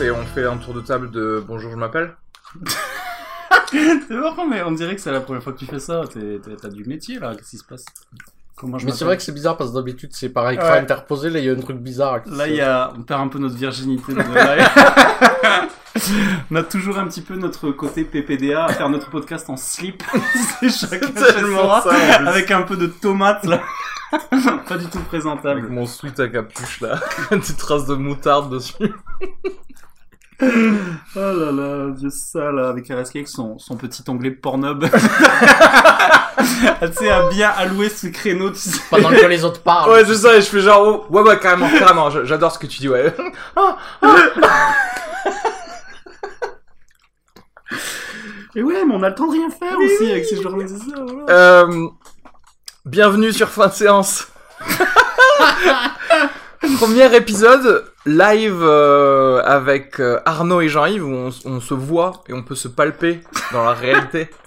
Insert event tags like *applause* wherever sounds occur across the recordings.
Et on fait un tour de table de bonjour, je m'appelle. *laughs* C'est marrant, mais on dirait que c'est la première fois que tu fais ça. T'es- t'es- T'as du métier là, qu'est-ce qui se passe? Comment je Mais c'est m'appelle? vrai que c'est bizarre parce que d'habitude c'est par écran Ouais. interposé, là il y a un truc bizarre. qui Là, se- il y a... on perd un peu notre virginité. live. *laughs* *laughs* on a toujours un petit peu notre côté PPDA à faire notre podcast en slip. c'est chacun chez soi, ça, en plus. avec un peu de tomate là. Pas du tout Avec présentable. mon sweat à capuche là, des traces de moutarde dessus. *laughs* Oh là là, Dieu ça là, avec Araski avec son, son petit onglet Pornhub. *laughs* tu sais, à bien allouer ce créneau, tu sais. Pendant que les autres parlent. Ouais, c'est ça, et je fais genre, oh, ouais, ouais, carrément, carrément, j'adore ce que tu dis, ouais. Et ouais, mais on a le temps de rien faire aussi avec ces journées de ça. voilà. Euh, bienvenue sur fin de séance. *laughs* *laughs* Premier épisode live euh, avec euh, Arnaud et Jean-Yves où on, on se voit et on peut se palper dans la réalité. *laughs*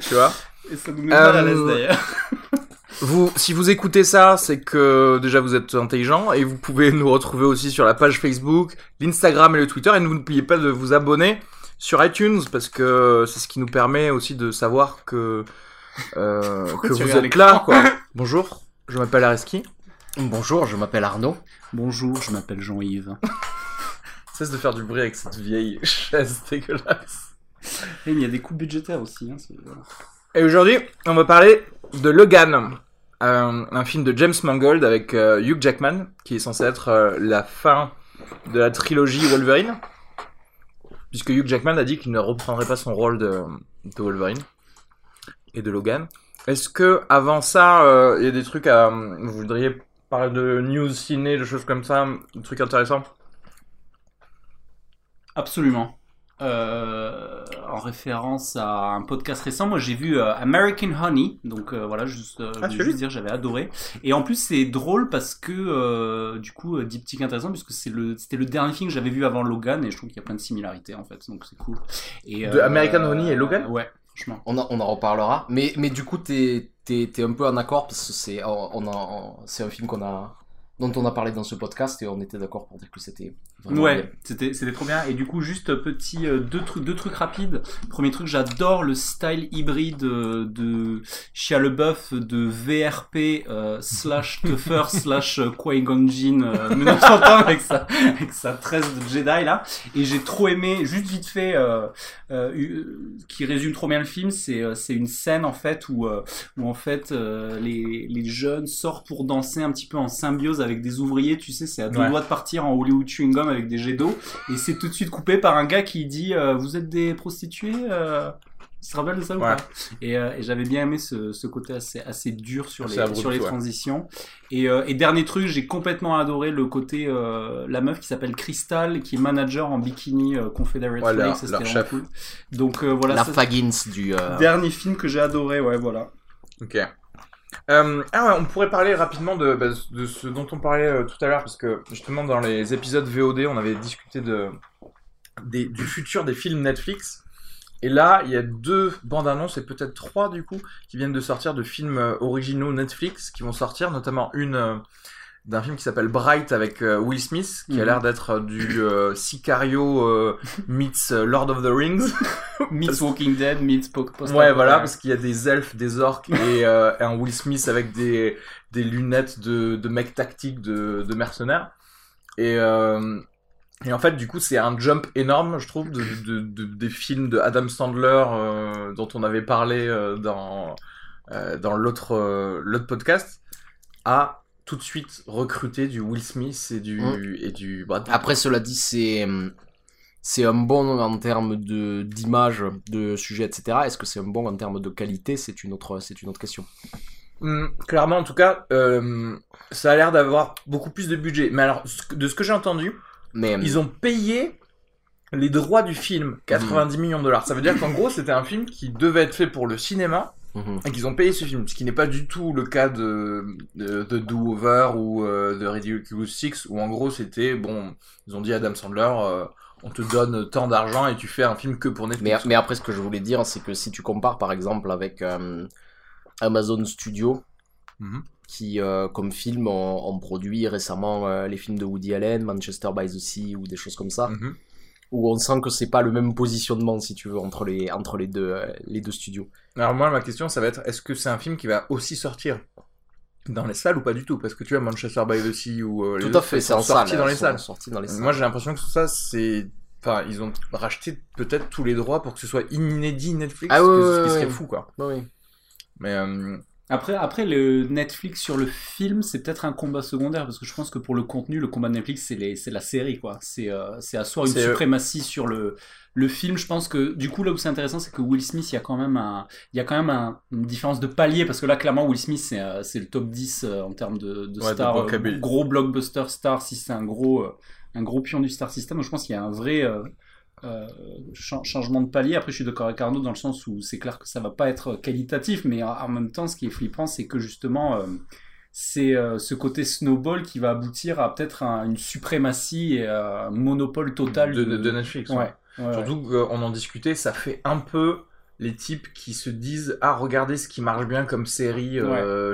Tu vois? Et ça nous met mal à l'aise Euh, d'ailleurs. *laughs* vous, si vous écoutez ça, c'est que déjà vous êtes intelligent et vous pouvez nous retrouver aussi sur la page Facebook, l'Instagram et le Twitter. Et n'oubliez pas de vous abonner sur iTunes parce que c'est ce qui nous permet aussi de savoir que euh, que vous êtes là. Quoi. Bonjour, je m'appelle Areski. Bonjour, je m'appelle Arnaud. Bonjour, je m'appelle Jean-Yves. *laughs* Cesse de faire du bruit avec cette vieille *laughs* chaise dégueulasse. Et il y a des coûts budgétaires aussi. Hein, voilà. Et aujourd'hui, on va parler de Logan, un, un film de James Mangold avec euh, Hugh Jackman, qui est censé être euh, la fin de la trilogie Wolverine, puisque Hugh Jackman a dit qu'il ne reprendrait pas son rôle de, de Wolverine et de Logan. Est-ce que avant ça, euh, il y a des trucs à, vous voudriez parler de news ciné, de choses comme ça, des trucs intéressants Absolument. Euh, en référence à un podcast récent, moi j'ai vu euh, American Honey, donc euh, voilà, juste, euh, je Ah, voulais juste dire j'avais adoré. Et en plus c'est drôle parce que euh, du coup, euh, diptyque intéressant puisque c'est le, c'était le dernier film que j'avais vu avant Logan et je trouve qu'il y a plein de similarités en fait, donc c'est cool. Et, De American Honey et Logan Ouais, franchement. On, en- on en reparlera. Mais, mais du coup, t'es t'es- un peu en accord parce que c'est on, on- c'est un film qu'on a dont on a parlé dans ce podcast et on était d'accord pour dire que c'était. Ouais, c'était c'était trop bien. Et du coup, juste petit euh, deux trucs deux trucs rapides. Premier truc, j'adore le style hybride euh, de Shia LeBeouf de VRP euh, slash Tuffer *laughs* slash euh, Qui-Gon Jinn euh, 1930 avec sa avec sa tresse de Jedi là. Et j'ai trop aimé, juste vite fait, euh, euh, euh, qui résume trop bien le film. C'est euh, c'est une scène en fait où euh, où en fait euh, les les jeunes sortent pour danser un petit peu en symbiose avec des ouvriers. Tu sais, c'est à deux Ouais. doigts de partir en Hollywood chewing gum avec des jets d'eau. Et c'est tout de suite coupé par un gars qui dit euh, Vous êtes des prostituées euh... Tu te rappelles de ça ou Ouais. pas? Et, euh, et j'avais bien aimé ce, ce côté assez, assez dur sur les, abrupt, sur les ouais. transitions. Et, euh, et dernier truc, j'ai complètement adoré le côté euh, la meuf qui s'appelle Crystal, qui est manager en bikini euh, Confederate Ouais, flag. leur- ça, leur chef. cool. Donc euh, voilà, la ça, Faggins du. euh, dernier film que j'ai adoré, ouais, voilà. Ok. Euh, ah on pourrait parler rapidement de, bah, ce dont on parlait euh, tout à l'heure, parce que justement dans les épisodes VOD, on avait discuté de, du futur des films Netflix. Et là, il y a deux bandes annonces, et peut-être trois du coup, qui viennent de sortir de films euh, originaux Netflix, qui vont sortir, notamment une d'un film qui s'appelle Bright avec euh, Will Smith, qui a Mhm. l'air d'être euh, du euh, Sicario euh, meets Lord of the Rings. *laughs* Meets Walking Dead, meets po- post Ouais, voilà, parce qu'il y a des elfes, des orques et un Will Smith avec des, des lunettes de, de mec tactique de, de mercenaires. Et, et en fait, du coup, c'est un jump énorme, je trouve, de, de, de- des films de Adam Sandler dont on avait parlé dans, dans l'autre l'autre podcast, à tout de suite recruter du Will Smith et du, Mm. et du Brad Pitt. Après, cela dit, c'est c'est un bon en termes de d'image, de sujet, etc. Est-ce que c'est un bon en termes de qualité? C'est une autre c'est une autre question. Hmm, clairement, en tout cas, euh, ça a l'air d'avoir beaucoup plus de budget. Mais alors, de ce que j'ai entendu, Mais ils ont payé les droits du film, 90 millions de dollars. Ça veut dire qu'en gros, c'était un film qui devait être fait pour le cinéma Mhm. et qu'ils ont payé ce film. Ce qui n'est pas du tout le cas de, de, de Do Over ou euh, de Ridiculous Six, où en gros, c'était, bon, ils ont dit à Adam Sandler, euh, on te donne tant d'argent et tu fais un film que pour Netflix. mais après, ce que je voulais dire, c'est que si tu compares par exemple avec euh, Amazon Studio, Mhm. qui, euh, comme film, ont, ont produit récemment les films de Woody Allen, Manchester by the Sea ou des choses comme ça, Mhm. Où on sent que c'est pas le même positionnement, si tu veux, entre les, entre les, deux, euh, les deux studios. Alors moi, ma question, ça va être, est-ce que c'est un film qui va aussi sortir dans les salles ou pas du tout? Parce que tu vois, Manchester by the Sea ou euh, les Tout à fait, c'est en salle. sortis dans les elles sont salles. dans les salles. Moi, j'ai l'impression que ça, c'est... Enfin, ils ont racheté peut-être tous les droits pour que ce soit inédit Netflix, Ah ouais, ce qui serait fou, quoi. Oui, oui. Mais euh, Après, après le Netflix sur le film, c'est peut-être un combat secondaire parce que je pense que pour le contenu, le combat de Netflix, c'est la série, quoi. C'est euh, asseoir une euh, suprématie sur le, le film. Je pense que du coup, là où c'est intéressant, c'est que Will Smith, il y a quand même, un, il y a quand même un- une différence de palier parce que là, clairement, Will Smith, c'est euh, le top 10 euh, en termes de, de Ouais, de euh, bankability. gros blockbuster star, si c'est un gros, un gros pion du star system. Donc, je pense qu'il y a un vrai. Euh, cha- changement de palier. Après, je suis d'accord avec Arnaud dans le sens où c'est clair que ça va pas être qualitatif, mais en- même temps, ce qui est flippant, c'est que justement, euh, c'est euh, ce côté snowball qui va aboutir à peut-être un- une suprématie et un monopole total de, de- de Netflix. Ouais. ouais. ouais, ouais. Surtout qu'on en discutait, ça fait un peu les types qui se disent Ah, regardez ce qui marche bien comme série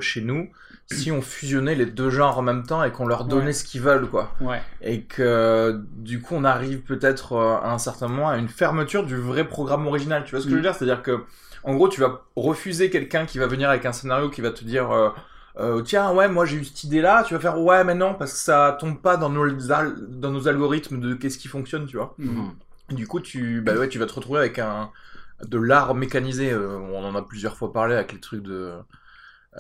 chez nous. Si on fusionnait les deux genres en même temps et qu'on leur donnait Ouais. ce qu'ils veulent, quoi. Ouais. Et que du coup, on arrive peut-être euh, à un certain moment à une fermeture du vrai programme original. Tu vois ce que je veux Mm. dire? C'est-à-dire que, en gros, tu vas refuser quelqu'un qui va venir avec un scénario qui va te dire. euh, euh, tiens ouais moi j'ai eu cette idée là tu vas faire ouais mais non parce que ça tombe pas dans nos al- dans nos algorithmes de qu'est-ce qui fonctionne tu vois Mhm. du coup, tu, bah ouais, tu vas te retrouver avec un de l'art mécanisé. euh, on en a plusieurs fois parlé avec les trucs de,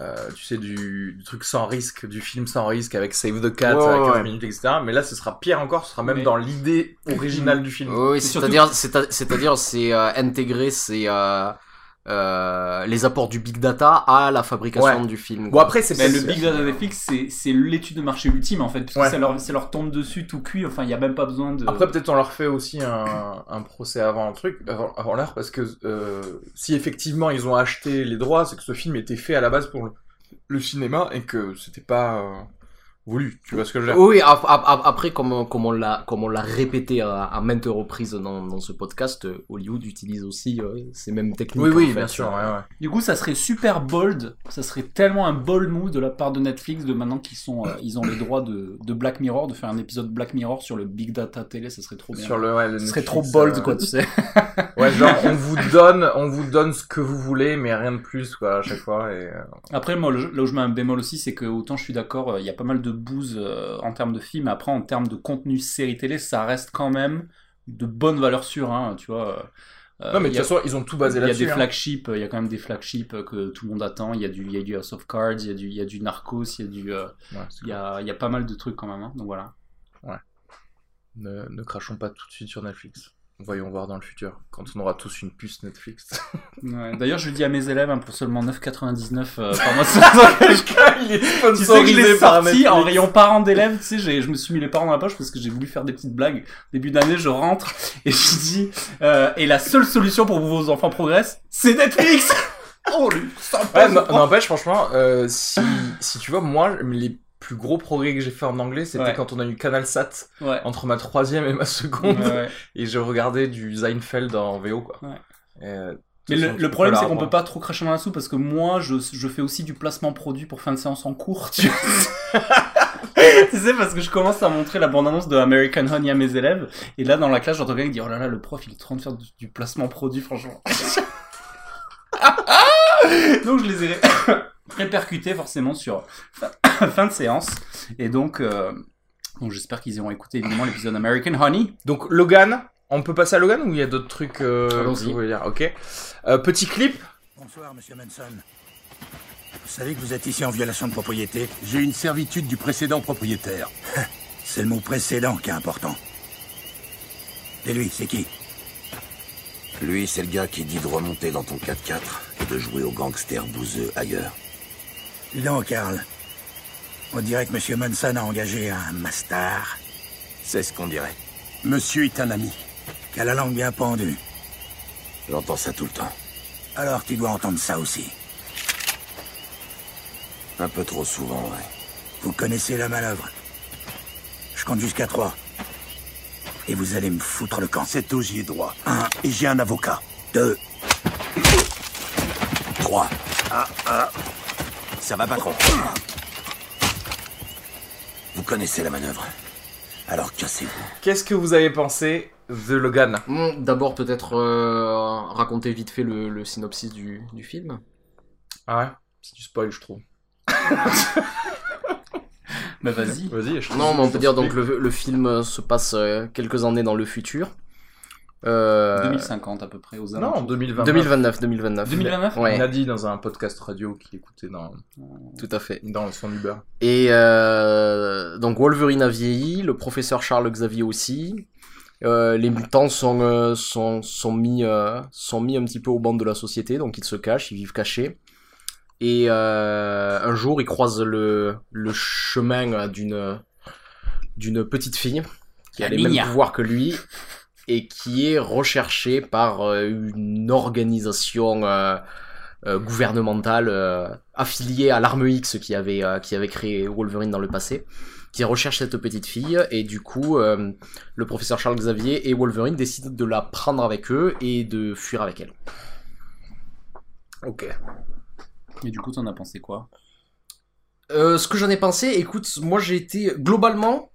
euh, tu sais, du, du truc sans risque, du film sans risque avec Save the Cat Ouais, à 15 ouais. minutes, etc. Mais là, ce sera pire encore. Ce sera même Mais- dans l'idée originale du film. Oui, C'est c'est-à-dire, c'est- c'est-à-dire, c'est euh, intégrer ces, euh, les apports du big data à la fabrication Ouais. du film. Bon après, c'est le Big Data Netflix, c'est c'est l'étude de marché ultime en fait, puisque Ouais. ça, leur, ça leur tombe dessus tout cuit. Enfin, il n'y a même pas besoin de. Après, peut-être on leur fait aussi un, un procès avant un truc, avant, avant l'heure, parce que euh, si effectivement ils ont acheté les droits, c'est que ce film était fait à la base pour le, le cinéma et que c'était pas euh, voulu. Tu vois ce que je veux dire? Oui, ap- ap- ap- après, comme, on- comme on l'a, comme on l'a répété à, à maintes reprises dans, dans ce podcast, euh, Hollywood utilise aussi euh, ces mêmes techniques. Oui, oui, fait. bien sûr. Ouais, ouais. Du coup, ça serait super bold. Ça serait tellement un bold move de la part de Netflix de maintenant qu'ils sont, euh, ils ont les droits de, de Black Mirror, de faire un épisode Black Mirror sur le Big Data télé. Ça serait trop bien. Sur le, ouais, le Ce serait Netflix, trop bold, euh, quoi, tu sais. *laughs* Ouais, genre on vous *laughs* donne, on vous donne ce que vous voulez, mais rien de plus quoi à chaque fois. Et Après, moi, là où je mets un bémol aussi, c'est que autant je suis d'accord, il y a pas mal de bouse euh, en termes de films. Après, en termes de contenu série télé, ça reste quand même de bonnes valeurs sûres, hein, tu vois. Euh, non, mais de il y a- toute façon, ils ont tout basé Il y a là-dessus. des hein. flagships, il y a quand même des flagships que tout le monde attend. Il y a du, il y a du House of Cards, il y a du, il y a du Narcos, il y a du, euh, Ouais, il y a, il y a pas mal de trucs quand même. hein. Donc voilà. Ne, ne crachons pas tout de suite sur Netflix. Voyons voir dans le futur, quand on aura tous une puce Netflix. *laughs* Ouais. D'ailleurs, je le dis à mes élèves hein, pour seulement 9,99 euh, par mois. *laughs* Il est tu sais que je sponsorisé l'ai par sorti en rayon parents d'élèves. Tu sais, j'ai- je me suis mis les parents dans la poche parce que j'ai voulu faire des petites blagues. Début d'année, je rentre et je dis euh, et la seule solution pour que vos enfants progressent, c'est Netflix. *laughs* oh, lui, ça Ouais, n'empêche, franchement, euh, si, si tu vois, moi, les plus gros progrès que j'ai fait en anglais, c'était Ouais. quand on a eu Canal Sat Ouais. entre ma troisième et ma seconde, Ouais, *laughs* et je regardais du Seinfeld en VO, quoi. Et, euh, Mais le, problème, c'est qu'on peut pas trop cracher dans la soupe parce que moi, je, je fais aussi du placement produit pour fin de séance en cours. Tu, *laughs* tu sais, parce que je commence à montrer la bande-annonce de American Honey à mes élèves. Et là, dans la classe, j'entends quelqu'un dit Oh là là, le prof, il est en train de faire du, du placement produit, franchement. *laughs* donc, je les ai ré- répercutés forcément sur fin, *coughs* fin de séance. Et donc. euh, Donc j'espère qu'ils auront écouté évidemment l'épisode American Honey. Donc Logan, on peut passer à Logan ou il y a d'autres trucs euh, Allons-y. que vous voulez dire Ok. Euh, petit clip. Bonsoir, monsieur Manson. Vous savez que vous êtes ici en violation de propriété J'ai une servitude du précédent propriétaire. *laughs* C'est le mot précédent qui est important. Et lui, c'est qui? Lui, c'est le gars qui dit de remonter dans ton 4x4 et de jouer au gangster bouseux ailleurs. Dis donc, Karl. On dirait que monsieur Manson a engagé un master C'est ce qu'on dirait. Monsieur est un ami. qui a la langue bien pendue. J'entends ça tout le temps. Alors tu dois entendre ça aussi. Un peu trop souvent, ouais. Vous connaissez la manœuvre. Je compte jusqu'à trois. Et vous allez me foutre le camp. C'est ogier droit. Un, Et j'ai un avocat. deux, Trois. Ah, ah. Ça va, patron. Vous connaissez la manœuvre. Alors cassez-vous. Qu'est-ce que vous avez pensé de Logan Hmm, D'abord, peut-être euh, raconter vite fait le, le synopsis du, du film. Ah ouais C'est du spoil, je trouve. *laughs* Bah vas-y. Vas-y. je- Non, mais on peut dire donc le film se passe euh, quelques années dans le futur. Euh, 2050 à peu près aux Non, alentours. 2029. 2029, 2029. 2029 Ouais, On a dit dans un podcast radio qui écoutait dans, tout à fait. dans son Uber. Et euh, donc Wolverine a vieilli, le professeur Charles Xavier aussi. Euh, les mutants sont, euh, sont, sont, mis, euh, sont mis un petit peu au banc de la société, donc ils se cachent, ils vivent cachés. Et euh, un jour, ils croisent le, le chemin d'une d'une petite fille qui a les mêmes pouvoirs que lui et qui est recherchée par euh, une organisation euh, euh, gouvernementale euh, affiliée à l'arme X qui avait, euh, qui avait créé Wolverine dans le passé, qui recherche cette petite fille et du coup euh, le professeur Charles Xavier et Wolverine décident de la prendre avec eux et de fuir avec elle. Ok. Et du coup, t'en as pensé quoi? Euh, ce que j'en ai pensé, écoute, moi j'ai été globalement,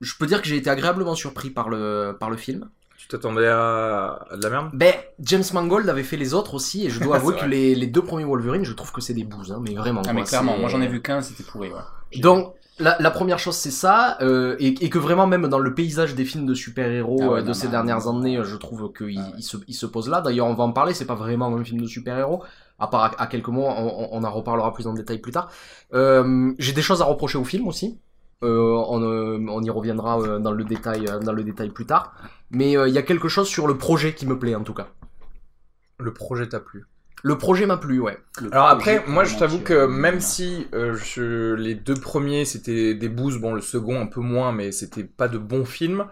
je peux dire que j'ai été agréablement surpris par le, par le film. Tu t'attendais à... à de la merde? Ben, James Mangold avait fait les autres aussi, et je dois *laughs* avouer que les, les deux premiers Wolverine, je trouve que c'est des bouses, hein, mais vraiment. Ah quoi, mais clairement, moi j'en ai vu qu'un, c'était pourri. Ouais. Donc, la, la première chose, c'est ça, euh, et, et que vraiment, même dans le paysage des films de super-héros Ah ouais, euh, de non, ces non, dernières non. années, je trouve qu'il Ah ouais. il se, il se pose là. D'ailleurs, on va en parler, c'est pas vraiment un film de super-héros, à part à, à quelques mots, on, on en reparlera plus en détail plus tard. Euh, J'ai des choses à reprocher au film aussi. Euh, on, euh, on y reviendra euh, dans le détail, euh, dans le détail plus tard. Mais euh, il y a quelque chose sur le projet qui me plaît en tout cas. Le projet t'a plu Le projet m'a plu, ouais. Le Alors après, moi je t'avoue que même si euh, je, les deux premiers c'était des boosts, bon le second un peu moins, mais c'était pas de bons films.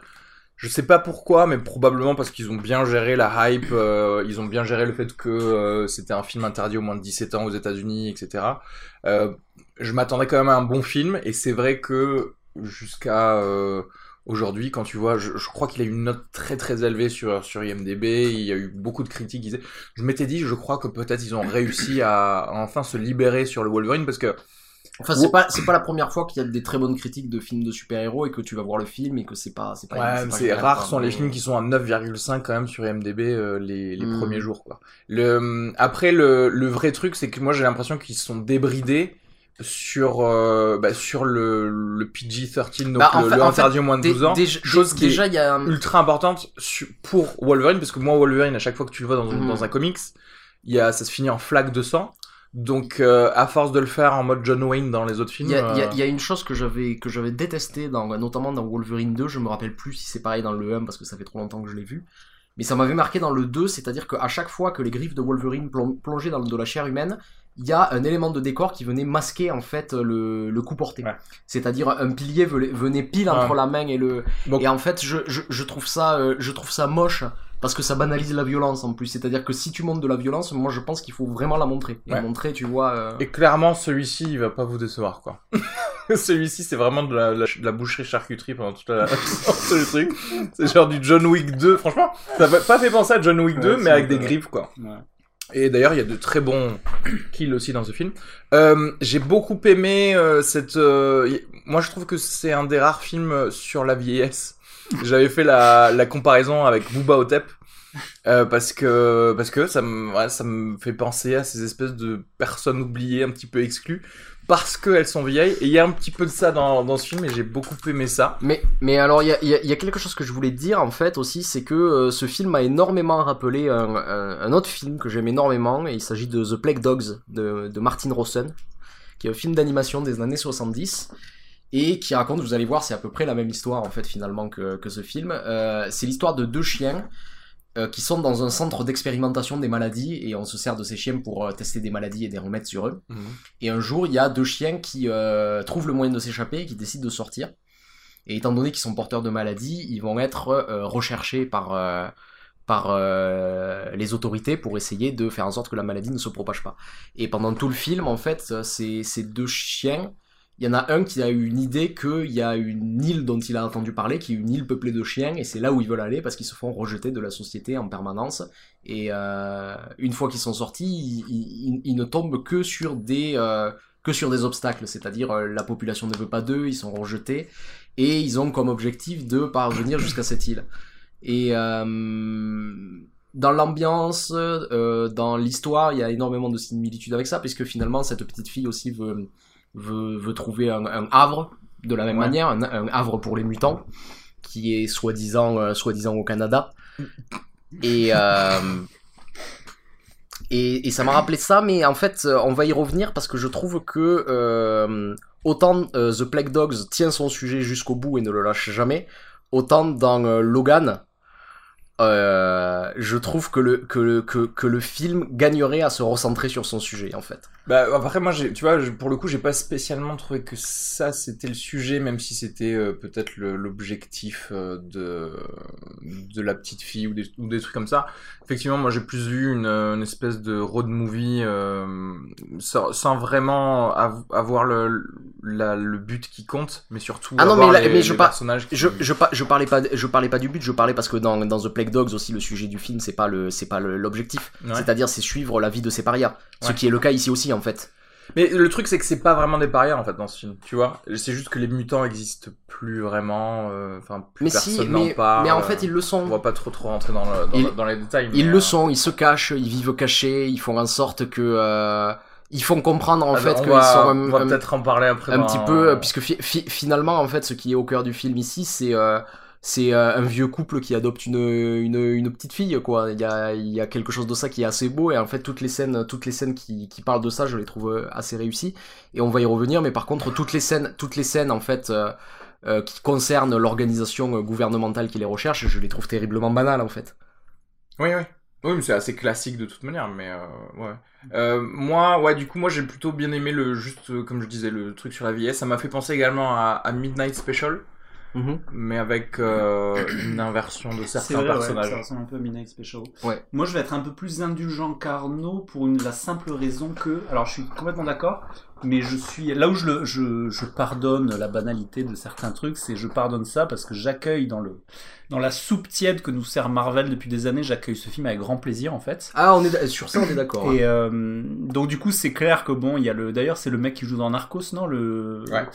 Je sais pas pourquoi, mais probablement parce qu'ils ont bien géré la hype, euh, ils ont bien géré le fait que euh, c'était un film interdit au moins de 17 ans aux États-Unis, etc. Euh, je m'attendais quand même à un bon film, et c'est vrai que jusqu'à euh, aujourd'hui, quand tu vois, je, je crois qu'il a eu une note très très élevée sur, sur IMDb, il y a eu beaucoup de critiques je m'étais dit, je crois que peut-être ils ont réussi à enfin se libérer sur le Wolverine parce que Enfin, c'est pas, c'est pas la première fois qu'il y a des très bonnes critiques de films de super-héros et que tu vas voir le film et que c'est pas, c'est pas, ouais, c'est rare sont les films qui sont à 9,5 quand même sur IMDb euh, les, les Hmm. premiers jours quoi. Le après le, le vrai truc c'est que moi j'ai l'impression qu'ils sont débridés sur euh, bah, sur le, le PG-13 donc Bah, le, fait- interdit au moins de Dé- 12 ans déjà, chose qui est déjà, il y a un- ultra importante pour Wolverine parce que moi Wolverine à chaque fois que tu le vois dans, Mhm. dans un comics il y a ça se finit en flaque de sang donc euh, à force de le faire en mode John Wayne dans les autres films Il y, a, y euh, il y a une chose que j'avais que j'avais détesté dans notamment dans Wolverine 2, je me rappelle plus si c'est pareil dans le 1 parce que ça fait trop longtemps que je l'ai vu. Mais ça m'avait marqué dans le 2, c'est-à-dire qu'à chaque fois que les griffes de Wolverine plon- plongeaient dans de la chair humaine, il y a un élément de décor qui venait masquer en fait le, le coup porté. Ouais. C'est-à-dire un pilier venait, venait pile entre Ouais. la main et le. Donc- Et en fait, je, je, je trouve ça euh, je trouve ça moche parce que ça banalise la violence en plus. C'est-à-dire que si tu montes de la violence, moi je pense qu'il faut vraiment la montrer. Et Ouais. montrer, tu vois. euh, Et clairement, celui-ci, il va pas vous décevoir, quoi. *laughs* celui-ci, c'est vraiment de la, la- de la boucherie charcuterie pendant toute la, *laughs* tout le truc. C'est genre du John Wick 2. Franchement, ça m'a pas fait penser à John Wick 2, Ouais, mais avec vrai. des griffes, quoi. Ouais. Et d'ailleurs, il y a de très bons kills aussi dans ce film. Euh, j'ai beaucoup aimé euh, cette. euh, Moi, je trouve que c'est un des rares films sur la vieillesse. J'avais fait la, comparaison avec Booba Otep. euh, parce que parce que ça me ça me fait penser à ces espèces de personnes oubliées, un petit peu exclues, parce qu'elles sont vieilles. Et il y a un petit peu de ça dans, dans ce film, et j'ai beaucoup aimé ça. Mais, mais alors, il y a, y y a quelque chose que je voulais dire en fait aussi, c'est que euh, ce film m'a énormément rappelé un, un, autre film que j'aime énormément, et il s'agit de The Plague Dogs de, de Martin Rossen, qui est un film d'animation des années 70, et qui raconte, vous allez voir, c'est à peu près la même histoire en fait finalement que, que ce film. Euh, c'est l'histoire de deux chiens euh, qui sont dans un centre d'expérimentation des maladies, et on se sert de ces chiens pour euh, tester des maladies et des remèdes sur eux. Et un jour, il y a deux chiens qui trouvent le moyen de s'échapper et qui décident de sortir. Et étant donné qu'ils sont porteurs de maladies, ils vont être recherchés par, par euh, les autorités pour essayer de faire en sorte que la maladie ne se propage pas. Et pendant tout le film, en fait, ces, ces deux chiens, il y en a un qui a eu une idée qu'il y a une île dont il a entendu parler, qui est une île peuplée de chiens, et c'est là où ils veulent aller parce qu'ils se font rejeter de la société en permanence. Et euh, une fois qu'ils sont sortis, ils, ne tombent que sur des euh, que sur des obstacles, c'est-à-dire euh, la population ne veut pas d'eux, ils sont rejetés, et ils ont comme objectif de parvenir jusqu'à cette île. Et euh, dans l'ambiance, euh, dans l'histoire, il y a énormément de similitudes avec ça, puisque finalement cette petite fille aussi veut veut, veut trouver un, un havre de la même Ouais. manière, un, un havre pour les mutants, qui est soi-disant euh, soi-disant au Canada. Et euh, et, et ça m'a rappelé ça, mais en fait, euh, on va y revenir parce que je trouve que euh, autant The Plague Dogs tient son sujet jusqu'au bout et ne le lâche jamais, autant dans Logan, euh, je trouve que le, que, le- que, que le film gagnerait à se recentrer sur son sujet, en fait. Bah après moi tu vois pour le coup j'ai pas spécialement trouvé que ça c'était le sujet même si c'était euh, peut-être l'objectif euh, de de la petite fille ou des, ou des trucs comme ça. Effectivement moi j'ai plus vu une, une espèce de road movie euh, sans, sans vraiment av- avoir le la- le but qui compte mais surtout Ah non, avoir mais là- les, mais je les par- personnages qui- Je, je, par- je parlais pas, je parlais pas du but, je parlais parce que dans, dans The Plague Dogs aussi, le sujet du film, c'est pas le, c'est pas l'objectif. Ouais. C'est-à-dire, c'est suivre la vie de ces parias. Ce qui est le cas ici aussi, en fait. Mais le truc, c'est que c'est pas vraiment des parias en fait dans ce film, tu vois. C'est juste que les mutants existent plus vraiment. euh, Enfin, plus Mais personne si, mais, parle. mais en fait, ils le On sont. va pas trop trop rentrer dans, le- dans, Ils- le- dans les détails. mais, Ils euh, le sont, ils se cachent, ils vivent cachés, ils font en sorte que, euh, ils font comprendre en ah, fait on qu'ils sont on va peut-être en parler après. un dans- petit peu, euh, puisque fi- fi- finalement, en fait, ce qui est au cœur du film ici, c'est euh, c'est euh, un vieux couple qui adopte une, petite fille, quoi. Il y a, quelque chose de ça qui est assez beau, et en fait, toutes les scènes, toutes les scènes qui, parlent de ça, je les trouve euh, assez réussies, et on va y revenir, mais par contre, toutes les scènes, toutes les scènes, euh, qui concernent l'organisation gouvernementale qui les recherche, je les trouve terriblement banales, en fait. Oui, oui. Oui, mais c'est assez classique de toute manière, mais moi, ouais, du coup, moi j'ai plutôt bien aimé le, juste comme je disais, le truc sur la vieillesse. Ça m'a fait penser également à Midnight Special, mais avec euh, une inversion de C'est certains vrai, ouais, personnages. ça ressemble un peu à Midnight Special. Ouais. Moi, je vais être un peu plus indulgent qu'Arnaud pour une, la simple raison que, alors je suis complètement d'accord, mais je suis là où je, le, je, je pardonne la banalité de certains trucs, c'est je pardonne ça parce que j'accueille dans le dans la soupe tiède que nous sert Marvel depuis des années, j'accueille ce film avec grand plaisir en fait. Ah, on est sur ça, on est d'accord. Et euh, donc du coup c'est clair que bon il y a le d'ailleurs c'est le mec qui joue dans Narcos non? Le Ouais.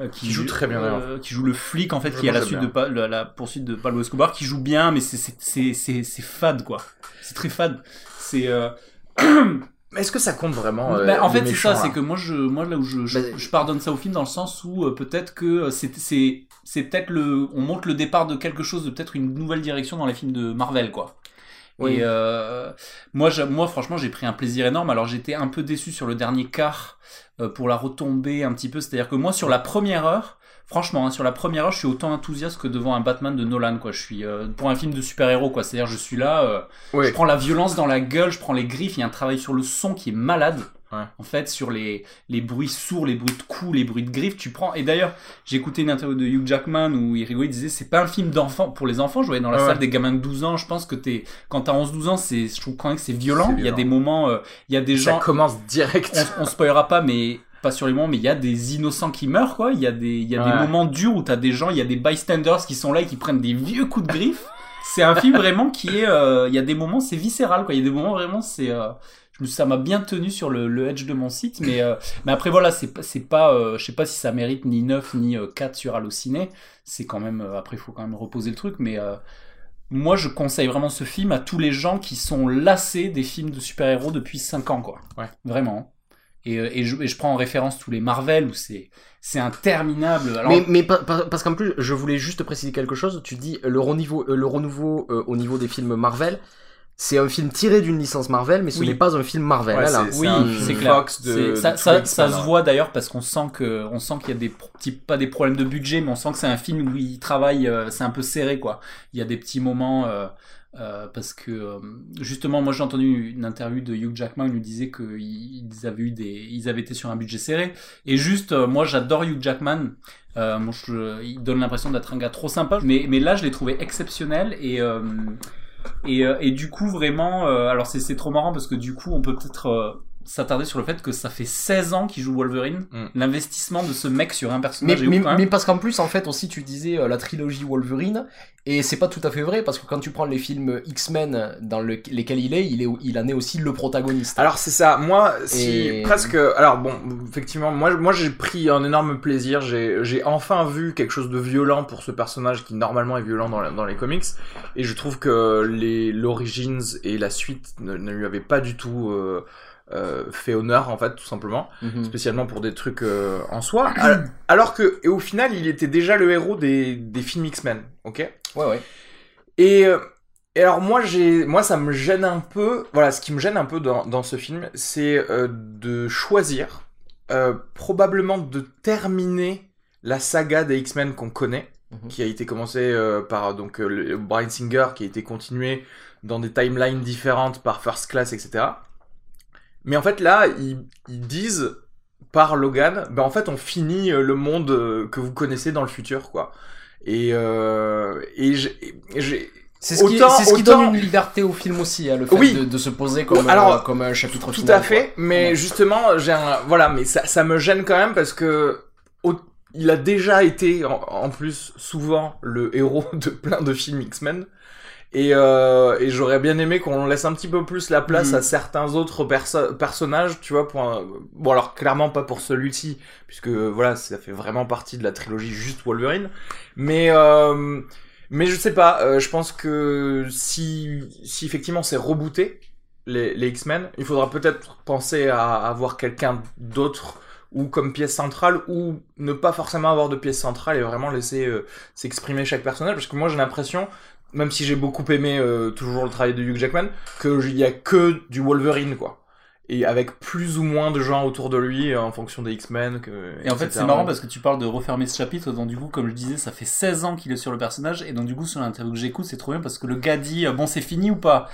euh, Qui joue très bien, euh, qui joue le flic en fait Je qui est à la suite bien. de Pa- la, la poursuite de Pablo Escobar qui joue bien mais c'est c'est c'est c'est c'est fade quoi c'est très fade c'est euh, *clears throat* est-ce que ça compte vraiment euh, bah, en les fait c'est ça c'est que moi je moi là où je je, Bah, je pardonne ça au film dans le sens où euh, peut-être que euh, c'est c'est c'est peut-être le on montre le départ de quelque chose de peut-être une nouvelle direction dans les films de Marvel quoi Oui. Et euh, moi, moi, franchement, j'ai pris un plaisir énorme. Alors, j'étais un peu déçu sur le dernier quart euh, pour la retomber un petit peu. C'est-à-dire que moi, sur la première heure, franchement, hein, sur la première heure, je suis autant enthousiaste que devant un Batman de Nolan, quoi. Je suis euh, pour un film de super-héros, quoi. C'est-à-dire, je suis là, euh, Oui. je prends la violence dans la gueule, je prends les griffes. Il y a un travail sur le son qui est malade. Ouais. En fait, sur les, les bruits sourds, les bruits de coups, les bruits de griffes, tu prends. Et d'ailleurs, j'ai écouté une interview de Hugh Jackman où il rigolait, il disait c'est pas un film d'enfant pour les enfants. Je voyais dans la Ouais, salle des gamins de 12 ans. Je pense que t'es quand t'as 11-12 ans, c'est je trouve quand même que c'est violent. C'est Il y a des moments, euh, il y a des Ça gens. commence direct. On, on spoilera pas, mais pas sur les moments, mais il y a des innocents qui meurent, quoi. Il y a des, il y a des moments durs où t'as des gens, il y a des bystanders qui sont là et qui prennent des vieux coups de griffe. C'est un film vraiment qui est, euh, il y a des moments, c'est viscéral, quoi. Il y a des moments vraiment, c'est, euh, ça m'a bien tenu sur le, le edge de mon site, mais, euh, mais après voilà, c'est pas, c'est pas, je sais pas si ça mérite ni 9 ni euh, 4 sur Allociné. C'est quand même, après, il faut quand même reposer le truc, mais, moi, je conseille vraiment ce film à tous les gens qui sont lassés des films de super-héros depuis 5 ans, quoi. Ouais. Vraiment. Et, euh, et, je, et je prends en référence tous les Marvel où c'est c'est interminable. Alors, Mais, mais pa- pa- parce qu'en plus, je voulais juste préciser quelque chose. Tu dis le renouveau, euh, le renouveau euh, au niveau des films Marvel. C'est un film tiré d'une licence Marvel, mais ce Oui. n'est pas un film Marvel. Ouais, là. c'est- oui, clair. Fox de- ça, de ça, ça là. se voit d'ailleurs parce qu'on sent que on sent qu'il y a des petits pas des problèmes de budget, mais on sent que c'est un film où il travaille. euh, c'est un peu serré quoi. Il y a des petits moments. euh, euh, parce que euh, justement, moi j'ai entendu une interview de Hugh Jackman, il nous disait qu'ils avaient eu des, ils avaient été sur un budget serré. Et juste, euh, moi j'adore Hugh Jackman. Euh, moi, je- il donne l'impression d'être un gars trop sympa, mais mais là je l'ai trouvé exceptionnel et euh, et, et du coup vraiment, alors c'est trop marrant parce que du coup on peut peut-être s'attarder sur le fait que ça fait 16 ans qu'il joue Wolverine. Mm. L'investissement de ce mec sur un Mais, personnage est mais, ouf, parce qu'en plus, en fait, aussi, tu disais euh, la trilogie Wolverine, et c'est pas tout à fait vrai, parce que quand tu prends les films X-Men dans le- lesquels il est, il, est, il en est aussi le protagoniste. Alors c'est ça, moi si Et- presque alors bon effectivement moi moi j'ai pris un énorme plaisir, j'ai j'ai enfin vu quelque chose de violent pour ce personnage qui normalement est violent dans, la- dans les comics et je trouve que les l'origins et la suite ne, ne lui avaient pas du tout euh, euh, fait honneur en fait tout simplement, Mhm. spécialement pour des trucs euh, en soi *clears throat* alors, que et au final il était déjà le héros des des films X-Men, OK? Ouais, ouais. et, euh, et alors moi j'ai moi ça me gêne un peu voilà ce qui me gêne un peu dans, dans ce film c'est euh, de choisir probablement de terminer la saga des X-Men qu'on connaît Mhm. qui a été commencée par donc le- Bryan Singer qui a été continué dans des timelines différentes par First Class etc mais en fait là ils, ils disent par Logan ben en fait on finit euh, le monde euh, que vous connaissez dans le futur quoi et euh, et j'ai C'est ce qui, Autant- c'est ce qui donne une liberté au film aussi, hein, le fait Oui. de, de se poser comme, Alors, euh, comme un chapitre Tout final. à fait, mais Ouais. justement, j'ai un, voilà, mais ça, ça me gêne quand même parce que au- il a déjà été en, en plus souvent le héros *laughs* de plein de films X-Men. Et, euh, et j'aurais bien aimé qu'on laisse un petit peu plus la place Mhm. à certains autres perso- personnages, tu vois, pour un- bon alors clairement pas pour celui-ci, puisque voilà, ça fait vraiment partie de la trilogie juste Wolverine, mais euh, mais je sais pas, euh, je pense que si si effectivement c'est rebooté les, les X-Men, il faudra peut-être penser à avoir quelqu'un d'autre ou comme pièce centrale ou ne pas forcément avoir de pièce centrale et vraiment laisser euh, s'exprimer chaque personnage parce que moi j'ai l'impression même si j'ai beaucoup aimé euh, toujours le travail de Hugh Jackman qu'il y a que du Wolverine quoi. Et avec plus ou moins de gens autour de lui en fonction des X-Men Et en fait, c'est marrant parce que tu parles de refermer ce chapitre, donc du coup, comme je disais, ça fait 16 ans qu'il est sur le personnage, et donc du coup, sur l'interview que j'écoute, c'est trop bien parce que le gars dit, euh, bon, c'est fini ou pas?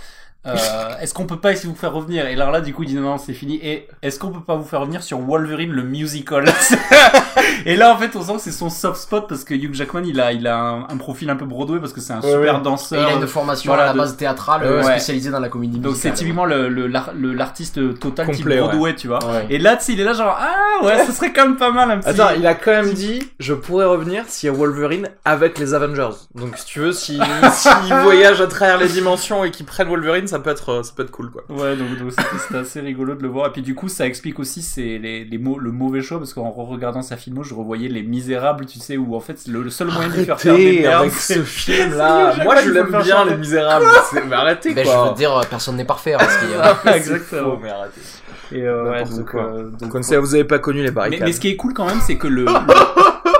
Euh, *laughs* Est-ce qu'on peut pas essayer de vous faire revenir? Et alors là, du coup, il dit, non, non, c'est fini. Et est-ce qu'on peut pas vous faire revenir sur Wolverine, le musical? *laughs* Et là, en fait, on sent que c'est son soft spot parce que Hugh Jackman, il a, il a un, un profil un peu Broadway parce que c'est un Ouais, super ouais. Et danseur. il a une formation voilà, à la de- base théâtrale Ouais. euh, spécialisée dans la comédie Donc c'est musicale. typiquement le, le, l'ar- le- l'artiste total type Complet, ouais. Broadway, tu vois. Ouais. Et là, tu sais, il est là genre, ah ouais, ce serait quand même pas mal un petit... Attends, il a quand même dit je pourrais revenir s'il y a Wolverine avec les Avengers. Donc si tu veux, si *laughs* s'il voyage à travers les dimensions et qu'ils prennent Wolverine, ça peut être ça peut être cool quoi. Ouais, donc, donc c'était assez rigolo de le voir. Et puis du coup, ça explique aussi c'est les, les mots, le mauvais choix parce qu'en regardant sa filmo, je revoyais Les Misérables, tu sais, où en fait le, le seul moyen de lui faire faire des Arrêtez merdes, avec c'est- ce *laughs* film c'est là. Hugh Moi je l'aime bien chanter. les Misérables. *laughs* Mais arrêtez Ben, je quoi. veux dire, euh, personne n'est parfait. Parce qu'il y a- *laughs* C'est Exactement. faux, mais arrêtez. Et euh, ouais, donc, quoi. euh, donc, vous avez pas connu les mais, barricades. mais ce qui est cool quand même, c'est que le, le-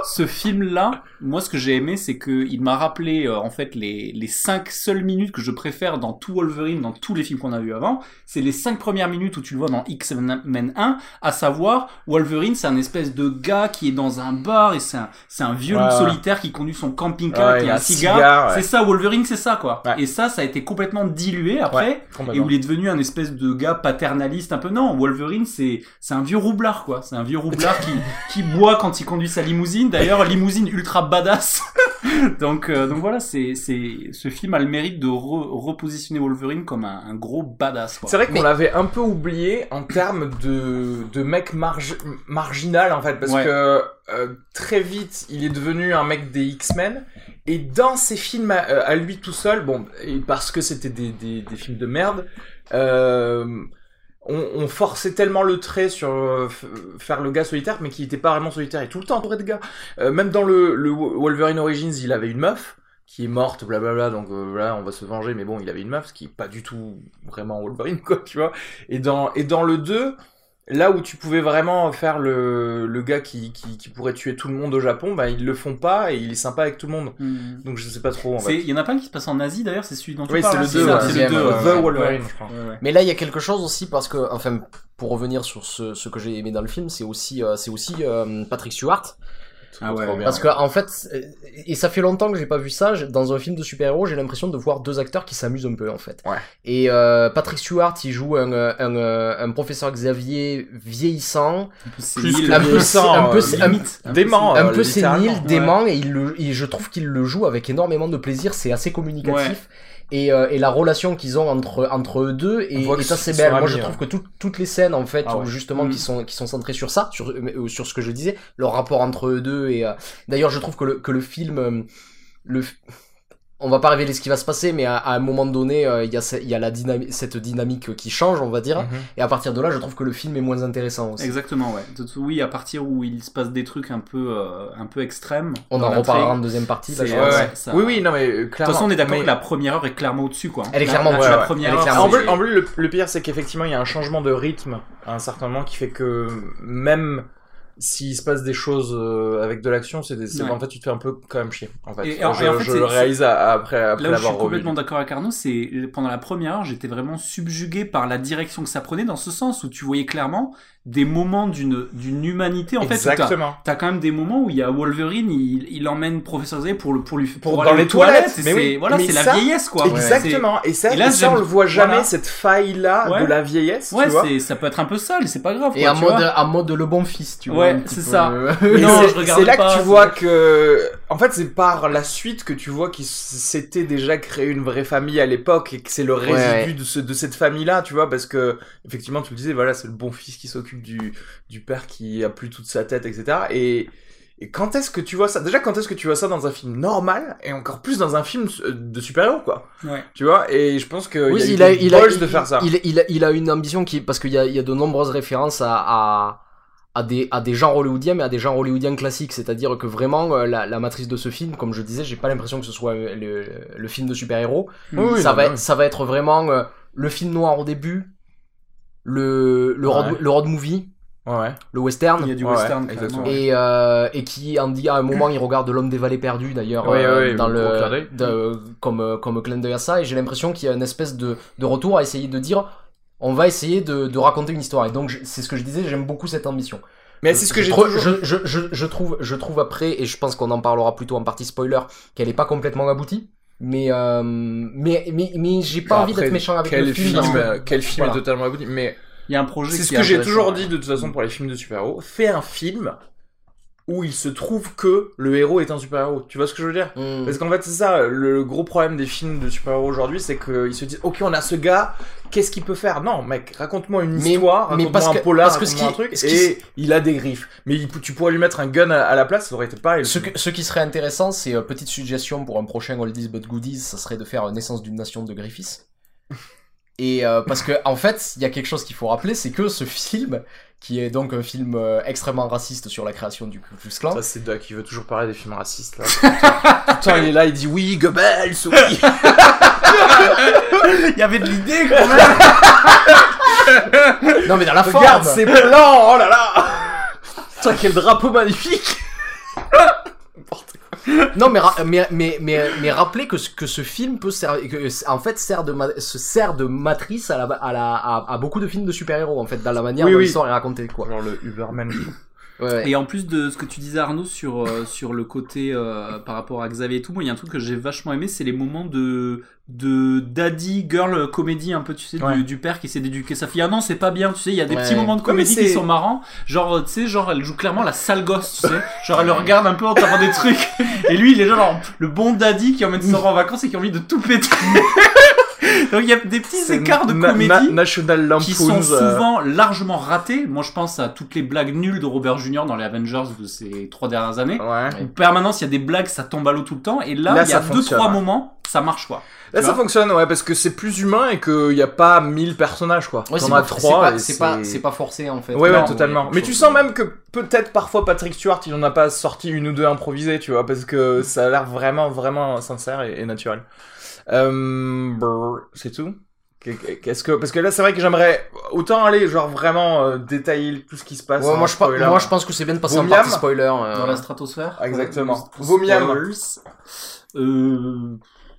ce film-là, moi, ce que j'ai aimé, c'est que il m'a rappelé euh, en fait les les cinq seules minutes que je préfère dans tout Wolverine, dans tous les films qu'on a vus avant. C'est les cinq premières minutes où tu le vois dans X-Men 1, à savoir Wolverine, c'est un espèce de gars qui est dans un bar et c'est un c'est un vieux Ouais, loup ouais. solitaire qui conduit son camping-car, Ouais, qui a un cigare. cigare. C'est ça, Wolverine, c'est ça quoi. Et ça, ça a été complètement dilué après. Et où il est devenu un espèce de gars paternaliste un peu. Non, Wolverine, c'est c'est un vieux roublard quoi. C'est un vieux roublard *laughs* qui qui boit quand il conduit sa limousine. D'ailleurs, limousine ultra badass. *laughs* donc euh, donc voilà, c'est c'est ce film a le mérite de re- repositionner Wolverine comme un, un gros badass. Quoi. C'est vrai qu'on Mais- l'avait un peu oublié en termes de, de mec margi- marginal en fait, parce Ouais. que euh, très vite il est devenu un mec des X-Men, et dans ses films à, euh, à lui tout seul, bon, parce que c'était des, des, des films de merde, euh, on, forçait tellement le trait sur euh, faire le gars solitaire, mais qui était pas vraiment solitaire, est tout le temps entouré de gars. Euh, même dans le, Wolverine Origins, il avait une meuf qui est morte, blablabla, donc euh, voilà, on va se venger, mais bon, il avait une meuf, ce qui est pas du tout vraiment Wolverine, quoi, tu vois. Et dans, et dans le 2, là où tu pouvais vraiment faire le, le gars qui, qui, qui pourrait tuer tout le monde au Japon, bah ils le font pas et il est sympa avec tout le monde. Hmm. Donc je sais pas trop, en C'est- fait. Il y en a pas un qui se passe en Asie d'ailleurs, c'est celui dont tu Oui, parles. c'est le hein, 2, ça, ouais, c'est le 2. ouais, The ouais. Wolverine, je crois. Ouais, ouais. Mais là, il y a quelque chose aussi parce que, enfin, pour revenir sur ce, ce que j'ai aimé dans le film, c'est aussi, euh, c'est aussi euh, Patrick Stewart. Ah ouais. Bien. Parce que en fait, et ça fait longtemps que j'ai pas vu ça. Dans un film de super-héros, j'ai l'impression de voir deux acteurs qui s'amusent un peu en fait. Ouais. Et euh, Patrick Stewart, il joue un, un, euh, un professeur Xavier vieillissant, Un peu Plus sénile, que un peu, puissant, un peu, euh, un- limite. Un peu Dément, un peu sénile, dément, et, il le, et je trouve qu'il le joue avec énormément de plaisir. C'est assez communicatif. Et, euh, et la relation qu'ils ont entre entre eux deux est, On voit que est assez ils belle. Moi, je trouve que tout- toutes les scènes en fait, Ah ouais. justement Mm. qui sont qui sont centrées sur ça, sur euh, sur ce que je disais, leur rapport entre eux deux. Et euh, d'ailleurs, je trouve que le que le film, euh, le on va pas révéler ce qui va se passer, mais à, à un moment donné, euh, il y a ce- il y a la dynamique, cette dynamique qui change, on va dire. Mhm. Et à partir de là, je trouve que le film est moins intéressant aussi. Exactement, ouais. De- Oui, à partir où il se passe des trucs un peu, euh, un peu extrêmes. On en reparlera en deuxième partie. là, Ouais, pense. ouais. ça- Oui, oui, non, mais euh, De toute clairement. façon, on est d'accord mais- que la première heure est clairement au-dessus, quoi. Elle est clairement au-dessus, la ouais. première heure, clairement En c'est- plus, en plus, le, le pire, c'est qu'effectivement, il y a un changement de rythme à un certain moment qui fait que même s'il se passe des choses euh, avec de l'action, c'est des, Ouais. en fait, tu te fais un peu quand même chier. En fait, Et- je, en fait, je le réalise à- après, après Là où je suis complètement d'accord avec Arnaud, c'est pendant la première heure, j'étais vraiment subjugué par la direction que ça prenait, dans ce sens où tu voyais clairement des moments d'une d'une humanité. En fait, où t'as- Exactement. T'as quand même des moments où il y a Wolverine, il, il emmène Professeur Xavier pour le pour lui Pour- pour dans les toilettes. toilettes, et mais c'est- oui. voilà, Mais c'est la vieillesse quoi. Exactement. Et ça, Et là, et ça, on le voit jamais, voilà. cette faille-là Ouais. de la vieillesse, Ouais, tu vois. c'est ça peut être un peu sale, c'est pas grave. Et quoi, en tu mode, vois. en mode le bon fils, tu vois. Ouais, c'est ça. *laughs* Non, c'est- je regarde C'est là pas, que tu vois que, en fait, c'est par la suite que tu vois qu'ils s'étaient déjà créé une vraie famille à l'époque et que c'est le résidu de, ce, de cette famille-là, tu vois, parce que effectivement, tu le disais, voilà, c'est le bon fils qui s'occupe du, du père qui a plus toute sa tête, etc. Et, et quand est-ce que tu vois ça? Déjà, quand est-ce que tu vois ça dans un film normal et encore plus dans un film euh, de super-héros, quoi? Ouais. Tu vois? Et je pense que Oui, il a, a, eu il a, balls il, de faire ça. Il, il a, il a une ambition qui, parce qu'il y a, il y a de nombreuses références à, à, à des, à des genres hollywoodiens, mais à des genres hollywoodiens classiques. C'est-à-dire que vraiment, euh, la, la matrice de ce film, comme je disais, j'ai pas l'impression que ce soit euh, le, le film de super-héros. Oui, ça, non, va, mais être- oui. ça va être vraiment euh, le film noir au début, le, le, road, le road movie, Ouais, le western. Il y a du Ouais, western, ouais. Et, euh, et qui en dit à un moment il regarde l'homme des vallées perdues d'ailleurs euh, dans le de- comme comme clin d'œil à ça et j'ai l'impression qu'il y a une espèce de, de retour à essayer de dire on va essayer de, de raconter une histoire. Et donc c'est ce que je disais j'aime beaucoup cette ambition. Mais c'est ce que je, j'ai toujours... je, je, je, je trouve je trouve après et je pense qu'on en parlera plutôt en partie spoiler qu'elle est pas complètement aboutie mais euh, mais mais, mais j'ai pas envie d'être méchant avec quel le film, film, que- quel film Voilà. est totalement abouti Mais Il y a un projet C'est ce que j'ai toujours dit de toute façon pour les films de super-héros. Fais un film où il se trouve que le héros est un super-héros. Tu vois ce que je veux dire Hmm. Parce qu'en fait, c'est ça, le gros problème des films de super-héros aujourd'hui, c'est qu'ils se disent Ok, on a ce gars, qu'est-ce qu'il peut faire? Non, mec, raconte-moi une Mais- histoire, mais raconte-moi parce un que- polar, parce que ce raconte-moi un qui- truc, ce qui- et il a des griffes. Mais il- tu pourrais lui mettre un gun à, à la place, ça aurait été pareil. Ce, que- ce qui serait intéressant, c'est euh, petite suggestion pour un prochain Oldies but Goodies, ça serait de faire euh, Naissance d'une nation de Griffiths. Et euh, parce que en fait, il y a quelque chose qu'il faut rappeler, c'est que ce film, qui est donc un film euh, extrêmement raciste sur la création du Ku Klux Klan, Ça, c'est Doc, il veut toujours parler des films racistes, là. Tout le temps, il est là, il dit oui, Goebbels, oui. *laughs* Il y avait de l'idée quand même. non mais dans la Regarde, forme, c'est blanc, oh là là Putain, quel drapeau magnifique *laughs* non mais, ra- mais mais mais mais rappelez que ce que ce film peut servir, que, en fait sert de ma- se sert de matrice à la à la à, à beaucoup de films de super héros en fait dans la manière Oui, dont oui. l'histoire est racontée quoi. Genre le Uberman. Ouais. Et en plus de ce que tu disais Arnaud sur euh, sur le côté euh, par rapport à Xavier et tout, moi il y a un truc que j'ai vachement aimé, c'est les moments de de daddy girl comédie un peu tu sais du- Ouais. du, père qui essaie d'éduquer sa fille. Ah non c'est pas bien, tu sais il y a des Ouais. petits moments de comédie qui sont marrants. Genre tu sais genre elle joue clairement la sale gosse, tu sais. Genre elle le regarde un peu en tapant des trucs. Et lui il est genre le bon daddy qui emmène enfants en vacances et qui a envie de tout péter. *laughs* Donc il y a des petits écarts de Na- comédie Na- National Lampoons. qui sont euh, souvent largement ratés. Moi, je pense à toutes les blagues nulles de Robert Jr. dans les Avengers de ces trois dernières années. Ouais. En permanence, il y a des blagues, ça tombe à l'eau tout le temps. Et là, Là, il y a deux, trois ouais. moments, ça marche quoi. Là, ça fonctionne, ouais, parce que c'est plus humain et qu'il n'y a pas 1000 personnages, quoi. Ouais, T'en c'est as c'est pas, forcé en fait. Ouais, ouais, totalement. ouais, Mais tu sens même que peut-être parfois Patrick Stewart, il en a pas sorti une ou deux improvisées, tu vois, parce que ça a l'air vraiment, vraiment sincère et, et naturel. Euh, c'est tout Qu'est-ce que parce que là c'est vrai que j'aimerais autant aller genre vraiment euh, détailler tout ce qui se passe. Ouais, moi, je, pa- spoiler. moi je pense que c'est bien de passer en Vomiam partie spoiler. euh, Dans la stratosphère. Exactement. Vomiam. Euh,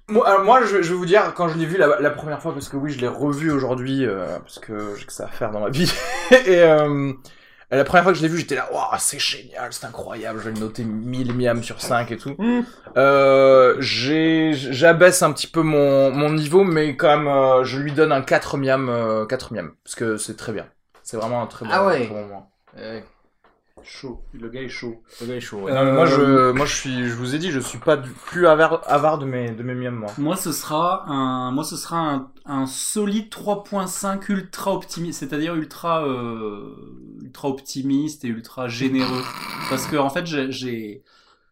Moi, alors, moi, je, je vais vous dire, quand je l'ai vu la, la première fois, parce que oui, je l'ai revu aujourd'hui, euh, parce que j'ai que ça à faire dans ma vie. *laughs* et euh, la première fois que je l'ai vu, j'étais là, waouh, c'est génial, c'est incroyable, je vais le noter 1000 miam sur 5 et tout. Euh, j'ai, j'abaisse un petit peu mon, mon niveau, mais quand même, euh, je lui donne un 4 miam, euh, 4 miam, parce que c'est très bien. C'est vraiment un très bon, Ah ouais. bon moment. euh, chaud. Le gars est chaud. le gars est chaud, ouais. Non, mais moi, je, moi, je suis, je vous ai dit, je suis pas du- plus avare, avare de mes, de mes miams, moi. Moi, ce sera un, moi, ce sera un, un solide 3.5 ultra optimiste, c'est-à-dire ultra, euh, ultra optimiste et ultra généreux. Parce que, en fait, j'ai,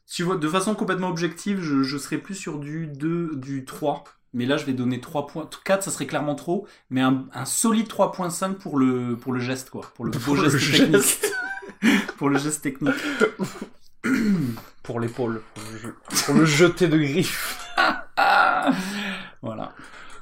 si tu vois, de façon complètement objective, je, je serais plus sur du 2, du 3. Mais là, je vais donner 3 points. 4, ça serait clairement trop. Mais un, un solide 3.5 pour le, pour le geste, quoi. Pour le *laughs* beau Pour le geste technique. geste. *laughs* pour le geste technique. *coughs* Pour l'épaule, pour le je- pour le jeter de griffes. *laughs* Ah voilà.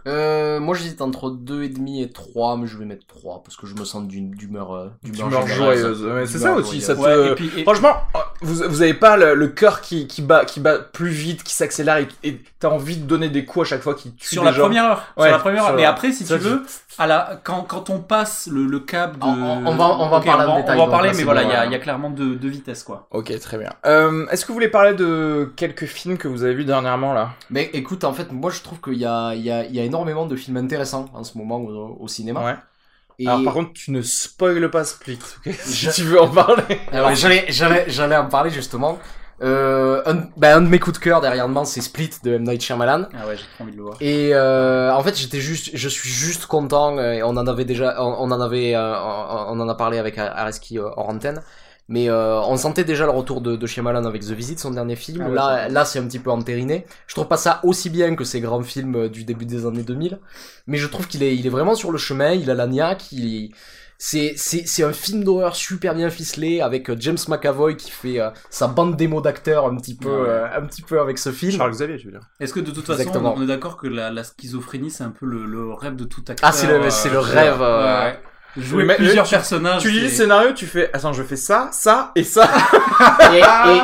Euh, moi j'hésite entre 2,5 et 3, mais je vais mettre 3 parce que je me sens d'une d'humeur euh, D'humeur joyeuse. Ouais, c'est ça aussi, joyeuse. ça te- Ouais, et puis, et- Franchement, euh, vous, vous avez pas le, le cœur qui, qui bat, qui bat plus vite, qui s'accélère et- t'as envie de donner des coups à chaque fois qui tue sur des la gens. première heure. Ouais, sur la première heure. Mais après, si ça, tu veux, à la, quand, quand on passe le, le cap de. On- on- on va- on va parler en on va- détail, On va en donc parler, mais voilà, il y, a, y clairement deux, vitesses, quoi. Ok, très bien. Euh, Est-ce que vous voulez parler de quelques films que vous avez vus dernièrement là? Mais écoute, en fait, moi je trouve qu'il y a, il y, a, il y a énormément de films intéressants en ce moment au, au cinéma. Ouais. Et... Alors par contre, tu ne spoiles pas Split, *laughs* Si Je- tu veux en parler. Alors, j'allais, j'allais, j'allais en parler justement. Euh, un, ben, un de mes coups de cœur derrière moi, c'est Split de M. Night Shyamalan. Ah ouais, j'ai trop envie de le voir. Et euh, en fait, j'étais juste, je suis juste content. Et on en avait déjà, on, on en avait, euh, on, on en a parlé avec Areski euh, hors antenne. Mais euh, on sentait déjà le retour de, de Shyamalan avec The Visit, son dernier film. Ah là, c'est là, c'est un petit peu entériné. Je trouve pas ça aussi bien que ces grands films euh, du début des années 2000, mais je trouve qu'il est, il est vraiment sur le chemin. Il a la niaque. Il, c'est, c'est, c'est un film d'horreur super bien ficelé avec euh, James McAvoy qui fait euh, sa bande démo d'acteurs un petit peu, Ouais. euh, un petit peu avec ce film. Xavier, tu veux dire Est-ce que de toute façon, on est d'accord que la, la schizophrénie, c'est un peu le, le rêve de tout acteur Ah, c'est le, c'est le rêve. euh, ouais. Jouer Mais- plusieurs tu- personnages. Tu lis le scénario, tu fais attends, je fais ça, ça et ça. *laughs*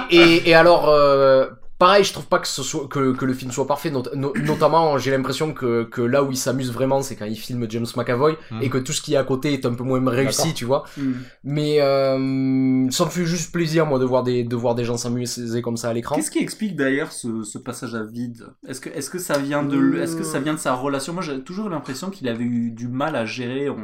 et, et, et, et alors, euh, pareil, je trouve pas que, ce soit, que, que le film soit parfait. Not- no- notamment, j'ai l'impression que, que là où il s'amuse vraiment, c'est quand il filme James McAvoy Mhm. et que tout ce qui est à côté est un peu moins réussi, tu vois. Hmm. Mais euh, ça me fait juste plaisir, moi, de voir des, de voir des gens s'amuser comme ça à l'écran. Qu'est-ce qui explique d'ailleurs ce, ce passage à vide? Est-ce que, est-ce que ça vient de, est-ce que ça vient de sa relation? Moi, j'ai toujours eu l'impression qu'il avait eu du mal à gérer, on-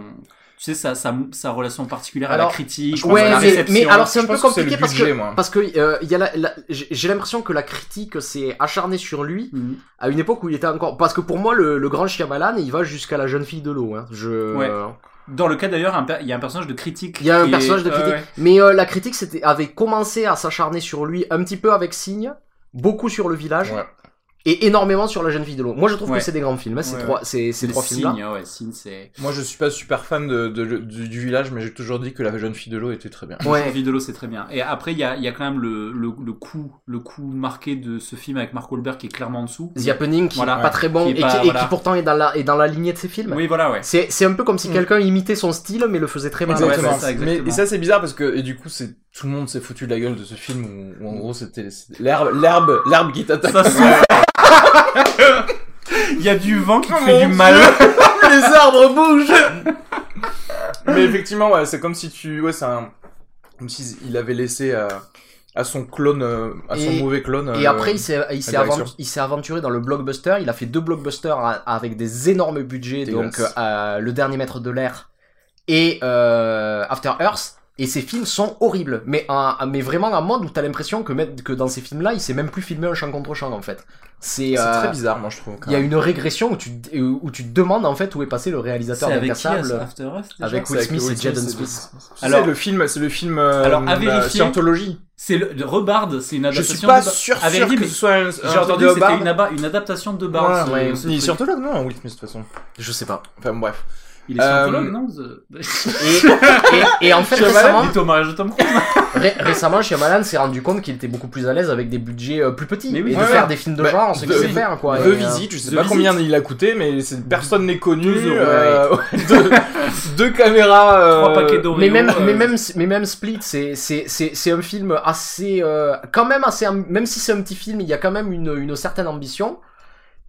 tu sais, sa, sa, sa relation particulière à la critique, Ouais, à la mais, alors c'est un peu que compliqué parce budget, que moi. parce que euh, il y a la, la- j'ai l'impression que la critique s'est acharnée sur lui Mhm. à une époque où il était encore parce que pour moi le, le grand Shyamalan il va jusqu'à la jeune fille de l'eau hein. je Ouais. Dans le cas d'ailleurs, il y a un personnage de critique. Il y a un est- personnage de critique. ouais. Mais euh, la critique c'était avait commencé à s'acharner sur lui un petit peu avec Signe, beaucoup sur le village Ouais. Et énormément sur la jeune fille de l'eau. Moi je trouve Ouais. que c'est des grands films, hein, ces Ouais, trois ces, ces trois films là. signe, ouais, signe, c'est. Moi, je suis pas super fan de, de- du, du village, mais j'ai toujours dit que la jeune fille de l'eau était très bien. Ouais. Ouais. Vie de l'eau, c'est très bien. Et après, il y a, il y a quand même le, le, le coup, le coup marqué de ce film avec Mark Wahlberg qui est clairement en dessous. The Happening qui Voilà. est pas très bon Qui est et, qui, et pourtant est dans la est dans la lignée de ses films. Oui, voilà, ouais. C'est c'est un peu comme si Mm. quelqu'un imitait son style mais le faisait très mal. Ouais, Exactement. c'est ça, Mais, exactement. et ça, c'est bizarre parce que, et du coup, c'est, tout le monde s'est foutu de la gueule de ce film où, où en gros, c'était c'était l'herbe, l'herbe, l'herbe qui t'attaque. Il y a du vent qui te Oh fait du mal. *laughs* les arbres bougent! Mais effectivement, ouais, c'est comme si tu, ouais, c'est un, comme s'il avait laissé à, à son clone, euh, à son Et- mauvais clone. Et euh, après, il s'est, il s'est, la direction. aventu- il s'est aventuré dans le blockbuster. Il a fait deux blockbusters a- avec des énormes budgets, donc Dégueulasse. euh, Le Dernier Maître de l'air et euh, After Earth. Et ces films sont horribles, mais, en- mais vraiment en mode où t'as l'impression que, même- que dans ces films-là, il s'est même plus filmé un champ contre champ en fait. C'est C'est euh, très bizarre, moi, je trouve. Il y a une régression où tu, où tu te demandes en fait où est passé le réalisateur avec d'incassable. After Earth déjà Avec C'est Will avec Smith et Jaden Smith. C'est Alors- le film, c'est le film. euh, Alors, à vérifier. Scientologie. C'est le, le Rebard, c'est une Je adaptation. suis pas de sûr, que ce soit un. J'ai entendu que c'était une, adaptation de Bard. Ouais. ce Il est truc. scientologue, non, Will Smith, de toute façon. Je sais pas. Enfin, bref. Il est scientologue, Euh, non *laughs* Et, et, et en fait, récemment, de ré- récemment, Shyamalan s'est rendu compte qu'il était beaucoup plus à l'aise avec des budgets euh, plus petits Mais oui. et de Ouais, faire ouais. des films de Bah, genre, ce qu'il sait faire, quoi. The Et, euh, Visit, je sais pas combien il a coûté, mais personne n'est connu. Deux euh, *laughs* deux, deux caméras. euh, Trois paquets d'Oreo. Mais même, euh, mais même, mais même Split, c'est, un film assez, euh, quand même assez, même si c'est un petit film, il y a quand même une, une certaine ambition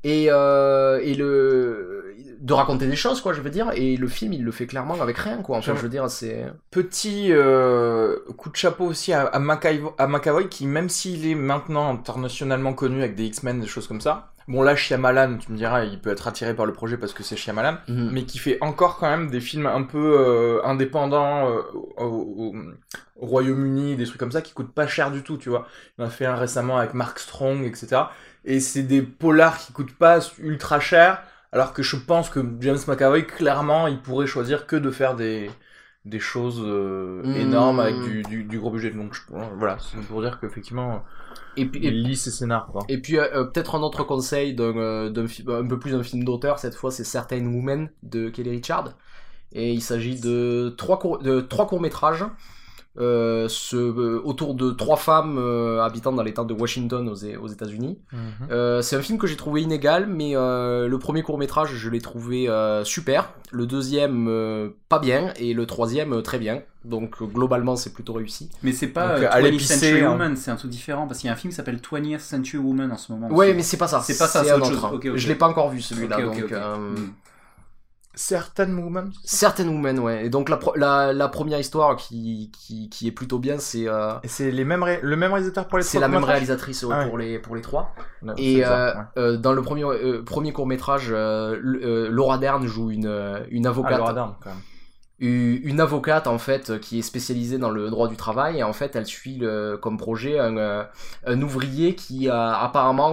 et, euh, et le, de raconter des choses, quoi, je veux dire. Et le film, il le fait clairement avec rien, quoi. Enfin, je veux dire, c'est. Petit euh, coup de chapeau aussi à, à, McAvoy, à McAvoy, qui, même s'il est maintenant internationalement connu avec des X-Men, des choses comme ça, bon là, Shyamalan, tu me diras, il peut être attiré par le projet parce que c'est Shyamalan, Mhm. mais qui fait encore quand même des films un peu euh, indépendants euh, au, au- au Royaume-Uni, des trucs comme ça qui coûtent pas cher du tout, tu vois. Il en a fait un récemment avec Mark Strong, etc. Et c'est des polars qui coûtent pas ultra cher, alors que je pense que James McAvoy, clairement, il pourrait choisir que de faire des des choses euh, Mm. énormes avec du, du, du gros budget. Donc je- voilà, c'est pour dire qu'effectivement, Et puis, et il lit ses scénars. Quoi. Et puis euh, peut-être un autre conseil d'un, euh, d'un un peu plus d'un film d'auteur cette fois, c'est Certain Women de Kelly Richard. Et il s'agit de trois courts, de trois courts métrages euh, ce, euh, autour de trois femmes euh, habitant dans l'État de Washington aux, aux États-Unis. Mhm. Euh, c'est un film que j'ai trouvé inégal, mais euh, le premier court métrage je l'ai trouvé euh, super, le deuxième euh, pas bien et le troisième euh, très bien. Donc globalement c'est plutôt réussi. Mais c'est pas Donc, euh, allez 20th pisser, Century hein. Woman, c'est un truc différent parce qu'il y a un film qui s'appelle 20th Century Woman en ce moment. Ouais, aussi. mais c'est pas ça. C'est pas ça, c'est un autre chose. Je l'ai pas encore vu celui-là. Donc, ok. Certaines Women. Certaines Women, ouais. Et donc la, pro- la, la première histoire qui, qui, qui est plutôt bien, c'est euh, c'est les mêmes ré- le même réalisateur pour les c'est trois la même réalisatrice Ah ouais. pour, les, pour les trois. Non, c'est Et euh, ouais. euh, dans le premier, euh, premier court métrage, Laura Dern joue une, une Ah, avocate. Laura Dern, quand même. Une avocate en fait euh, qui est spécialisée dans le droit du travail et en fait elle suit le- comme projet un, euh, un ouvrier qui euh, apparemment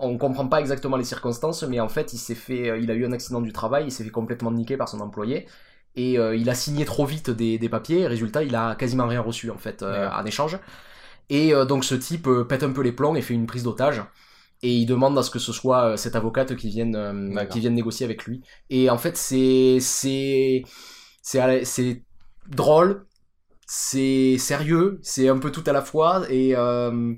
on, on comprend pas exactement les circonstances mais en fait il s'est fait euh, il a eu un accident du travail il s'est fait complètement niquer par son employé et euh, il a signé trop vite des, des papiers et résultat il a quasiment rien reçu en fait euh, en échange. Et euh, donc ce type pète un peu les plombs et fait une prise d'otage et il demande à ce que ce soit euh, cette avocate qui vienne euh, qui vienne négocier avec lui. Et en fait c'est c'est c'est c'est drôle c'est sérieux c'est un peu tout à la fois et euh,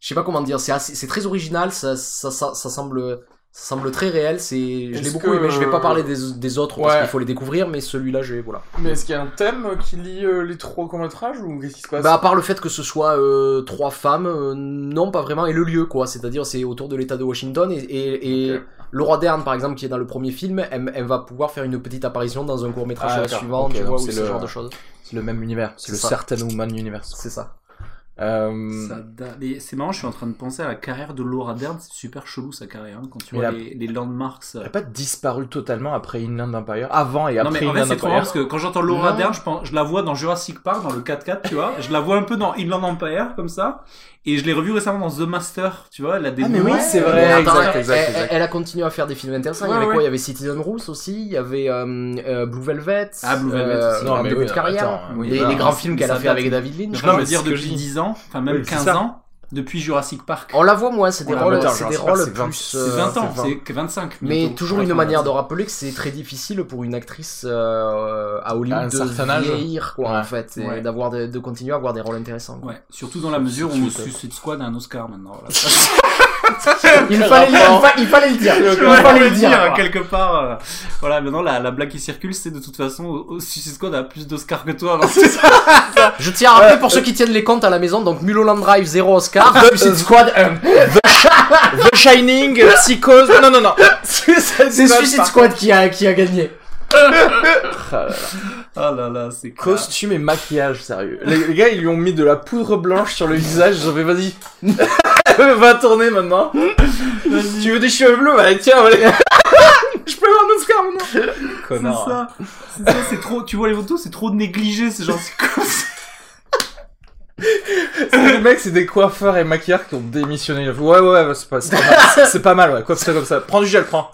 je sais pas comment dire c'est très original ça, ça, ça, ça semble ça semble très réel c'est je l'ai beaucoup que- aimé. Je vais pas parler des, des autres parce Ouais. qu'il faut les découvrir mais celui-là j'ai voilà. Mais est-ce qu'il y a un thème qui lie euh, les trois courts-métrages ou qu'est-ce qui se passe? Bah à part le fait que ce soit euh, trois femmes euh, non pas vraiment. Et le lieu quoi. C'est-à-dire c'est autour de l'état de Washington et, et, et Ok. Laura Dern par exemple qui est dans le premier film elle, elle va pouvoir faire une petite apparition dans un court métrage Ah, suivant Ok, tu vois ou ce le- genre de choses C'est le même univers, c'est le ça. Certain Woman Universe. c'est ça Euh, da- mais c'est marrant, je suis en train de penser à la carrière de Laura Dern, c'est super chelou sa carrière, hein, quand tu Mais vois la- les, les landmarks. euh. Elle a pas disparu totalement après Inland Empire, avant et Non après mais en fait Inland c'est trop marrant Empire. parce que quand j'entends Laura Non. Dern, je, pense, je la vois dans Jurassic Park, dans le 4x4, tu vois, je la vois un peu dans Inland Empire comme ça, et je l'ai revue récemment dans The Master, tu vois, elle a des Ah, mais oui, c'est vrai, attends, exact, elle, exact, elle- exact. elle a continué à faire des films intéressants. il y avait ouais. quoi Il y avait Citizen Rules aussi. Il y avait euh, euh, Blue Velvet. Ah, Blue Velvet euh, aussi. Non, mais début oui, de carrière. attends, oui, les, bah, les grands films qu'elle a fait avec David Lynch. Je Non, veux mais dire depuis je dis. 10 ans, enfin même Oui, c'est 15 ça. ans, depuis Jurassic Park. On la voit moins. C'est des rôles, c'est des rôles c'est 20, plus. C'est euh, 20 ans, c'est 20. c'est que 25. Mais toujours une manière de 25. rappeler que c'est très difficile pour une actrice euh, à Hollywood de vieillir, quoi, en fait, et Ouais. d'avoir de, continuer à avoir des rôles intéressants. Ouais, surtout dans la mesure où. Suicide Squad a un Oscar maintenant. *laughs* *laughs* Il, fallait, le- il, fa- il fallait le dire. Il fallait le dire. quelque part. euh, voilà, maintenant la, la blague qui circule, c'est de toute façon, Suicide Squad a plus d'Oscars que toi. alors c'est ça. *laughs* Je tiens à rappeler pour ceux qui tiennent les comptes à la maison, donc Mulholland Drive 0 Oscar, Suicide Squad 1. *laughs* The Shining, Psychose. Non, non, non. C'est Suicide Squad qui a, qui a gagné. Ah là là, c'est. Costume et maquillage, sérieux. Les, les gars, ils lui ont mis de la poudre blanche sur le visage. Fait, vas-y. *laughs* Va tourner maintenant. tu veux des cheveux bleus? Bah tiens, allez. *laughs* Je peux avoir un Oscar maintenant. C'est Connard. ça. C'est ça, c'est trop. Tu vois les photos, c'est trop négligé. C'est genre, c'est comme ça. Mecs, c'est des coiffeurs et maquilleurs qui ont démissionné. Ouais, ouais, ouais, c'est pas, pas mal. C'est- C'est pas mal, ouais. Coiffe ça comme ça. Prends du gel, prends.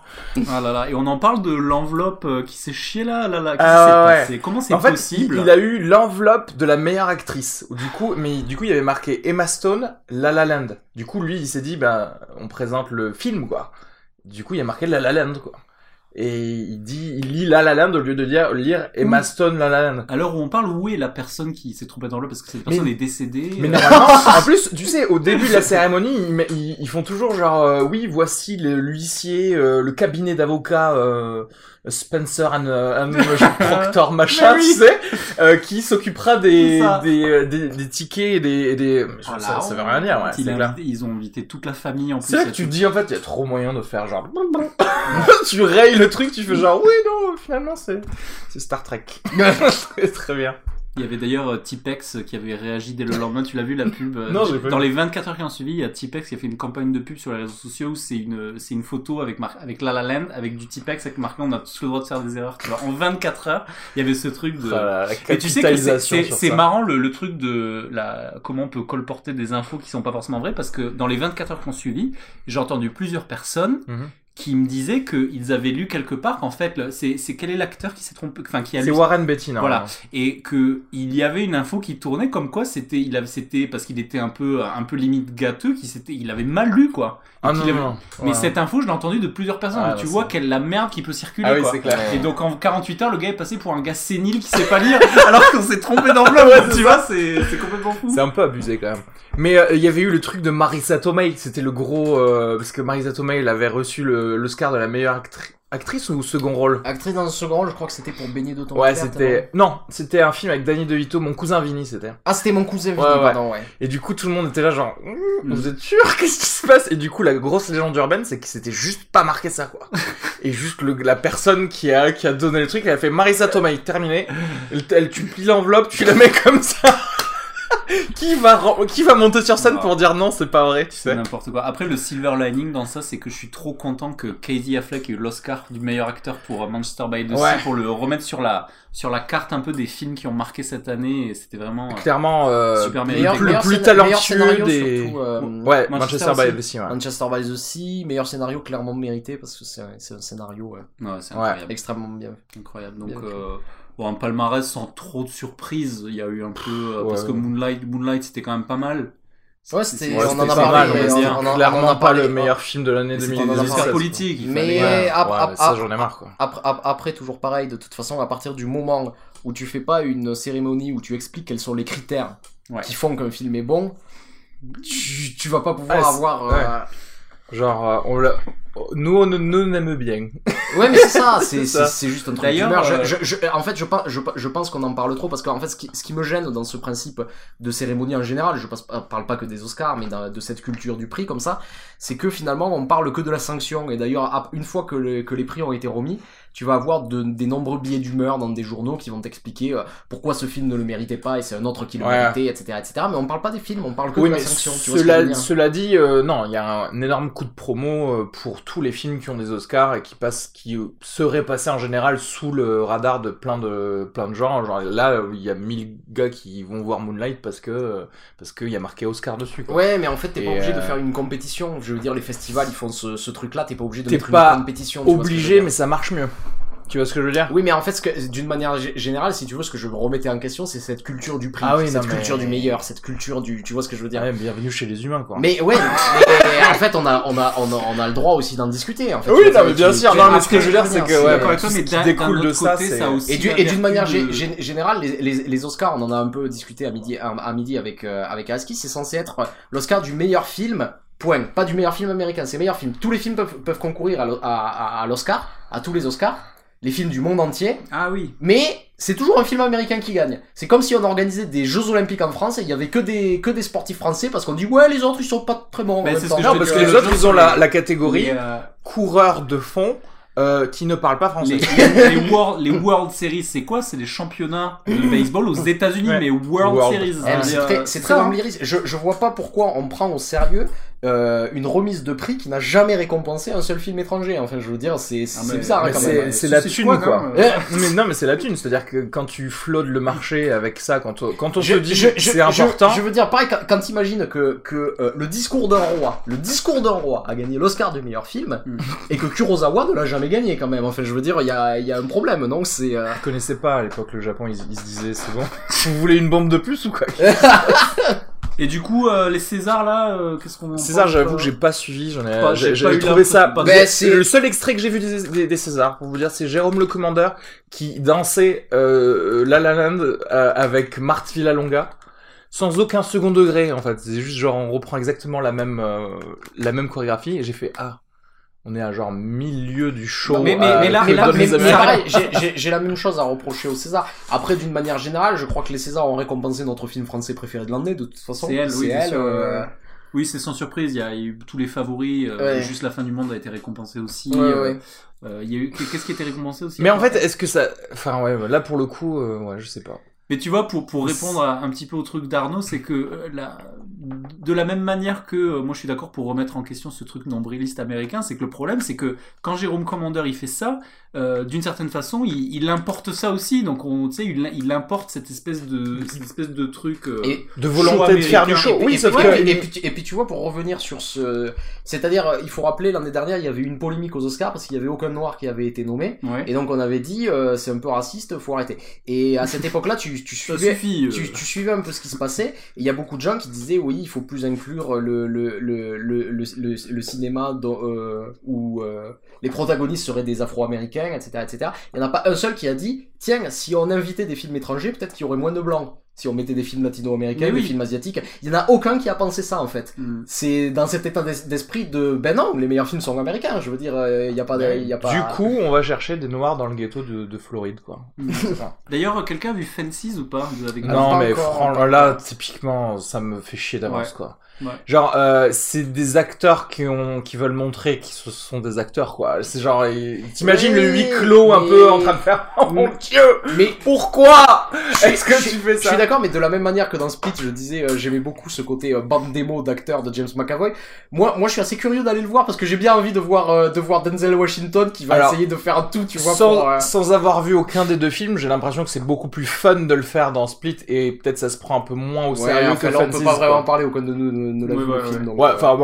Ah là là, et on en parle de l'enveloppe euh, qui s'est chiée là, là, là. Ah ouais. passé? Comment c'est En fait, possible? il, il a eu l'enveloppe de la meilleure actrice. Du coup, mais du coup, il y avait marqué Emma Stone, La La Land. Du coup, lui, il s'est dit, bah, on présente le film, quoi. Du coup, il y a marqué La La Land, quoi. Et il dit, il lit La La Land au lieu de lire, lire Emma. Stone, La La Land. L'heure où on parle, où est la personne qui s'est trompée d'enveloppe Parce que cette personne Mais- est décédée. Mais euh, normalement, *laughs* en plus, tu sais, au début de la cérémonie, ils, met- ils- ils font toujours genre, euh, oui, voici le- l'huissier, euh, le cabinet d'avocats euh, Spencer and, euh, and *laughs* Proctor machin, oui. tu sais, euh, qui s'occupera des, euh, des, des tickets et des... des... ça, veut rien dire, ouais, il invité- ils ont invité toute la famille en plus. C'est là que tu te dis, en fait, il y a trop moyen de faire genre... *laughs* tu rayes le truc, tu fais genre, oui, non, finalement, c'est c'est Star Trek. *laughs* très, très bien. Il y avait d'ailleurs euh, Tipex qui avait réagi dès le lendemain. Tu l'as vu la pub euh, Non, j'ai pas Dans vu. les 24 heures qui ont suivi, il y a Tipex qui a fait une campagne de pub sur les réseaux sociaux où c'est une, c'est une photo avec, mar- avec La La Land, avec du Tipex, avec marqué on a tous le droit de faire des erreurs. Tu vois. En 24 heures, il y avait ce truc de. Voilà, la Et tu sais que c'est- c'est sur c'est ça. marrant le, le truc de la comment on peut colporter des infos qui sont pas forcément vraies parce que dans les 24 heures qui ont suivi, j'ai entendu plusieurs personnes Mhm. Qui me disaient qu'ils avaient lu quelque part qu'en fait c'est c'est quel est l'acteur qui s'est trompé enfin qui a C'est lu Warren Beatty, non Voilà. et que il y avait une info qui tournait comme quoi c'était il avait c'était parce qu'il était un peu un peu limite gâteux qui s'était il avait mal lu quoi Ah qu'il non, avait- non, non. mais Ouais. cette info je l'ai entendue de plusieurs personnes Ah, tu vois quelle la merde qui peut circuler Ah oui, quoi c'est clair. et donc en 48 heures le gars est passé pour un gars sénile qui sait pas lire *laughs* alors qu'on s'est trompé d'enveloppe Ouais, tu ça. vois c'est c'est complètement fou C'est un peu abusé quand même. Mais euh, il y avait eu le truc de Marisa Tomei, c'était le gros euh, parce que Marisa Tomei elle avait reçu le- l'Oscar de la meilleure actri- actrice ou second rôle? Actrice dans un second rôle, je crois que c'était pour baigner ton Ouais, c'était non, c'était un film avec Danny DeVito, mon cousin Vinny, c'était. Ah, c'était mon cousin Vinny, Ouais, ouais. pardon, ouais. Et du coup, tout le monde était là genre Mm. vous êtes sûr? *laughs* Qu'est-ce qui se passe? Et du coup, la grosse légende urbaine, c'est que c'était juste pas marqué ça quoi. *laughs* Et juste le, la personne qui a qui a donné le truc, elle a fait Marisa Tomei, terminé. Elle, elle- tu plies l'enveloppe, tu la mets comme ça. *laughs* *laughs* qui va qui va monter sur scène Wow. pour dire non, c'est pas vrai, tu c'est sais. n'importe quoi. Après, le silver lining dans ça, c'est que je suis trop content que Casey Affleck ait eu l'Oscar du meilleur acteur pour euh, Manchester by the Sea, Ouais. pour le remettre sur la, sur la carte un peu des films qui ont marqué cette année, et c'était vraiment... euh, Clairement, euh, Super plus- le meilleur plus talentueux meilleur des. surtout, euh, ouais, Manchester, Manchester by the Sea, ouais. Manchester by the Sea, meilleur scénario clairement mérité parce que c'est un, scénario euh, Ouais, c'est Ouais. incroyable. extrêmement bien. incroyable. Donc, Bien euh, bon, un palmarès sans trop de surprises. Il y a eu un peu... euh, parce Ouais, que. Moonlight, Moonlight c'était quand même pas mal. Ouais, c'était, Ouais, on en a pas parlé, mal, mais on- on clairement pas le meilleur film de l'année Mais c'était 2018. des Oscars parlé. politiques. il Mais- fallait- Ouais, ap- ouais, ap- mais ça ap- j'en ai marre quoi. Après, ap- après, toujours pareil, de toute façon, à partir du moment où tu fais pas une cérémonie où tu expliques quels sont les critères Ouais. qui font qu'un film est bon, tu, tu vas pas pouvoir Ah, avoir. euh, ouais. Genre, euh, on l'a- nous on nous aime bien. *laughs* Ouais, mais c'est ça, c'est C'est c'est- ça. c'est juste un truc D'ailleurs, d'humeur. Je- euh, je- je- en fait, je, pense- je, je pense qu'on en parle trop parce qu'en fait, ce qui, ce qui me gêne dans ce principe de cérémonie en général, je passe- euh, parle pas que des Oscars, mais dans- de cette culture du prix comme ça, c'est que finalement, on parle que de la sanction. Et d'ailleurs, une fois que, le- que les prix ont été remis, tu vas avoir de- des nombreux billets d'humeur dans des journaux qui vont t'expliquer euh, pourquoi ce film ne le méritait pas et c'est un autre qui le Ouais. méritait, etc., etc. Mais on parle pas des films, on parle que Oui, de la sanction. Tu vois ce que je cela, dit, euh, non, il y a un énorme coup de promo pour tous les films qui ont des Oscars et qui passent, qui euh, seraient passés en général sous le radar de plein de plein de gens. Genre là, euh, il y a 1000 gars qui vont voir Moonlight parce que euh, parce qu'il y a marqué Oscar dessus. Quoi. Ouais, mais en fait, t'es pas obligé de euh, faire une compétition. Je veux dire, les festivals, ils font ce, ce truc-là, t'es pas obligé de T'es mettre pas une compétition. Obligé, mais ça marche mieux. Tu vois ce que je veux dire? Oui, mais en fait, ce que, d'une manière gé- générale, si tu veux, ce que je remettais en question, c'est cette culture du prix, Ah oui, cette non, mais- culture du meilleur, cette culture du, tu vois ce que je veux dire? Ouais, Bienvenue chez les humains, quoi. Mais ouais, mais en fait, on a, on a, on a, on a le droit aussi d'en discuter. En fait, Oui, non, mais bien tu- sûr. tu- Non, mais ce que je veux dire, c'est que, ouais, tout ce qui découle de ça, c'est- Et, d'une manière générale, les, les, les Oscars, on en a un peu discuté à midi, à, midi avec, euh, avec Aski, c'est censé être l'Oscar du meilleur film, point. Pas du meilleur film américain, c'est meilleur film. Tous les films peuvent, peuvent concourir à à- à- à l'Oscar, à tous les Oscars, les films du monde entier, Ah oui. mais c'est toujours un film américain qui gagne. C'est comme si on organisait des Jeux Olympiques en France et il y avait que des, que des sportifs français parce qu'on dit ouais, les autres ils sont pas très bons. en Mais même c'est ce temps. que Non, parce que les euh, autres, ils ont la, la catégorie Les, euh, coureurs de fond euh, qui ne parlent pas français. les, World, les World Series, c'est quoi? C'est les championnats de *clears throat* baseball aux États-Unis, Ouais. mais World, World. Series. Eh, c'est-à-dire, c'est très, c'est ça, très hein. Wembley. Je, je vois pas pourquoi on prend au sérieux euh, une remise de prix qui n'a jamais récompensé un seul film étranger. Enfin, je veux dire, c'est c'est Ah, bizarre Mais quand c'est- même. c'est la thune, quoi. *laughs* mais non, mais c'est la thune, c'est-à-dire que quand tu flottes le marché avec ça, quand on, quand on je, te dit je- que je- c'est important, Je, je veux dire, pareil, quand, quand t'imagines que, que euh, le discours d'un roi, le discours d'un roi a gagné l'Oscar du meilleur film, Mm. et que Kurosawa ne l'a jamais gagné quand même. Enfin, je veux dire, il y a, il y a un problème, non C'est euh, je connaissais pas à l'époque le Japon, ils, ils se disaient c'est bon. *laughs* Vous voulez une bombe de plus ou quoi? *laughs* Et du coup, euh, les Césars là, euh, qu'est-ce qu'on en César, pense, j'avoue euh que j'ai pas suivi, j'en ai, Pas- j'ai j'ai j'ai pas eu trouvé l'info, ça. pas Ben, c'est c'est- le seul extrait que j'ai vu des, des, des Césars, pour vous dire, c'est Jérôme le Commandeur qui dansait euh, La La Land euh, avec Marthe Villalonga. Sans aucun second degré, en fait. C'est juste genre, on reprend exactement la même, euh, la même chorégraphie, et j'ai fait, ah, on est à genre milieu du show. Mais- mais- euh, mais là- que mais là- donnent mais, les mais Américains. pareil, j'ai- la même chose à reprocher au César. Après, d'une manière générale, je crois que les Césars ont récompensé notre film français préféré de l'année, de toute façon. C'est elle, oui, bien sûr, euh, Oui, c'est sans surprise. Il y a eu tous les favoris. euh, Ouais. Juste la fin du monde a été récompensé aussi. ouais, euh, ouais. euh, il y a eu qu'est-ce qui a été récompensé aussi Mais en fait, est-ce que ça, enfin ouais, là pour le coup, euh, ouais, je sais pas. Mais tu vois, pour, pour répondre à, un petit peu au truc d'Arnaud, c'est que euh, la, de la même manière que euh, moi je suis d'accord pour remettre en question ce truc nombriliste américain, c'est que le problème c'est que quand Jérôme Commander il fait ça, euh, d'une certaine façon il, il importe ça aussi, donc on, tu sais, il, il importe cette espèce de, cette espèce de truc. euh, Et, De volonté de faire du américain. show. Oui, et, sauf puis, que. ouais, et, puis, tu- et puis tu vois, pour revenir sur ce... C'est-à-dire, il faut rappeler, l'année dernière, il y avait eu une polémique aux Oscars parce qu'il y avait aucun noir qui avait été nommé. ouais. Et donc on avait dit, euh, c'est un peu raciste, faut arrêter. Et à cette époque-là, tu, tu suivais... suffit. euh. Tu, tu suivais un peu ce qui se passait, et il y a beaucoup de gens qui disaient oui, il faut plus inclure le, cinéma euh, où euh, les protagonistes seraient des Afro-Américains, etc., etc. Il n'y en a pas un seul qui a dit tiens, si on invitait des films étrangers, peut-être qu'il y aurait moins de blancs. Si on mettait des films latino-américains, oui. des films asiatiques, il n'y en a aucun qui a pensé ça en fait. Mm. C'est dans cet état d'es- d'esprit de ben non, les meilleurs films sont américains. Je veux dire, euh, il n'y a pas, de, y a pas. Du coup, on va chercher des noirs dans le ghetto de, de Floride, quoi. Mm. D'ailleurs, quelqu'un a vu Fences ou pas avec non, mais encore, franchement, là, typiquement, ça me fait chier d'avance, Ouais. quoi. Ouais. Genre, euh, c'est des acteurs qui ont, qui veulent montrer qu'ils se- sont des acteurs, quoi. C'est genre, t'imagines Oui, le huis clos un peu en train de faire, *laughs* oh mon dieu, Mais pourquoi? est-ce que tu fais Je suis ça? d'accord, mais de la même manière que dans Split, je disais, euh, j'aimais beaucoup ce côté euh, bande démo d'acteurs de James McAvoy. Moi, moi, je suis assez curieux d'aller le voir parce que j'ai bien envie de voir, euh, de voir Denzel Washington qui va Alors, essayer de faire tout, tu vois. sans, pour, sans avoir vu aucun des deux films, j'ai l'impression que c'est beaucoup plus fun de le faire dans Split et peut-être ça se prend un peu moins au ouais, sérieux que là, on peut pas vraiment parler aucun de nous ne, l'a Ouais, vu ouais, le film. donc, Ouais, enfin,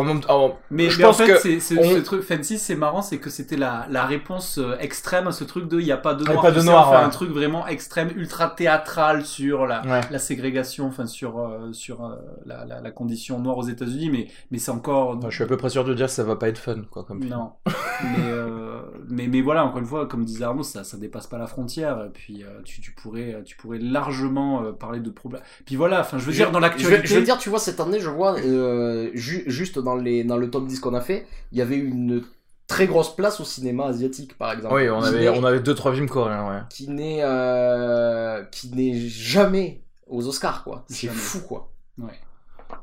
Mais, je mais en pense fait, que c'est, c'est- on- ce truc Fancy, c'est marrant, c'est que c'était la, la réponse euh, extrême à ce truc de il y a pas de Il y a noir. pas de noir, on fait ouais. un truc vraiment extrême, ultra théâtral sur la, Ouais. la ségrégation, enfin sur euh, sur euh, la, la, la condition noire aux États-Unis, mais mais c'est encore je suis à peu près sûr de dire que ça va pas être fun, quoi, comme film. non. *laughs* mais, euh, mais mais voilà, encore une fois, comme disait Arnaud, ça ça dépasse pas la frontière. Et puis euh, tu tu pourrais tu pourrais largement euh, parler de problèmes. Puis voilà, enfin je veux dire dans je, l'actualité. veux- je veux dire, tu vois, cette année, je vois, euh, ju- juste dans, les, dans le top 10 qu'on a fait, il y avait une très grosse place au cinéma asiatique, par exemple. Oui, on avait, on avait deux, trois films coréens, ouais. qui n'est euh, qui n'est jamais aux Oscars quoi. C'est fou quoi. Ouais.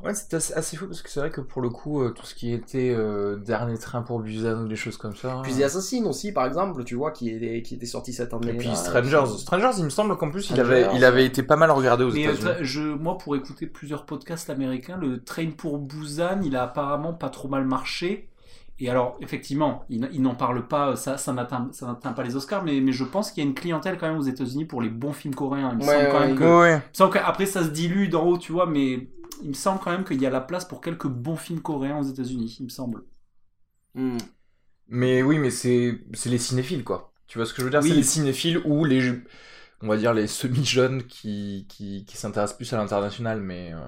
Ouais, c'était assez, assez fou parce que c'est vrai que pour le coup, euh, tout ce qui était euh, Dernier Train pour Busan ou des choses comme ça. Puis The Assassin aussi par exemple, tu vois qui était qui était sorti cette année. Et puis là, Strangers. euh, Strangers, il me semble qu'en plus, il avait, il avait été pas mal regardé aux Mais euh, États-Unis. je, moi, pour écouter plusieurs podcasts américains, le Train pour Busan, il a apparemment pas trop mal marché. Et alors, effectivement, il, n- il n'en parle pas, ça, ça n'atteint ça n'atteint pas les Oscars, mais, mais je pense qu'il y a une clientèle quand même aux États-Unis pour les bons films coréens. Il me Ouais, semble quand ouais, même ouais. que. Ouais. il me semble qu'après, ça se dilue d'en haut, tu vois, mais il me semble quand même qu'il y a la place pour quelques bons films coréens aux États-Unis, il me semble. hmm. Mais oui, mais c'est, c'est les cinéphiles, quoi. Tu vois ce que je veux dire? Oui. C'est les cinéphiles ou les, on va dire les semi-jeunes qui, qui, qui s'intéressent plus à l'international, mais. euh,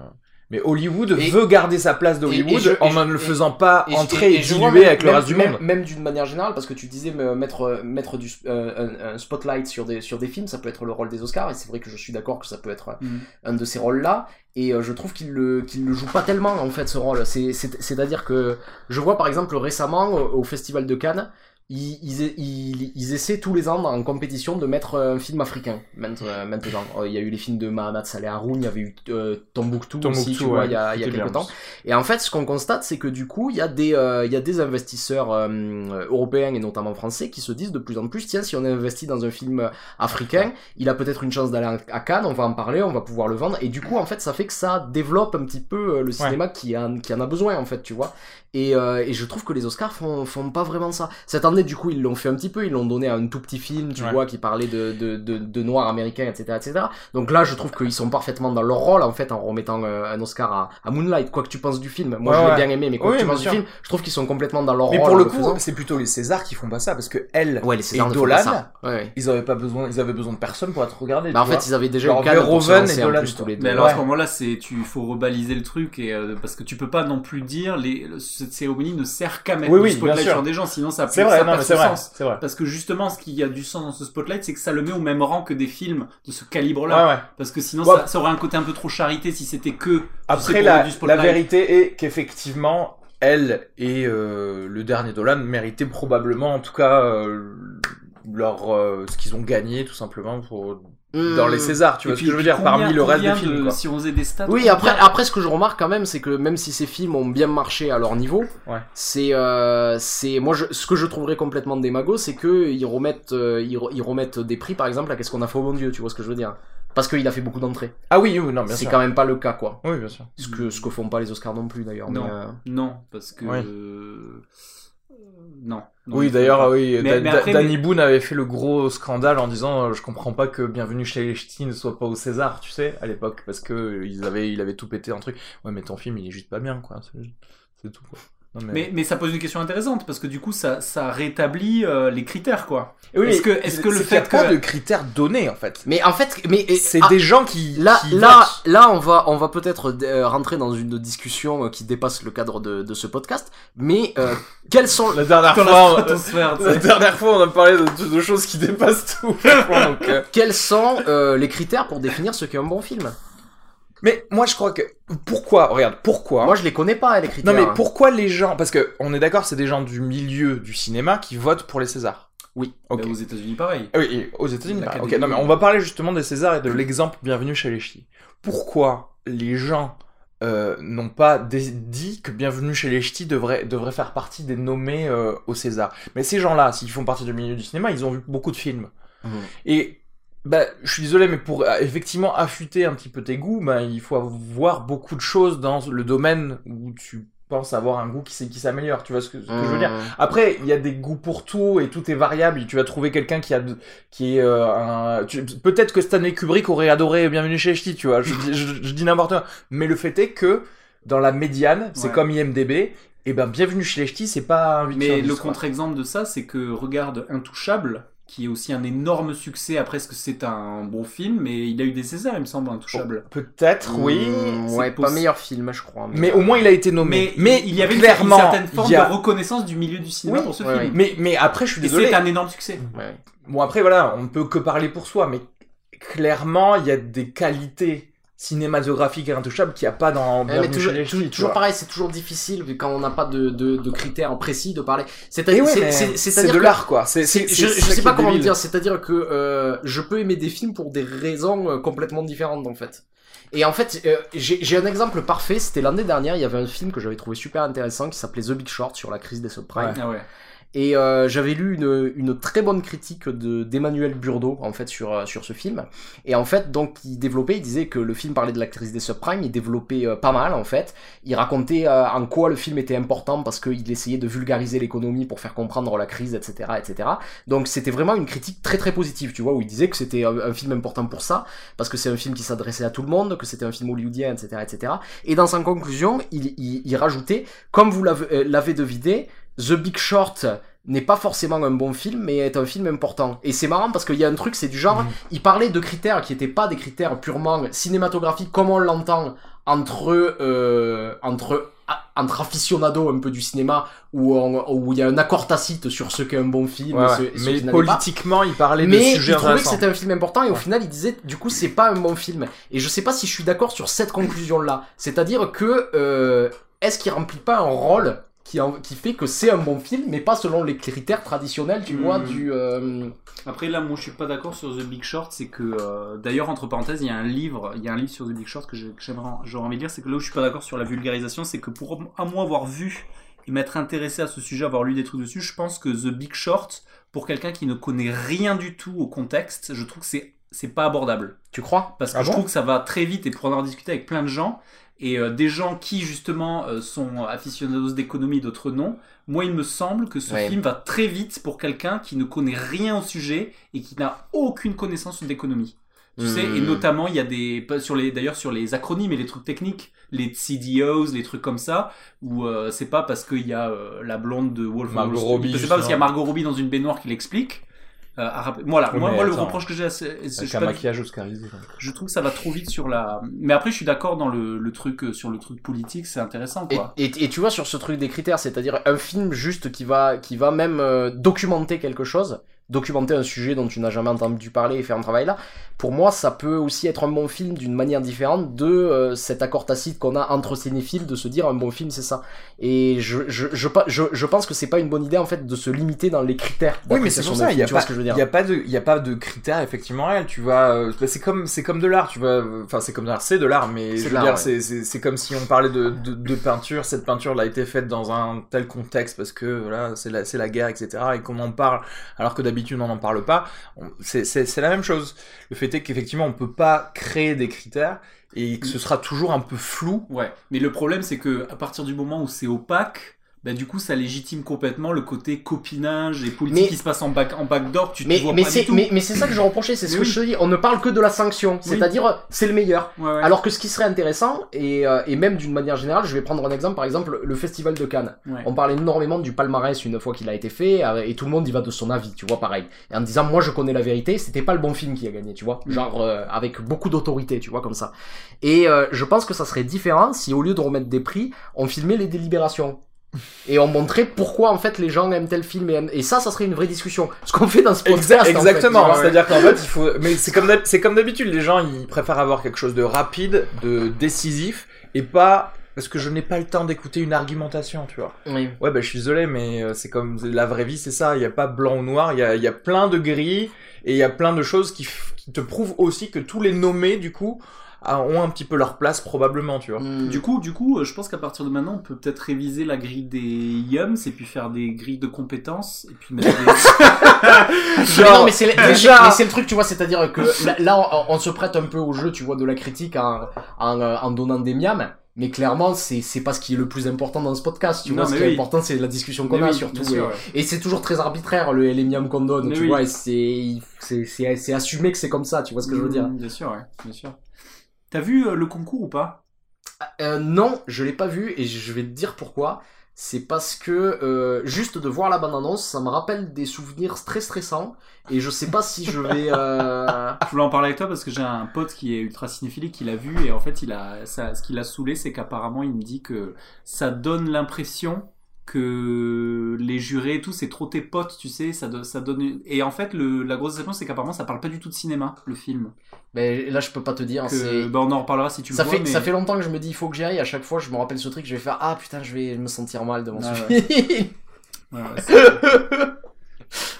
Mais Hollywood Et- veut garder sa place d'Hollywood en ne le faisant pas Et entrer et, diluer même- avec le reste du même- monde. Même d'une manière générale, parce que tu disais me mettre, mettre du, euh, un, un spotlight sur des, sur des films, ça peut être le rôle des Oscars, et c'est vrai que je suis d'accord que ça peut être Mhm. un de ces rôles-là, et euh, je trouve qu'il le, qu'il le joue pas tellement, en fait, ce rôle. C'est, c'est, c'est-à-dire que je vois, par exemple, récemment, au, au Festival de Cannes, ils, ils, ils, ils essaient tous les ans en compétition de mettre un film africain maintenant. euh. Euh, Il y a eu les films de Mahamat Saleh Haroun, il y avait eu euh, Tombouctou, Tombouctou, aussi, tu vois, ouais, il y a, il y a quelques temps. Et en fait, ce qu'on constate, c'est que du coup, il y a des, euh, il y a des investisseurs euh, européens et notamment français qui se disent de plus en plus, tiens, si on investit dans un film africain, il a peut-être une chance d'aller à Cannes, on va en parler, on va pouvoir le vendre. Et du coup, en fait, ça fait que ça développe un petit peu le cinéma qui, en, qui en a besoin, en fait, tu vois. Et, euh, et je trouve que les Oscars font, font pas vraiment ça. Cette année, du coup, ils l'ont fait un petit peu, ils l'ont donné à un tout petit film, tu Ouais. vois, qui parlait de, de, de, de noirs américains, etc., etc. Donc là, je trouve qu'ils sont parfaitement dans leur rôle, en fait, en remettant euh, un Oscar à, à Moonlight, quoi que tu penses du film. Moi, Ouais, je l'ai ouais. bien aimé, mais quoi Oui, que tu penses du film, je trouve qu'ils sont complètement dans leur Mais rôle. pour en le le coup, faisant. c'est plutôt les Césars qui font pas ça parce que elle ouais, les Césars et Dolan, ça. Ouais, ouais. ils avaient pas besoin, ils avaient besoin de personne pour être regardés. Bah, en fait, ils avaient déjà Genre pour Verhoeven lancer et en Dolan, plus tous les deux. Mais alors à ce moment-là, c'est tu il faut rebaliser le truc et euh, parce que tu peux pas non plus dire les cette cérémonie ne sert qu'à mettre Oui, oui, spotlight sur des gens, sinon ça, vrai, ça non, perd son vrai, sens. vrai. Parce que justement, ce qui a du sens dans ce spotlight, c'est que ça le met au même rang que des films de ce calibre-là. Ouais, ouais. Parce que sinon, Ouais. ça, ça aurait un côté un peu trop charité si c'était que. Après, la, du la vérité est qu'effectivement, elle et euh, le dernier Dolan méritaient probablement, en tout cas, euh, leur euh, ce qu'ils ont gagné, tout simplement, pour, dans les Mmh. Césars. Tu vois ce que je veux dire Parmi le reste des films. de- quoi. Si on faisait des stats. Oui, après, après, ce que je remarque quand même, c'est que même si ces films ont bien marché à leur niveau, Ouais. c'est, euh, c'est, moi, je, ce que je trouverais complètement démago, c'est que ils remettent, euh, ils, re- ils remettent des prix, par exemple, à qu'est-ce qu'on a fait au bon Dieu, tu vois ce que je veux dire Parce qu'il a fait beaucoup d'entrées. Ah oui, oui, non, bien C'est quand même pas le cas, quoi. Oui, bien sûr. Ce que, ce que font pas les Oscars non plus, d'ailleurs. mais, Non. euh, Non, parce que. Ouais. Euh, Non. Non, Oui, d'ailleurs, pas. oui, Mais- Da- mais Da- après, Danny mais- Boone avait fait le gros scandale en disant euh, je comprends pas que Bienvenue chez les Ch'tis ne soit pas au César, tu sais, à l'époque, parce que euh, ils avaient, il avait tout pété un truc. Ouais, mais ton film, il est juste pas bien, quoi. C'est- C'est tout, quoi. Mais, mais ça pose une question intéressante parce que du coup ça, ça rétablit euh, les critères quoi. Et oui, est-ce que- est-ce que le qu'il y a fait pas de critères donnés, en fait. Mais en fait, mais C'est ah, des gens qui. Là, qui là, là, on va, on va peut-être euh, rentrer dans une discussion euh, qui dépasse le cadre de, de ce podcast. Mais euh, *laughs* quels sont La dernière fois, on- la dernière fois, on a parlé de, de choses qui dépassent tout. donc, euh, quels sont euh, les critères pour définir ce qu'est un bon film? Mais moi, je crois que pourquoi Regarde, pourquoi Moi, je les connais pas les critères. Non, mais pourquoi les gens Parce que on est d'accord, c'est des gens du milieu du cinéma qui votent pour les Césars. Oui. Ok. Mais aux États-Unis pareil. Ah Oui, et aux États-Unis. Pareil. Ok, non mais on va parler justement des Césars et de l'exemple Bienvenue chez les Ch'tis. Pourquoi les gens euh, n'ont pas dit que Bienvenue chez les Ch'tis devrait, devrait faire partie des nommés euh, au César Mais ces gens-là, s'ils font partie du milieu du cinéma, ils ont vu beaucoup de films. Mhm. Et bah, je suis désolé, mais pour euh, effectivement affûter un petit peu tes goûts, bah, il faut voir beaucoup de choses dans le domaine où tu penses avoir un goût qui, qui s'améliore. Tu vois ce que, ce que je veux dire Mmh. après, il y a des goûts pour tout et tout est variable. Tu vas trouver quelqu'un qui a, qui est euh, un. Peut-être que Stanley Kubrick aurait adoré Bienvenue chez les Ch'tis, tu vois. Je, dis- je- je dis n'importe quoi. Mais le fait est que dans la médiane, c'est Ouais. comme IMDb. Et ben, Bienvenue chez les Ch'tis, c'est pas un 8 sur Mais 10, le contre-exemple de ça, c'est que regarde Intouchable, qui est aussi un énorme succès après ce que c'est un bon film, mais il a eu des Césars, il me semble, Intouchable. Peut-être, oui. Mmh, c'est ouais, pas meilleur film, je crois. Mais au moins, il a été nommé. Mais, il y avait une- clairement, une certaine forme a- de reconnaissance du milieu du cinéma Oui, pour ce ouais, film. Mais, mais après, je suis désolé. c'est un énorme succès. Ouais. Bon, après, voilà, on ne peut que parler pour soi, mais clairement, il y a des qualités cinématographiques et intouchables qu'il n'y a pas dans Ouais, mais toujours, chez les toujours- toujours pareil, c'est toujours difficile vu quand on n'a pas de, de, de critères précis de parler. Ouais, c'est- c'est- c'est c'est-à-dire de que- l'art, quoi. C'est, c'est, je, c'est je sais pas comment débile. dire, c'est-à-dire que euh, je peux aimer des films pour des raisons euh, complètement différentes en fait. Et en fait, euh, j'ai j'ai un exemple parfait, c'était l'année dernière, il y avait un film que j'avais trouvé super intéressant qui s'appelait The Big Short sur la crise des subprimes. Ah ouais. Et euh, j'avais lu une, une très bonne critique de d'Emmanuel Burdeau en fait sur euh, sur ce film. Et en fait donc il développait, il disait que le film parlait de la crise des subprimes, il développait euh, pas mal en fait. Il racontait euh, en quoi le film était important parce qu'il essayait de vulgariser l'économie pour faire comprendre la crise, etc., etc. Donc c'était vraiment une critique très très positive, tu vois, où il disait que c'était un, un film important pour ça parce que c'est un film qui s'adressait à tout le monde, que c'était un film hollywoodien, etc., etc. Et dans sa conclusion, il, il, il rajoutait, comme vous euh, l'avez deviné, The Big Short n'est pas forcément un bon film, mais est un film important. Et c'est marrant parce qu'il y a un truc, c'est du genre, Mhm. il parlait de critères qui n'étaient pas des critères purement cinématographiques comme on l'entend entre euh, entre entre aficionados un peu du cinéma où on- où il y a un accord tacite sur ce qu'est un bon film, Ouais, et ouais. ce- et ce mais est pas. politiquement, il parlait de Mais sujets il trouvait que c'était un film important et au Ouais. final il disait du coup c'est pas un bon film. Et je sais pas si je suis d'accord sur cette conclusion là. C'est-à-dire que euh, est-ce qu'il remplit pas un rôle qui, en- qui fait que c'est un bon film, mais pas selon les critères traditionnels, tu Mm. vois, du. euh, Après là, moi je suis pas d'accord sur The Big Short, c'est que euh, d'ailleurs entre parenthèses, il y a un livre, il y a un livre sur The Big Short que j'aurais envie de lire, c'est que là où je suis pas d'accord sur la vulgarisation, c'est que pour à moi avoir vu et m'être intéressé à ce sujet, avoir lu des trucs dessus, je pense que The Big Short, pour quelqu'un qui ne connaît rien du tout au contexte, je trouve que c'est c'est pas abordable. Tu crois? Parce que Ah je bon? trouve que ça va très vite et pour en discuté avec plein de gens, et euh, des gens qui justement euh, sont aficionados d'économie, d'autres non, moi il me semble que ce Ouais. film va très vite pour quelqu'un qui ne connaît rien au sujet et qui n'a aucune connaissance d'économie. Tu Hmm. sais, et notamment il y a des sur les d'ailleurs sur les acronymes et les trucs techniques, les CDOs, les trucs comme ça, où euh, c'est pas parce qu'il y a la blonde de Wolf Margot Wall Street, Robbie, c'est pas parce qu'il y a. Margot Robbie dans une baignoire qui l'explique. Euh, à rappeler- voilà, Oui, moi, moi le reproche que j'ai, à ce- je Avec suis un pas- maquillage oscarisé. je trouve que ça va trop vite sur la. Mais après, je suis d'accord dans le, le truc euh, sur le truc politique, c'est intéressant Et, quoi. et, et tu vois sur ce truc des critères, c'est-à-dire un film juste qui va qui va même euh, documenter quelque chose, documenter un sujet dont tu n'as jamais entendu parler et faire un travail là. Pour moi, ça peut aussi être un bon film d'une manière différente de euh, cet accord tacite qu'on a entre cinéphiles de se dire un bon film c'est ça. Et je je, je, je, je pense que c'est pas une bonne idée en fait de se limiter dans les critères. Oui, mais c'est pour ça, il film, y a tu vois pas, ce que je veux il dire. y a pas de, il y a pas de critères effectivement réels. Tu vois, euh, bah, c'est comme, comme de l'art. Tu vois, enfin c'est comme de l'art, c'est de l'art, mais C'est je veux dire, ouais. c'est, comme si on parlait de, de, de peinture. Cette peinture là a été faite dans un tel contexte parce que voilà, c'est la, c'est la guerre, etc. Et qu'on en parle alors que d'habitude on n'en parle pas. C'est la même chose. Le fait est qu'effectivement on peut pas créer des critères et que ce sera toujours un peu flou. Ouais. Mais le problème, c'est que à partir du moment où c'est opaque. Bah, du coup, ça légitime complètement le côté copinage et politique Mais- qui se passe en, back, en backdoor. Tu te Mais, vois mais pas du tout. mais, mais c'est ça que je reprochais, c'est *laughs* ce que je te dis. On ne parle que de la sanction, Oui. c'est-à-dire c'est le meilleur. Ouais, ouais. Alors que ce qui serait intéressant, et, euh, et même d'une manière générale, je vais prendre un exemple, par exemple, le Festival de Cannes. Ouais. On parle énormément du palmarès une fois qu'il a été fait, euh, et tout le monde y va de son avis, tu vois, pareil. Et en disant, moi je connais la vérité, c'était pas le bon film qui a gagné, tu vois. Mm. Genre, euh, avec beaucoup d'autorité, tu vois, comme ça. Et euh, je pense que ça serait différent si au lieu de remettre des prix, on filmait les délibérations. *laughs* Et on montrait pourquoi en fait les gens aiment tel film et, aiment- et ça, ça serait une vraie discussion. Ce qu'on fait dans ce podcast. En fait, exactement. vois. C'est-à-dire qu'en fait, il faut. Mais c'est comme d'hab- c'est comme d'habitude. Les gens, ils préfèrent avoir quelque chose de rapide, de décisif, et pas parce que je n'ai pas le temps d'écouter une argumentation, tu vois. Oui. Ouais, bah je suis désolé, mais euh, c'est comme la vraie vie, c'est ça. Il n'y a pas blanc ou noir. Il y a, il y a plein de gris et il y a plein de choses qui, f- qui te prouvent aussi que tous les nommés, du coup, ont un petit peu leur place probablement, tu vois. Mm. Du coup, du coup, euh, je pense qu'à partir de maintenant, on peut peut-être réviser la grille des yums et puis faire des grilles de compétences et puis mettre des... *laughs* Mais non, mais c'est déjà- le truc, tu vois, c'est-à-dire que là, là, on, on se prête un peu au jeu, tu vois, de la critique en, en, euh, en donnant des miams. Mais clairement, c'est c'est pas ce qui est le plus important dans ce podcast. Tu Non, vois, ce qui est important, c'est la discussion qu'on a oui, surtout. sûr, et ouais. et c'est toujours très arbitraire le les miams qu'on donne. Mais tu oui. vois, et c'est c'est c'est c'est assumé que c'est comme ça. Tu vois ce que je veux dire Mm, Bien sûr, ouais, bien sûr. T'as vu euh, le concours ou pas? Euh, non, je l'ai pas vu et je vais te dire pourquoi. C'est parce que euh, juste de voir la bande-annonce, ça me rappelle des souvenirs très stressants et je sais pas si je vais. Euh... *laughs* Je voulais en parler avec toi parce que j'ai un pote qui est ultra cinéphilique qui l'a vu et en fait, il a, ça, ce qui l'a saoulé, c'est qu'apparemment, il me dit que ça donne l'impression que les jurés et tout, c'est trop tes potes, tu sais, ça, do- ça donne... Et en fait, le, la grosse déception, c'est qu'apparemment, ça parle pas du tout de cinéma, le film. Mais là, je peux pas te dire. Que, bah, on en reparlera si tu ça le fait mais... ça fait longtemps que je me dis il faut que j'y aille. À chaque fois, je me rappelle ce truc, je vais faire ah putain, je vais me sentir mal devant Ah ce film. Ouais, ouais,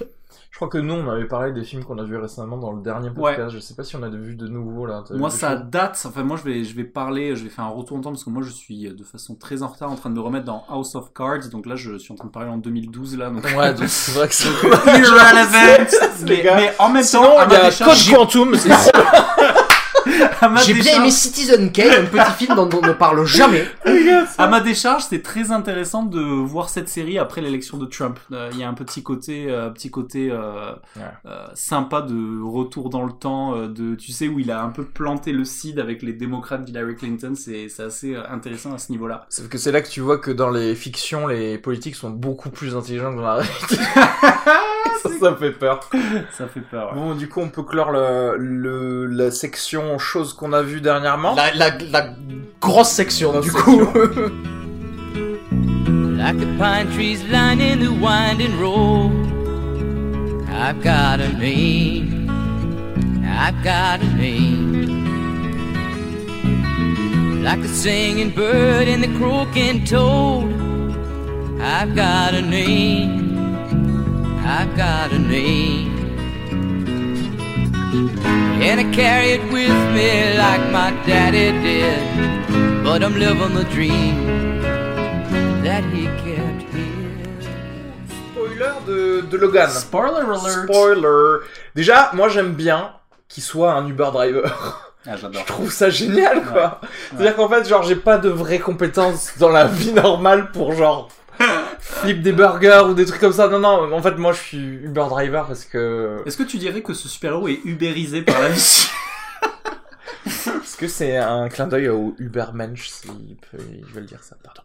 *laughs* Je crois que nous, on avait parlé des films qu'on a vus récemment dans le dernier podcast. Je sais pas si on a vu de nouveau là. Moi, ça date. Enfin, moi, je vais, je vais parler, je vais faire un retour en temps parce que moi, je suis de façon très en retard en train de me remettre dans House of Cards. Donc là, je suis en train de parler en 2012 là. Donc... Ouais, donc c'est vrai que *laughs* c'est. Irrelevant. *laughs* les mais, gars. mais en même temps, Sinon, il y a Code Quantum. c'est- *laughs* *laughs* J'ai bien aimé Citizen Kane, un petit film dont on ne parle *laughs* jamais. À ma décharge, c'est très intéressant de voir cette série après l'élection de Trump. Euh, Il y a un petit côté, euh, petit côté euh, Ouais. euh, sympa de retour dans le temps, de tu sais où il a un peu planté le seed avec les démocrates d'Hillary Clinton. C'est c'est assez intéressant à ce niveau-là. Sauf que c'est là que tu vois que dans les fictions, les politiques sont beaucoup plus intelligents que dans la réalité. *laughs* ça, fait peur. Ça fait peur. ouais. Bon, du coup, on peut clore le, le- la section qu'on a vues dernièrement. La, la, la grosse section Grosse du section. coup. *laughs* like the pine trees lining the winding road. I've got a name, I've got a name. Like the singing bird and the croaking toad. I've got a name. I've got a name. And I carry it with me like my daddy did. But I'm living the dream that he kept here. Spoiler de, de Logan. Spoiler alert. Spoiler. Déjà, moi j'aime bien qu'il soit un Uber driver. Ah, j'adore. Je trouve ça génial, quoi. C'est-à-dire qu'en fait, genre, j'ai pas de vraies compétences dans la vie normale pour, genre, flip des burgers ou des trucs comme ça. Non, non, en fait, moi, je suis Uber driver parce que... Est-ce que tu dirais que ce super-héros est ubérisé par la vie Parce que c'est un clin d'œil au Ubermensch, s'ils veulent dire ça. Pardon.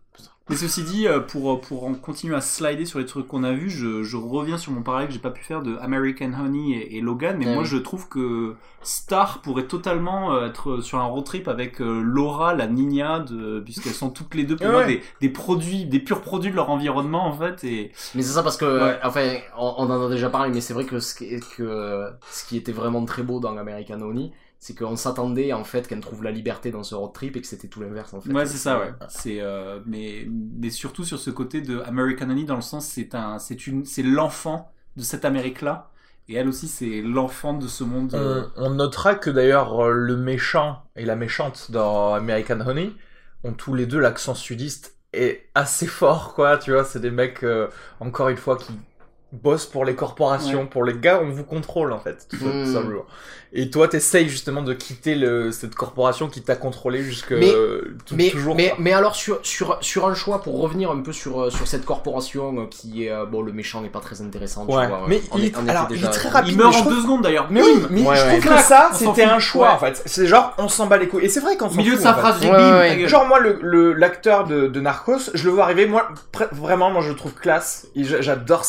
Mais ceci dit, euh, pour, pour en continuer à slider sur les trucs qu'on a vus, je, je reviens sur mon parallèle que j'ai pas pu faire de American Honey et, et Logan, mais Ah moi oui. je trouve que Star pourrait totalement euh, être sur un road trip avec euh, Laura, la Nina, puisqu'elles sont toutes les deux pour Ouais, moi ouais. des, des produits, des purs produits de leur environnement en fait, et Mais c'est ça parce que, Ouais. enfin, on, on en a déjà parlé, mais c'est vrai que ce, qui, que ce qui était vraiment très beau dans American Honey, c'est qu'on s'attendait en fait qu'elle trouve la liberté dans ce road trip et que c'était tout l'inverse en fait. ouais c'est ça ouais. C'est euh, mais mais surtout sur ce côté de American Honey dans le sens c'est un c'est une c'est l'enfant de cette Amérique là, et elle aussi c'est l'enfant de ce monde. euh, On, on notera que d'ailleurs, euh, le méchant et la méchante dans American Honey ont tous les deux l'accent sudiste est assez fort, quoi. Tu vois, c'est des mecs, euh, encore une fois, qui bossent pour les corporations, Ouais. pour les gars, on vous contrôle, en fait, tout, tout simplement. Et toi, t'essayes justement de quitter le, cette corporation qui t'a contrôlé jusque Mais- euh, tout- Mais, toujours. mais, mais alors sur, sur, sur un choix pour revenir un peu sur, euh, sur cette corporation euh, qui est bon le méchant n'est pas très intéressant tu Ouais. vois, Mais on il est- on alors, il est très rapide. il meurt en deux secondes d'ailleurs. Mais oui, mais Ouais, je ouais. trouve que ça, c'était un choix, Ouais. en fait. C'est genre, on s'en bat les couilles. Et c'est vrai s'en milieu de sa phrase, bim. Genre moi le l'acteur de, de Narcos, je le vois arriver, moi vraiment moi je le trouve classe. Et j'a- J'adore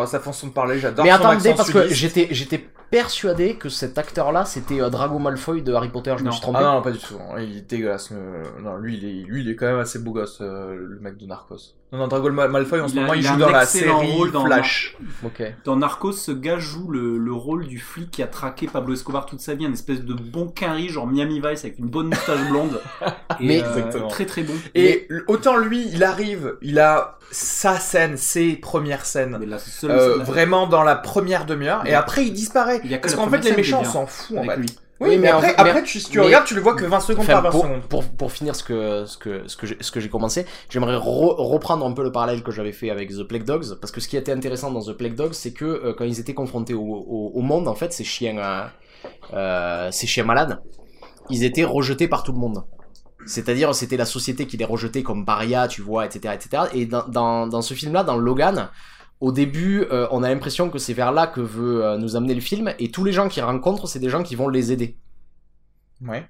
sa, sa sa façon de parler, j'adore mais son attendez accent parce que j'étais j'étais persuadé que cet acteur là c'était euh, Drago Malfoy de Harry Potter je me Non. suis trompé Ah non, pas du tout. Il est dégueulasse. euh, Non, lui il est lui il est quand même assez beau gosse euh, le mec de Narcos. Non non, Drago Ma- Malfoy en ce Il a- moment il, joue un dans la excellent série rôle dans- Flash. ok Dans Narcos, ce gars joue le, le rôle du flic qui a traqué Pablo Escobar toute sa vie, un espèce de bon quinri, genre Miami Vice avec une bonne moustache blonde. *laughs* Et, Mais- euh, Exactement. très très bon. Et autant lui, il arrive, il a sa scène, ses premières scènes. Mais la seule, euh, la- vraiment dans la première demi-heure et après il disparaît Il y a que parce qu'en fait les méchants s'en fout en avec fait lui. Oui, Oui, mais, après, fait- après mais- tu, si tu mais- regardes, tu le vois que 20 secondes Enfin, par 20 pour, secondes. pour, pour finir ce que, ce que, ce que, j'ai- ce que j'ai commencé, j'aimerais re- reprendre un peu le parallèle que j'avais fait avec The Plague Dogs, parce que ce qui était intéressant dans The Plague Dogs, c'est que euh, quand ils étaient confrontés au, au, au monde, en fait, ces chiens, euh, euh, ces chiens malades, ils étaient rejetés par tout le monde. C'est-à-dire, c'était la société qui les rejetait comme paria, tu vois, etc., etc. Et dans, dans, dans ce film-là, dans Logan, au début, euh, on a l'impression que c'est vers là que veut euh, nous amener le film, et tous les gens qu'ils rencontrent, c'est des gens qui vont les aider. Ouais.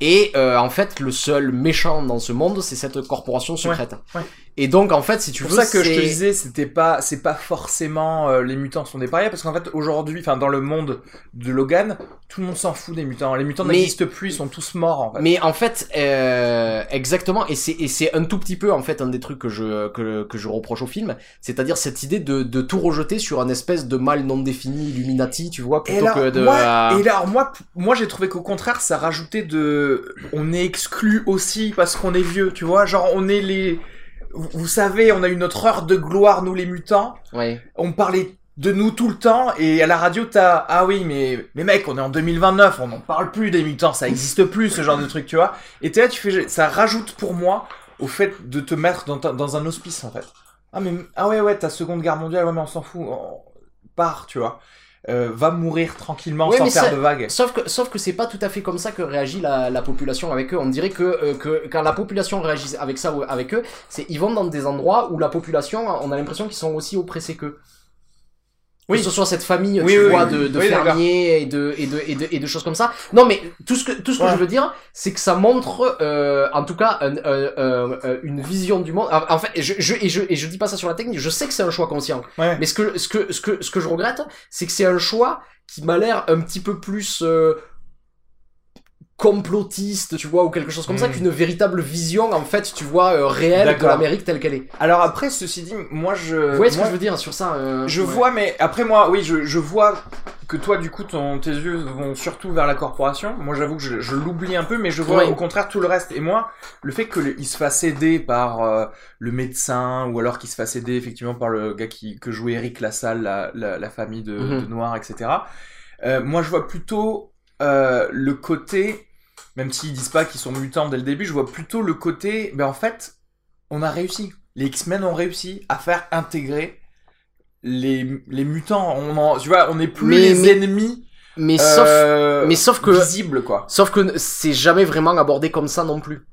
Et euh, en fait, le seul méchant dans ce monde, c'est cette corporation secrète. ouais. Et donc, en fait, si tu C'est veux, pour ça que je te c'est- disais, c'était pas, c'est pas forcément euh, les mutants sont des parias, parce qu'en fait aujourd'hui, enfin dans le monde de Logan, tout le monde s'en fout des mutants. Les mutants Mais- n'existent plus, ils sont tous morts en fait. Mais en fait, euh, exactement, et c'est et c'est un tout petit peu en fait un des trucs que je que, que je reproche au film, c'est-à-dire cette idée de, de tout rejeter sur un espèce de mal non défini Illuminati, tu vois, plutôt alors, que de. moi, et alors moi, moi j'ai trouvé qu'au contraire, ça rajoutait de, on est exclu aussi parce qu'on est vieux, tu vois, genre on est les, vous, vous savez, on a eu notre heure de gloire nous les mutants, Ouais. on parlait de nous tout le temps et à la radio t'as, ah oui mais, mais mec, on est en 2029, on n'en parle plus des mutants, ça existe plus ce genre de truc, tu vois, et t'es là, tu fais, ça rajoute pour moi au fait de te mettre dans, ta- dans un hospice en fait. Ah mais, ah ouais ouais, ta seconde guerre mondiale, ouais mais on s'en fout, on part, tu vois. Euh, va mourir tranquillement Ouais, sans faire ça- de vagues. Sauf que, sauf que c'est pas tout à fait comme ça que réagit la, la population avec eux. On dirait que, euh, que quand la population réagit avec ça ou avec eux, c'est ils vont dans des endroits où la population, on a l'impression qu'ils sont aussi oppressés qu'eux. Oui. Que ce soit cette famille, Oui, tu oui, vois, oui. de, de fermiers et de, et, de, et, de, et de choses comme ça. Non, mais tout ce que, tout ce que Ouais. je veux dire, c'est que ça montre, euh, en tout cas, un- une vision du monde. En fait, je, je, et, je, et je dis pas ça sur la technique, je sais que c'est un choix conscient. Ouais. Mais ce que, ce que, ce que, ce que je regrette, c'est que c'est un choix qui m'a l'air un petit peu plus euh, complotiste, tu vois, ou quelque chose comme ça, Mm. qu'une véritable vision, en fait, tu vois, euh, réelle de l'Amérique telle qu'elle est. Alors après, ceci dit, moi je. Vous voyez ce que je veux dire sur ça euh, Je ouais. vois, mais après moi, oui, je, je vois que toi, du coup, ton, tes yeux vont surtout vers la corporation. Moi, j'avoue que je, je l'oublie un peu, mais je vois Ouais. au contraire tout le reste. Et moi, le fait qu'il se fasse aider par euh, le médecin, ou alors qu'il se fasse aider effectivement par le gars qui, que jouait Eric Lassalle, la, la, la famille de, Mhm. de Noir, etc. Euh, moi, je vois plutôt euh, le côté, même s'ils disent pas qu'ils sont mutants dès le début, je vois plutôt le côté, ben en fait, on a réussi. Les X-Men ont réussi à faire intégrer les, les mutants. On en, tu vois, on n'est plus Mais- les mais- ennemis Mais sauf, euh, mais sauf que, visibles, quoi. sauf que c'est jamais vraiment abordé comme ça non plus.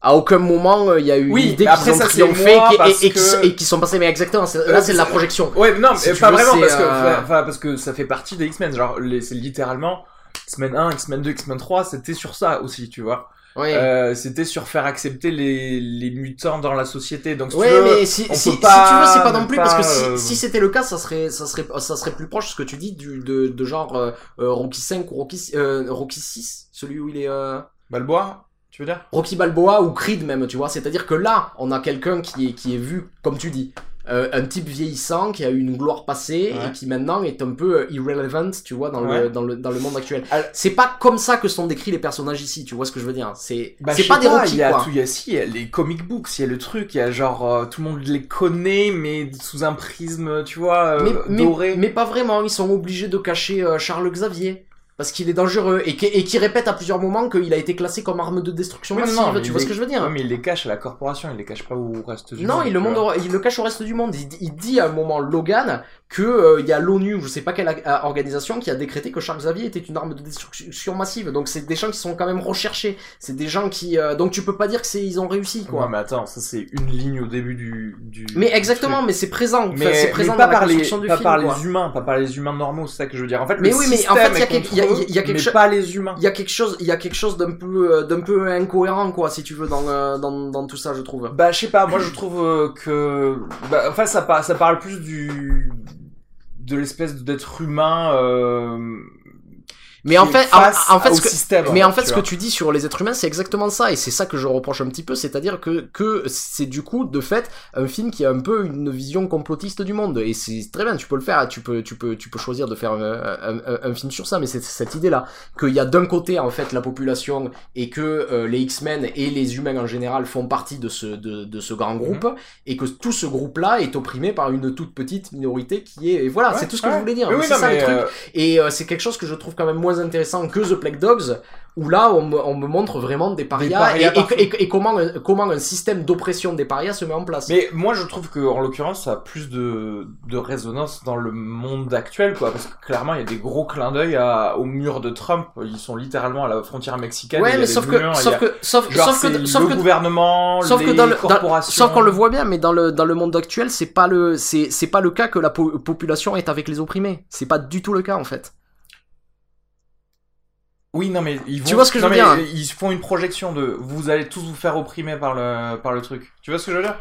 À aucun moment euh, il y a eu Oui, une idée mais après, qu'ils ont ça, triomphé et, et que- sont passés. Mais exactement, Euh, là c'est de la projection. Ouais, non, Si mais pas veux, vraiment, parce que, euh, enfin, parce que ça fait partie des X-Men. Genre, c'est littéralement X-Men 1, X-Men 2, X-Men 3, c'était sur ça aussi, tu vois. Euh, c'était sur faire accepter les, les mutants dans la société. Donc, si tu veux, mais si, on si, peut si pas tu veux, c'est pas non plus parce que si, euh, si c'était le cas, ça serait, ça serait, ça serait plus proche ce que tu dis du, de, de genre euh, euh, Rocky 5 ou Rocky, Rocky 6, celui où il est Balboa, tu veux dire? Rocky Balboa ou Creed même, tu vois. C'est-à-dire que là, on a quelqu'un qui est, qui est vu, comme tu dis, euh, un type vieillissant qui a eu une gloire passée Ouais. et qui maintenant est un peu euh, irrelevant, tu vois, dans, Ouais. le, dans, le, dans le monde actuel. C'est pas comme ça que sont décrits les personnages ici, tu vois ce que je veux dire. C'est Bah, pas des Rocky, Il y a quoi. tout, il y a si, il y a les comic books, il y a le truc, il y a genre euh, tout le monde les connaît, mais sous un prisme, tu vois, euh, mais, doré. mais pas vraiment, ils sont obligés de cacher Charles Xavier. Parce qu'il est dangereux et qui, et qui répète à plusieurs moments qu'il a été classé comme arme de destruction non, massive. non, tu vois ce que je veux dire Ouais, mais il les cache à la corporation, il les cache pas au reste du Non, monde. il le, monde il le cache au reste du monde. Il, il dit à un moment Logan que euh, il y a l'ONU, ou je sais pas quelle organisation, qui a décrété que Charles Xavier était une arme de destruction massive. Donc c'est des gens qui sont quand même recherchés. C'est des gens qui, euh, donc tu peux pas dire que c'est ils ont réussi quoi. Ouais, mais attends, ça c'est une ligne au début du. du mais exactement, mais c'est présent. Enfin, Mais, c'est présent mais pas dans la par les, du pas film. par quoi. les humains, pas par les humains normaux, c'est ça que je veux dire. En fait, Mais le oui, mais en fait, il y a quelque- y a- y a quelque chose- pas les humains. Il y a quelque chose, il y a quelque chose d'un peu, euh, d'un peu incohérent quoi, si tu veux, dans, dans, dans tout ça, je trouve. Bah, je sais pas, moi je trouve que. Bah, enfin, ça, ça parle plus du. De l'espèce d'être humain. Euh... Mais en fait, en, en fait, ce que, système. mais en fait, ce que tu dis sur les êtres humains, c'est exactement ça, et c'est ça que je reproche un petit peu, c'est-à-dire que que c'est du coup, de fait, un film qui a un peu une vision complotiste du monde, et c'est très bien, tu peux le faire, tu peux, tu peux, tu peux choisir de faire un, un- un- un film sur ça, mais c'est cette idée-là qu'il y a d'un côté en fait la population et que euh, les X-Men et les humains en général font partie de ce de, de ce grand groupe, et que tout ce groupe-là est opprimé par une toute petite minorité qui est, et voilà, Ouais, c'est tout ce que ouais. je voulais dire. Oui, c'est ça mais, le truc. euh, Et euh, c'est quelque chose que je trouve quand même moins intéressant que The Plague Dogs, où là on me, on me montre vraiment des parias, parias et, et- partout. et- et comment, un, comment un système d'oppression des parias se met en place. Mais moi, je trouve que en l'occurrence, ça a plus de, de résonance dans le monde actuel, quoi. Parce que clairement, il y a des gros clins d'œil au mur de Trump. Ils sont littéralement à la frontière mexicaine. ouais, mais sauf murs, que, sauf a- que, sauf, Genre, sauf c'est que, le sauf gouvernement, sauf les que dans corporations. sauf qu'on le voit bien, mais dans le, dans le monde actuel, c'est pas le, c'est, c'est pas le cas que la po- population est avec les opprimés. C'est pas du tout le cas, en fait. Oui, non, mais ils vont. Tu vois ce que je non, veux mais dire Ils font une projection de vous allez tous vous faire opprimer par le, par le truc. Tu vois ce que je veux dire?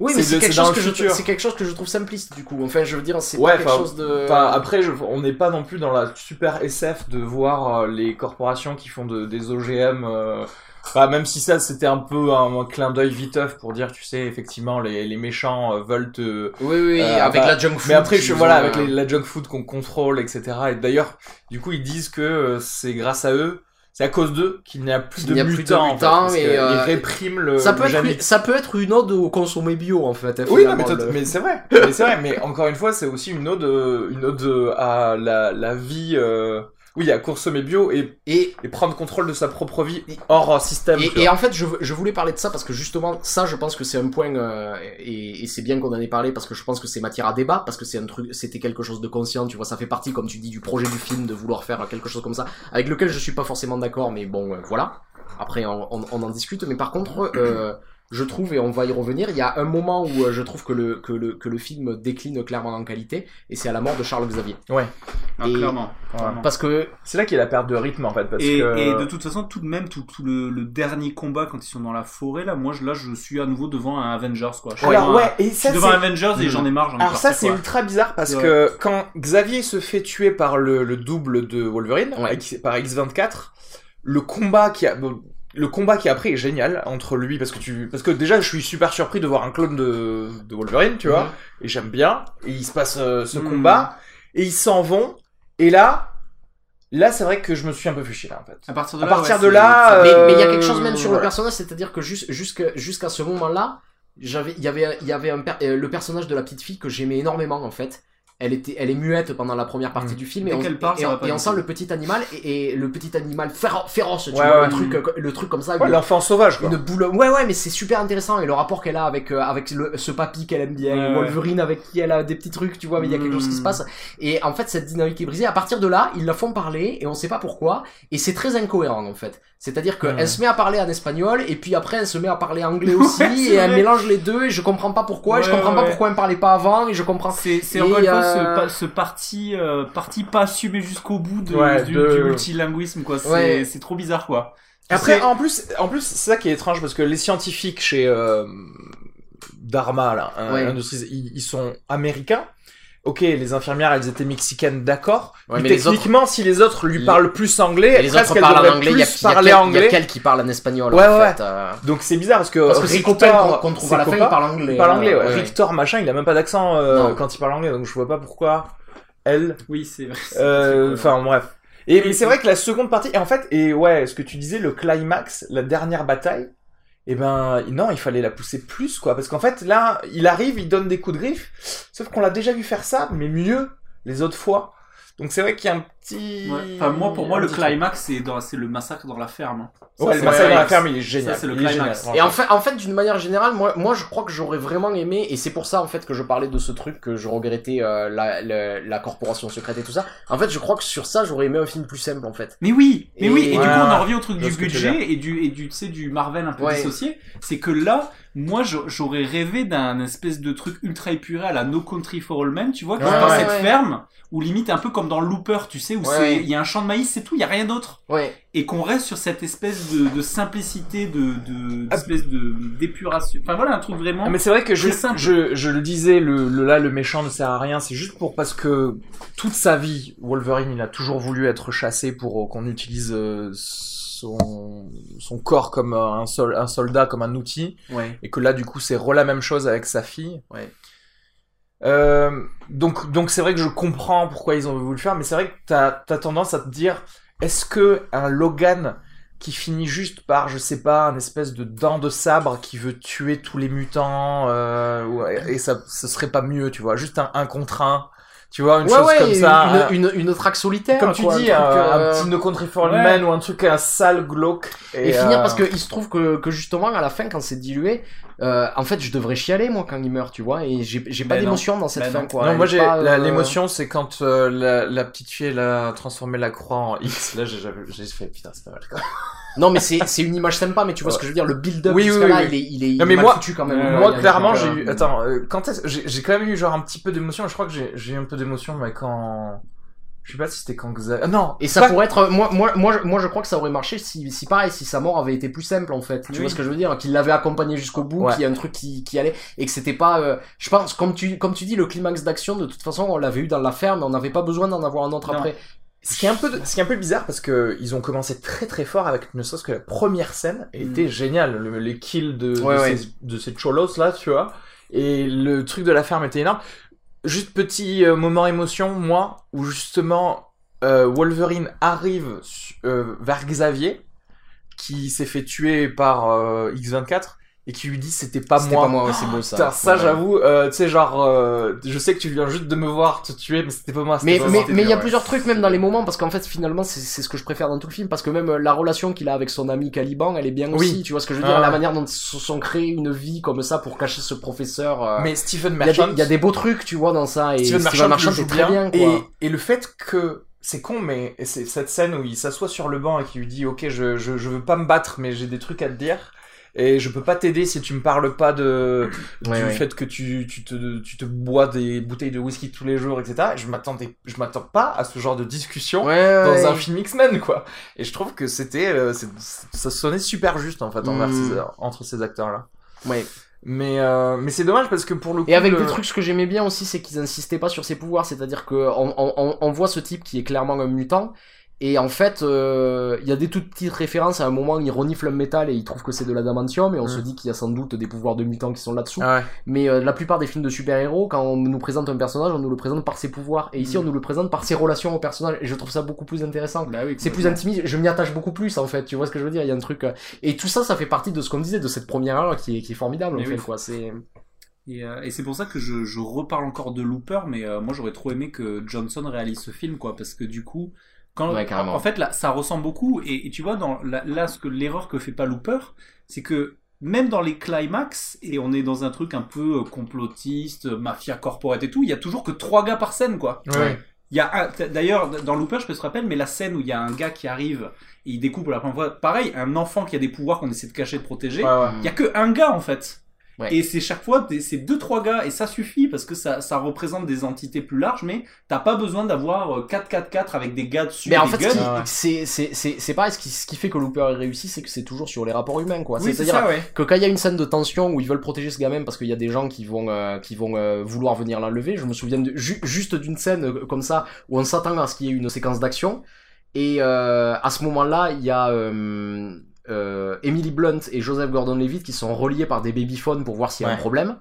Oui, mais C'est quelque chose que je, futur. c'est quelque chose que je trouve simpliste, du coup. Enfin, je veux dire, c'est Ouais, pas quelque chose de... Enfin, après, je- on n'est pas non plus dans la super SF de voir euh, les corporations qui font de- des OGM. euh, Enfin, même si ça, c'était un peu un, un clin d'œil viteuf pour dire, tu sais, effectivement, les, les méchants euh, veulent te... Oui, oui, Euh, avec bah, la junk food. Mais après, je, voilà, avec euh, les- la junk food qu'on contrôle, etc. Et d'ailleurs, du coup, ils disent que euh, c'est grâce à eux, c'est à cause d'eux qu'il n'y a plus de plus mutants. en fait, mutants, parce et, que euh, ils répriment le, ça peut, le être, Janix. ça peut être une ode au consommé bio en fait. Oui, non, mais, le- mais c'est vrai. *laughs* mais c'est vrai. Mais encore une fois, c'est aussi une ode, euh, une ode euh, à la, la vie. euh, Oui, à consommer bio et, Et, et prendre contrôle de sa propre vie hors système. et, et en fait, je, je voulais parler de ça parce que justement, ça, je pense que c'est un point euh, et, et c'est bien qu'on en ait parlé parce que je pense que c'est matière à débat parce que c'est un truc, c'était quelque chose de conscient. Tu vois, ça fait partie, comme tu dis, du projet du film de vouloir faire quelque chose comme ça, avec lequel je suis pas forcément d'accord, mais bon, euh, voilà. Après, on, on, on en discute. Mais par contre, euh, je trouve, et on va y revenir, il y a un moment où euh, je trouve que le, que, le, que le film décline clairement en qualité, et c'est à la mort de Charles Xavier. Ah, Et- clairement. clairement. Parce que C'est là qu'il y a la perte de rythme en fait. Parce Et, que... et de toute façon, tout de même, tout, tout le, le dernier combat quand ils sont dans la forêt, là, moi, je, là, je suis à nouveau devant un Avengers, quoi. Je suis Alors un- ouais, et je ça suis devant un Avengers et j'en ai marre, j'en ai Alors ça c'est ultra bizarre parce Ouais. que quand Xavier se fait tuer par le, le double de Wolverine, Ouais. par X24, le combat qui a bon, le combat qui a après est génial entre lui parce que tu parce que déjà je suis super surpris de voir un clone de, de Wolverine, tu vois, et j'aime bien et il se passe euh, ce Mhm. combat et ils s'en vont Et là, là, c'est vrai que je me suis un peu fiché là en fait. À partir de À là, partir ouais, de c'est- là, c'est- Mais Euh, mais il y a quelque chose même sur le personnage, c'est-à-dire que juste, jusqu'à ce moment-là, j'avais, il y avait, il y avait un per- euh, le personnage de la petite fille que j'aimais énormément en fait. Elle était, elle est muette pendant la première partie Mm. du film et on, parle, et on- et sent le petit animal et, et le petit animal féro- féroce, tu Ouais, vois, ouais. le truc, euh, le truc comme ça. Ouais, l'enfant sauvage quoi. une boule. Ouais, ouais, mais c'est super intéressant et le rapport qu'elle a avec euh, avec le, ce papy qu'elle aime bien, Ouais, ouais. Wolverine avec qui elle a des petits trucs, tu vois, mais il y a quelque chose qui se Mm. passe. Et en fait, cette dynamique est brisée. À partir de là, ils la font parler et on sait pas pourquoi. Et c'est très incohérent en fait. C'est-à-dire qu'elle Mm. se met à parler en espagnol et puis après elle se met à parler anglais *laughs* aussi Ouais, et elle mélange les deux et je comprends pas pourquoi. et je Ouais, comprends pas pourquoi elle me parlait pas avant et je comprends. C'est, c'est encore une fois euh, ce, pa- ce parti, euh, parti pas assumé jusqu'au bout de, Ouais, du, de- du multilinguisme, quoi. C'est, Ouais. c'est trop bizarre, quoi. Après, en plus, en plus, c'est ça qui est étrange parce que les scientifiques chez euh, Dharma, là, hein, Ouais. Industries, ils, ils sont américains. Ok, les infirmières, elles étaient mexicaines, d'accord. Ouais, mais mais les techniquement, si les autres lui parlent plus anglais, les presque autres elles parlent en anglais. Il y a, plus il y a parler quel- il y anglais. a quel qui parle en espagnol Ouais, en ouais. fait. euh, Donc c'est bizarre parce que Parce que qu'on- qu'on trouve à la fin, ils parlent anglais. il parle anglais, ouais. ouais. Machin, il a même pas d'accent euh, quand il parle anglais, donc je vois pas pourquoi elle. Oui, c'est vrai. Euh, Enfin bref. Et Et- mais c'est vrai que la seconde partie, et en fait, et ouais, ce que tu disais, le climax, la dernière bataille, eh ben non, il fallait la pousser plus quoi, parce qu'en fait là, il arrive, il donne des coups de griffe, sauf qu'on l'a déjà vu faire ça, mais mieux les autres fois. Donc c'est vrai qu'il y a un petit. Ouais. Enfin, moi, pour moi, le climax, c'est, dans, c'est le massacre dans la ferme. hein. Ça, Ouais, c'est le massacre dans la climax. ferme, il est génial. Ça, c'est le il est climax. génial, Et en fait, en fait, d'une manière générale, moi, moi, je crois que j'aurais vraiment aimé, et c'est pour ça en fait que je parlais de ce truc que je regrettais euh, la, la, la corporation secrète et tout ça. En fait, je crois que sur ça, j'aurais aimé un film plus simple en fait. Mais oui, mais Et- oui, et du coup on en revient au truc du budget et du et du tu sais du Marvel un peu Ouais. dissocié, c'est que là, moi j'aurais rêvé d'un espèce de truc ultra épuré à la No Country for All Men, tu vois, qui Ouais, est dans ouais, cette ouais. ferme où limite un peu comme dans Looper, tu sais, où ouais. il y a un champ de maïs, c'est tout, il y a rien d'autre, Ouais. et qu'on reste sur cette espèce de, de simplicité, de de Ah. espèce de d'épuration. Enfin voilà un truc vraiment. Ah, mais c'est vrai que je, je, je le disais, le, le, là, le méchant ne sert à rien. C'est juste pour parce que toute sa vie, Wolverine, il a toujours voulu être chassé pour euh, qu'on utilise euh, son, son corps comme un, sol, un soldat, comme un outil. Ouais. Et que là, du coup, c'est re la même chose avec sa fille. Ouais. Euh, donc, donc c'est vrai que je comprends pourquoi ils ont voulu le faire, mais c'est vrai que t'as as tendance à te dire, est-ce que un Logan qui finit juste par, je sais pas, un espèce de dent de sabre qui veut tuer tous les mutants, euh, et ça, ce serait pas mieux, tu vois, juste un, un contre un, tu vois, une ouais, chose ouais, comme ça. un- une, une, une, traque solitaire. comme tu quoi, dis, un, un, truc, un euh, petit No Country for Old ouais. Men ou un truc, un sale glauque. Et, finir euh, parce que il se trouve que, que justement à la fin quand c'est dilué, euh, en fait je devrais chialer moi quand il meurt tu vois et j'ai j'ai pas Ben d'émotion dans cette Ben fin non. quoi. non, moi j'ai euh, l'émotion, c'est quand euh, la, la petite fille elle a transformé la croix en X. Là, j'ai fait putain, c'est pas mal. Quoi. Non mais c'est c'est une image sympa mais tu vois ce que je veux dire le build-up Oui, jusqu'à oui, là oui, il est il est, il Non, est mais mal moi- foutu quand même. Euh, Moi, clairement, j'ai eu. Attends, euh, quand est-ce j'ai j'ai quand même eu genre un petit peu d'émotion. Je crois que j'ai j'ai eu un peu d'émotion, mais quand. Je sais pas si c'était quand Xavier. Ah, non. Et ça pas- pourrait être moi moi moi je, moi je crois que ça aurait marché si si pareil si sa mort avait été plus simple en fait. Tu Oui. vois ce que je veux dire? Qu'il l'avait accompagné jusqu'au bout, Ouais. qu'il y a un truc qui qui allait et que c'était pas euh, je pense comme tu comme tu dis le climax d'action de toute façon on l'avait eu dans la ferme, on n'avait pas besoin d'en avoir un autre Non. après. Ce qui est un peu, de- ce qui est un peu bizarre parce que ils ont commencé très très fort avec ne serait-ce que la première scène était géniale, le- les kills de, Mm. Ouais, de, ouais. Ces, de ces cholos là, tu vois. Et le truc de la ferme était énorme. Juste petit euh, moment émotion, moi, où justement euh, Wolverine arrive euh, vers Xavier, qui s'est fait tuer par euh, X24 et qui lui dit c'était pas C'était moi. pas moi, ouais, c'est beau ça. Putain, ça Ouais. j'avoue, euh, tu sais genre, euh, je sais que tu viens juste de me voir te tuer, mais c'était pas moi. c'était Mais pas mais moi. mais il y a Ouais. plusieurs trucs même dans les moments parce qu'en fait finalement c'est c'est ce que je préfère dans tout le film parce que même euh, la relation qu'il a avec son ami Caliban elle est bien Oui. aussi tu vois ce que je veux dire Ah. la manière dont ils se sont créés une vie comme ça pour cacher ce professeur euh, Mais Stephen il Merchant, il y a des beaux trucs tu vois dans ça et Steven Steven Merchant, Marchand le joue est très bien, quoi. Et, et le fait que c'est con, mais c'est cette scène où il s'assoit sur le banc et qui lui dit Ok, je, je, je veux pas me battre, mais j'ai des trucs à te dire. Et je peux pas t'aider si tu me parles pas de Ouais, du ouais. fait que tu, tu, te, tu te bois des bouteilles de whisky tous les jours, etc. Et je m'attendais, je m'attends pas à ce genre de discussion Ouais, dans un film X-Men, quoi. Et je trouve que c'était, euh, ça sonnait super juste en fait envers Mm. ces- entre ces acteurs-là. Ouais. Mais euh, mais c'est dommage parce que pour le coup, Et avec le- des trucs, ce que j'aimais bien aussi, c'est qu'ils insistaient pas sur ses pouvoirs. C'est-à-dire que on, on, on- on voit ce type qui est clairement un mutant. Et en fait, euh, il y a des toutes petites références. À un moment, il renifle un métal et il trouve que c'est de l'adamantium. Et on Mm. se dit qu'il y a sans doute des pouvoirs de mutants qui sont là-dessous. Ah ouais. Mais euh, la plupart des films de super-héros, quand on nous présente un personnage, on nous le présente par ses pouvoirs. Et ici, Mm. on nous le présente par ses relations au personnage. Et je trouve ça beaucoup plus intéressant. Bah oui, C'est plus intimiste, je m'y attache beaucoup plus en fait, tu vois ce que je veux dire, il y a un truc... euh, Et tout ça, ça fait partie de ce qu'on disait, de cette première heure qui est, qui est formidable Mais en oui. fait, quoi. C'est... Et, euh, et c'est pour ça que je, je reparle encore de Looper, mais moi j'aurais trop aimé que Johnson réalise ce film, quoi, parce que du coup, quand, Ouais, carrément. en fait là, ça ressemble beaucoup. Et, et tu vois, dans la- là, ce que l'erreur que fait pas Looper, c'est que même dans les climax, et on est dans un truc un peu euh, complotiste, mafia corporate et tout, il y a toujours que trois gars par scène, quoi. Ouais. Il y a d'ailleurs dans Looper, je peux te rappeler, mais la scène où il y a un gars qui arrive et il découpe pour la première fois, pareil, un enfant qui a des pouvoirs qu'on essaie de cacher, de protéger. Ouais, ouais. Il y a que un gars en fait. Ouais. Et c'est chaque fois c'est deux trois gars et ça suffit parce que ça, ça représente des entités plus larges mais t'as pas besoin d'avoir euh, 4-4-4 avec des gars dessus Mais en fait, ce ouais. c'est, c'est, c'est, c'est pareil, ce qui, ce qui fait que Looper est réussi, c'est que c'est toujours sur les rapports humains, quoi. oui c'est C'est-à-dire ça ouais. que quand il y a une scène de tension où ils veulent protéger ce gamin parce qu'il y a des gens qui vont, euh, qui vont euh, vouloir venir l'enlever, je me souviens de, ju- juste d'une scène euh, comme ça où on s'attend à ce qu'il y ait une séquence d'action. Et euh, à ce moment-là, il y a euh, euh, Emily Blunt et Joseph Gordon-Levitt qui sont reliés par des babyphones pour voir s'il y a un problème.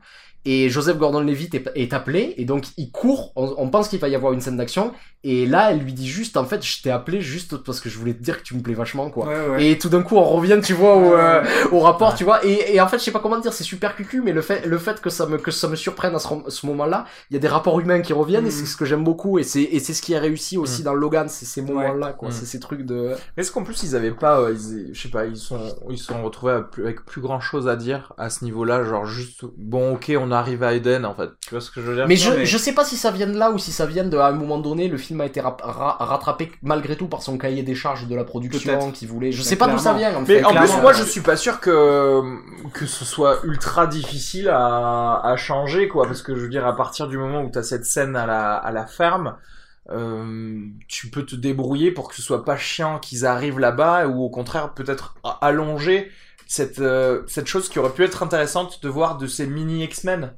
Et Joseph Gordon-Levitt est, est appelé, et donc il court, on, on pense qu'il va y avoir une scène d'action, et là elle lui dit juste, en fait, je t'ai appelé juste parce que je voulais te dire que tu me plais vachement, quoi. Ouais, ouais. Et tout d'un coup, on revient, tu vois, au, euh, au rapport, tu vois. Et, et en fait, je sais pas comment dire, c'est super cucu, mais le fait, le fait que ça me, que ça me surprenne à ce, ce moment-là, il y a des rapports humains qui reviennent, et c'est ce que j'aime beaucoup, et c'est, et c'est ce qui a réussi aussi dans Logan, c'est ces moments-là, quoi. Mhm. C'est ces trucs de. Est-ce qu'en plus ils avaient pas, euh, ils- je sais pas, ils sont, ils se sont retrouvés avec plus, grand chose à dire à ce niveau-là, genre juste, bon ok, on arrive à Eden en fait. Tu vois ce que je veux dire? Mais je, mais- je sais pas si ça vient de là ou si ça vient de, à un moment donné, le film a été rap- ra- rattrapé malgré tout par son cahier des charges de la production qui voulait. Je Mais sais pas d'où ça vient, en Mais fait. en plus, moi, je suis pas sûr que que ce soit ultra difficile à, à changer, quoi, parce que je veux dire, à partir du moment où t'as cette scène à la à la ferme, euh, tu peux te débrouiller pour que ce soit pas chiant qu'ils arrivent là-bas, ou au contraire peut-être allonger cette euh, cette chose qui aurait pu être intéressante de voir de ces mini X-Men,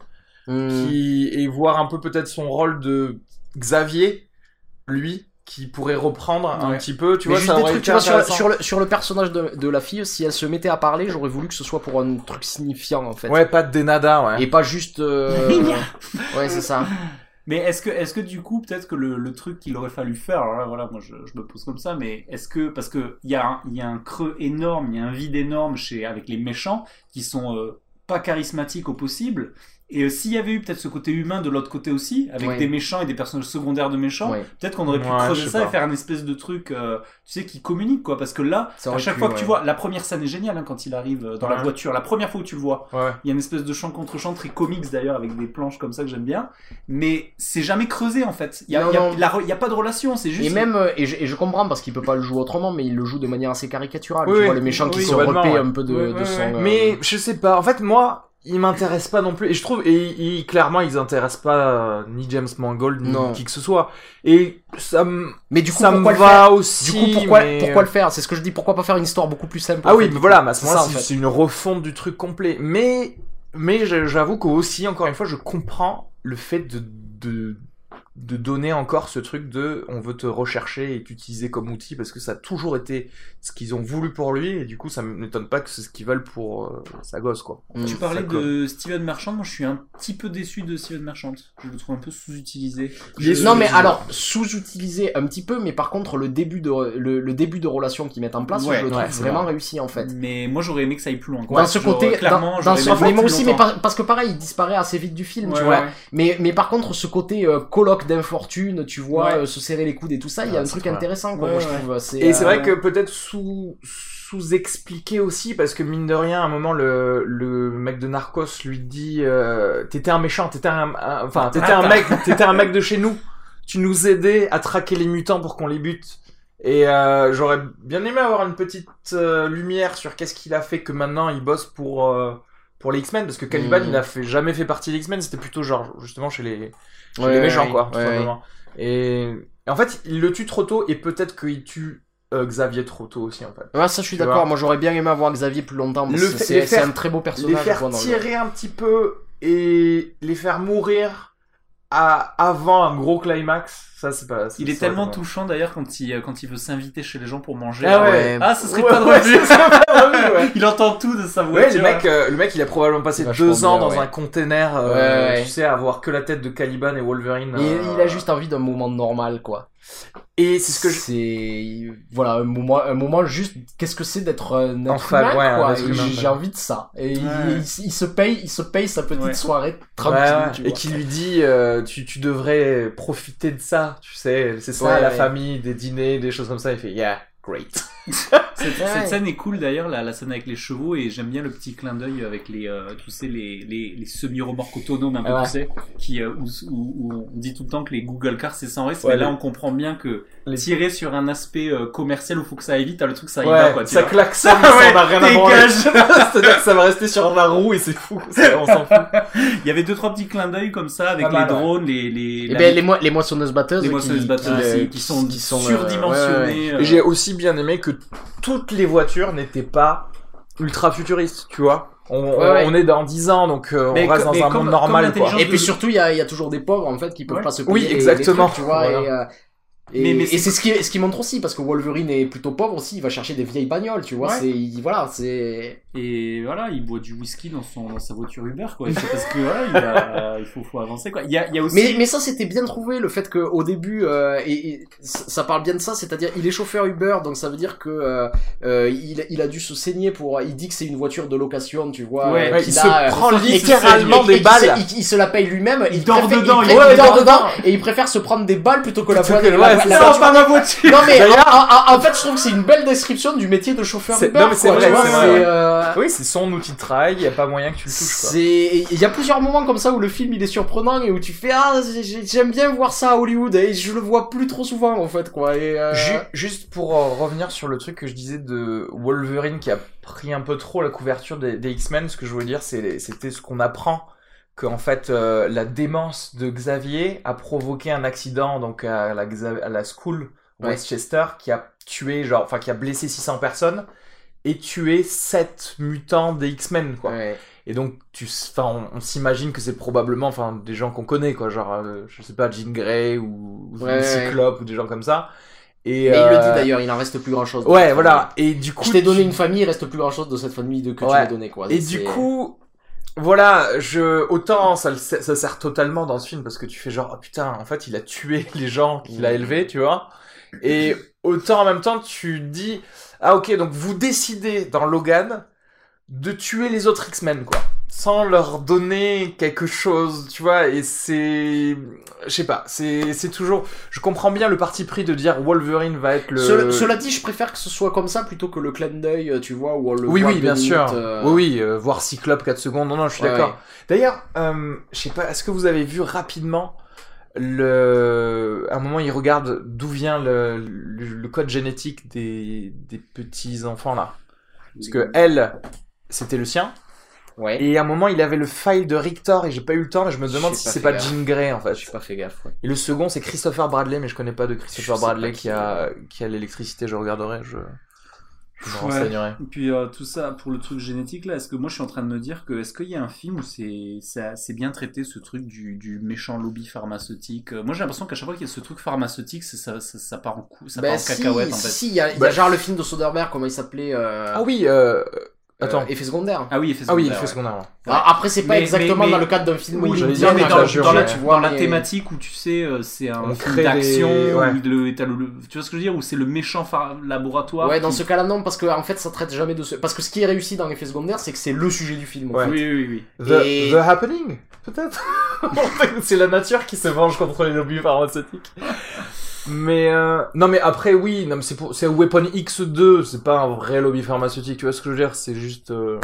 Hmm. qui et voir un peu peut-être son rôle de Xavier, lui, qui pourrait reprendre un petit peu, tu Mais vois, juste ça des trucs, tu vois, sur, le, sur le personnage de, de la fille, si elle se mettait à parler, j'aurais voulu que ce soit pour un truc signifiant, en fait. Ouais, pas de Denada, ouais. Et pas juste. euh, *laughs* ouais, c'est ça. Mais est-ce que, du coup, peut-être que le, truc qu'il aurait fallu faire, alors là, voilà, moi je, me pose comme ça, mais est-ce que, parce que il y, a un- il y a un creux énorme, il y a un vide énorme chez, avec les méchants qui sont euh, pas charismatiques au possible, et euh, s'il y avait eu peut-être ce côté humain de l'autre côté aussi, avec Ouais. des méchants et des personnages secondaires de méchants, Ouais. peut-être qu'on aurait pu Ouais, je creuser sais ça pas. et faire un espèce de truc, euh, tu sais, qui communique, quoi, parce que là, Ça à aurait chaque pu, fois que tu ouais. vois, la première scène est géniale hein, quand il arrive euh, dans la Ouais. voiture, la première fois où tu le vois, Ouais. il y a une espèce de chant contre chant très comics d'ailleurs avec des planches comme ça que j'aime bien. Mais c'est jamais creusé en fait. Il y a, Non, il y a- non. la re- il y a pas de relation, c'est juste. Et même, euh, et je, et je comprends parce qu'il peut pas le jouer autrement, mais il le joue de manière assez caricaturale. Oui, tu oui. vois, le méchant qui Oui, se complètement, repaît ouais. un peu de, Ouais, de ouais, son. ouais. euh, Mais je sais pas. En fait, moi, il m'intéresse pas non plus. Et je trouve, et, et clairement, ils intéressent pas euh, ni James Mangold ni Non. qui que ce soit. Et ça me, Mais du coup, ça me pourquoi va faire aussi. Du coup, pourquoi, mais- pourquoi le faire C'est ce que je dis. Pourquoi pas faire une histoire beaucoup plus simple Ah oui, mais voilà, mais à ce moment-là, en c'est fait. une refonte du truc complet. Mais, mais j'avoue qu'aussi, encore une fois, je comprends le fait de, de, de donner encore ce truc de on veut te rechercher et t'utiliser comme outil parce que ça a toujours été ce qu'ils ont voulu pour lui et du coup ça m'étonne pas que c'est ce qu'ils veulent pour euh, sa gosse quoi. Mm. Tu parlais de Steven Merchant, moi je suis un petit peu déçu de Steven Merchant. Je le trouve un peu sous-utilisé. Je- Non mais alors sous-utilisé un petit peu, mais par contre le début de le, le début de relation qu'ils mettent en place, Ouais, je le trouve vraiment vrai. réussi en fait. Mais moi j'aurais aimé que ça aille plus loin. dans ce Genre, côté, clairement, dans, dans ce, aimé mais moi aussi, mais par- parce que pareil, il disparaît assez vite du film, tu vois. ouais. Mais, mais par contre, ce côté euh, colloque d'infortune, tu vois, Ouais. euh, se serrer les coudes et tout ça, il y a un truc vrai. intéressant, quoi, Ouais, moi, je ouais. trouve. C'est, Et c'est euh, vrai que peut-être sous sous-expliqué aussi parce que mine de rien à un moment le, le mec de Narcos lui dit euh, t'étais un méchant t'étais un, un- enfin t'étais un mec t'étais un mec de chez nous tu nous aidais à traquer les mutants pour qu'on les bute et euh, j'aurais bien aimé avoir une petite euh, lumière sur qu'est-ce qu'il a fait que maintenant il bosse pour euh, pour les X-Men parce que Caliban il a fait jamais fait partie des X-Men c'était plutôt genre justement chez les chez Ouais, les méchants ouais, quoi tout ouais, et, et en fait il le tue trop tôt et peut-être qu'il tue euh, Xavier trop tôt aussi en fait Ouais, ça, je suis d'accord. Moi, j'aurais bien aimé avoir Xavier plus longtemps. c'est les faire- un très beau les personnage. faire quoi, dans le- tirer un petit peu et les faire mourir à, avant un gros climax Ça, c'est pas. Il est ça, tellement touchant d'ailleurs quand il, quand il veut s'inviter chez les gens pour manger. Ah ouais. Ouais. Ah, ce serait Ouais, pas drôle. ouais. *laughs* Il entend tout de sa Ouais, voiture. le mec, euh, le mec, il a probablement passé deux ans bien, dans ouais. un container, euh, Ouais, ouais. tu sais, à avoir que la tête de Caliban et Wolverine. Et euh, il a juste envie d'un moment normal, quoi. Et c'est ce que je. C'est voilà un moment, un moment juste. Qu'est-ce que c'est d'être un être Enfin, humain, ouais, j'ai- envie de ça. Et il- Ouais. il, il se paye, il se paye sa petite Ouais. soirée tranquille. ouais. tu et qui lui dit euh, tu, tu devrais profiter de ça, tu sais, c'est ça Ouais, la ouais. famille, des dîners, des choses comme ça. Il fait yeah, great. Cette, Ouais. cette scène est cool d'ailleurs, la, la scène avec les chevaux, et j'aime bien le petit clin d'œil avec les, euh, tu sais, les, les, les semi-remorques autonomes, un peu, Ouais. tu sais, qui, euh, où, où- où on dit tout le temps que les Google Cars c'est sans risque, Ouais, mais là on comprend bien que Les- tirer sur un aspect euh, commercial où faut que ça aille vite, le truc ça y ouais, va quoi. tu ça vois. claque ça, *laughs* mais Ouais, ça n'a rien à voir. dégage. *laughs* C'est-à-dire que ça va rester sur la roue et c'est fou. On s'en fout. *laughs* Il y avait deux trois petits clins d'œil comme ça avec Pas les ouais. drones, les les, Et la- ben les, mo- les moissonneuses batteuses. les moissonneuses qui, batteuses qui, sont, qui sont, surdimensionnées. J'ai aussi bien aimé que toutes les voitures n'étaient pas ultra futuristes, tu vois. On, on- Ouais, ouais. on est dans 10 ans, donc euh, Mais on reste dans un comme- monde normal, quoi. Et puis surtout, il y a, il y a toujours des pauvres en fait qui peuvent Ouais. pas se Oui, payer les- exactement. les trucs, tu vois. Voilà. Et, euh, et, Mais- mais et c'est- c'est ce qui, ce qui montre aussi parce que Wolverine est plutôt pauvre aussi. Il va chercher des vieilles bagnoles, tu vois. Ouais. C'est, il- voilà, c'est. Et voilà, il boit du whisky dans, son, dans sa voiture Uber, quoi. C'est parce que voilà, il, a- il faut, faut avancer, quoi. Il y a, il y a aussi. Mais, mais ça, c'était bien trouvé, le fait qu'au début, euh, et, et ça parle bien de ça, c'est-à-dire il est chauffeur Uber, donc ça veut dire que euh, euh, il, il a dû se saigner pour. Il dit que c'est une voiture de location, tu vois. Ouais, euh, Ouais, qu'il il se euh, prend littéralement des balles. se- Il, se la paye lui-même. Il dort préfère- dedans, Il, préfère- dort il dort dedans. et il préfère se prendre des balles plutôt que la, voiture. ouais, voiture. pas ma voiture! Non mais en, D'ailleurs- en- en fait, je trouve que c'est une belle description du métier de chauffeur Uber. non, mais c'est vrai, euh, Oui, c'est son outil de travail, il y a pas moyen que tu le touches, il y a plusieurs moments comme ça où le film il est surprenant et où tu fais ah j'ai- j'aime bien voir ça à Hollywood et je le vois plus trop souvent en fait quoi. Et, euh, Ju- juste pour euh, revenir sur le truc que je disais de Wolverine qui a pris un peu trop la couverture des, des X-Men, ce que je voulais dire, c'est- c'était ce qu'on apprend qu'en fait euh, la démence de Xavier a provoqué un accident donc à la, à la school Ouais. Westchester qui a tué genre enfin qui a blessé 600 personnes et tué 7 mutants des X-Men quoi. ouais. Et donc, tu, enfin, on, on s'imagine que c'est probablement, enfin, des gens qu'on connaît, quoi, genre, euh, je sais pas, Jean Grey ou, ou Ouais, Cyclope ou des gens comme ça. Et Mais il le euh, dit d'ailleurs, il en reste plus grand chose. Ouais, voilà. Et du coup, Je t'ai donné tu- une famille, il reste plus grand chose de cette famille de que tu m'as donné quoi. Et du coup, voilà, je autant ça, ça sert totalement dans ce film parce que tu fais genre, oh putain, en fait, il a tué *laughs* les gens qu'il a Mhm. élevés, tu vois. Et autant en même temps, tu dis, ah ok, donc vous décidez dans Logan de tuer les autres X-Men, quoi. Sans leur donner quelque chose, tu vois, et c'est... Je sais pas, c'est c'est toujours... Je comprends bien le parti pris de dire Wolverine va être le... Cela, cela dit, je préfère que ce soit comme ça plutôt que le clin d'œil, euh, tu vois, où on le Oui, voit oui, bien sûr. euh, Oui, oui, euh, voir Cyclope 4 secondes, non, non, je suis Ouais, d'accord. ouais. D'ailleurs, euh, je sais pas, est-ce que vous avez vu rapidement le... À un moment, il regarde d'où vient le, le, le code génétique des, des petits enfants là. Parce que elle, c'était le sien. Ouais. Et à un moment, il avait le file de Rictor et j'ai pas eu le temps, mais je me demande si c'est pas gaffe. Jean Grey en fait. J'ai pas fait gaffe. Ouais. Et le second, c'est Christopher Bradley, mais je connais pas de Je Christopher Bradley qui qui a, qui a l'électricité, je regarderai, je, je me Ouais. renseignerai. Et puis euh, tout ça pour le truc génétique là, est-ce que moi je suis en train de me dire que est-ce qu'il y a un film où c'est c'est bien traité ce truc du, du méchant lobby pharmaceutique Euh, Moi j'ai l'impression qu'à chaque fois qu'il y a ce truc pharmaceutique, ça, ça, ça part en coup, ça part Ben en si, cacahuète en fait. si, il y a, il y a Bah- genre le film de Soderbergh, comment il s'appelait euh, Ah oui, euh... Attends. euh, Effet secondaire. Ah oui, effet Ah oui, il secondaire, fait ouais. secondaire. ouais. Alors, après, c'est pas Mais- exactement mais- dans le cadre d'un film Oui, où mais dans, dans juré, la, tu vois, dans la thématique où tu sais, euh, c'est un On film d'action, des- ouais. où le, tu vois ce que je veux dire, où c'est le méchant laboratoire. Ouais, dans ce cas-là, non, parce que en fait, ça traite jamais de ce. Parce que ce qui est réussi dans l'effet secondaire, c'est que c'est le sujet du film. en Ouais. fait. Oui, oui, oui. The, Et- The Happening, peut-être? *laughs* C'est la nature qui se venge contre les lobbies pharmaceutiques. Mais euh... non, mais après oui, non, mais c'est pour c'est Weapon X2, c'est pas un vrai lobby pharmaceutique. Tu vois ce que je veux dire C'est juste. euh,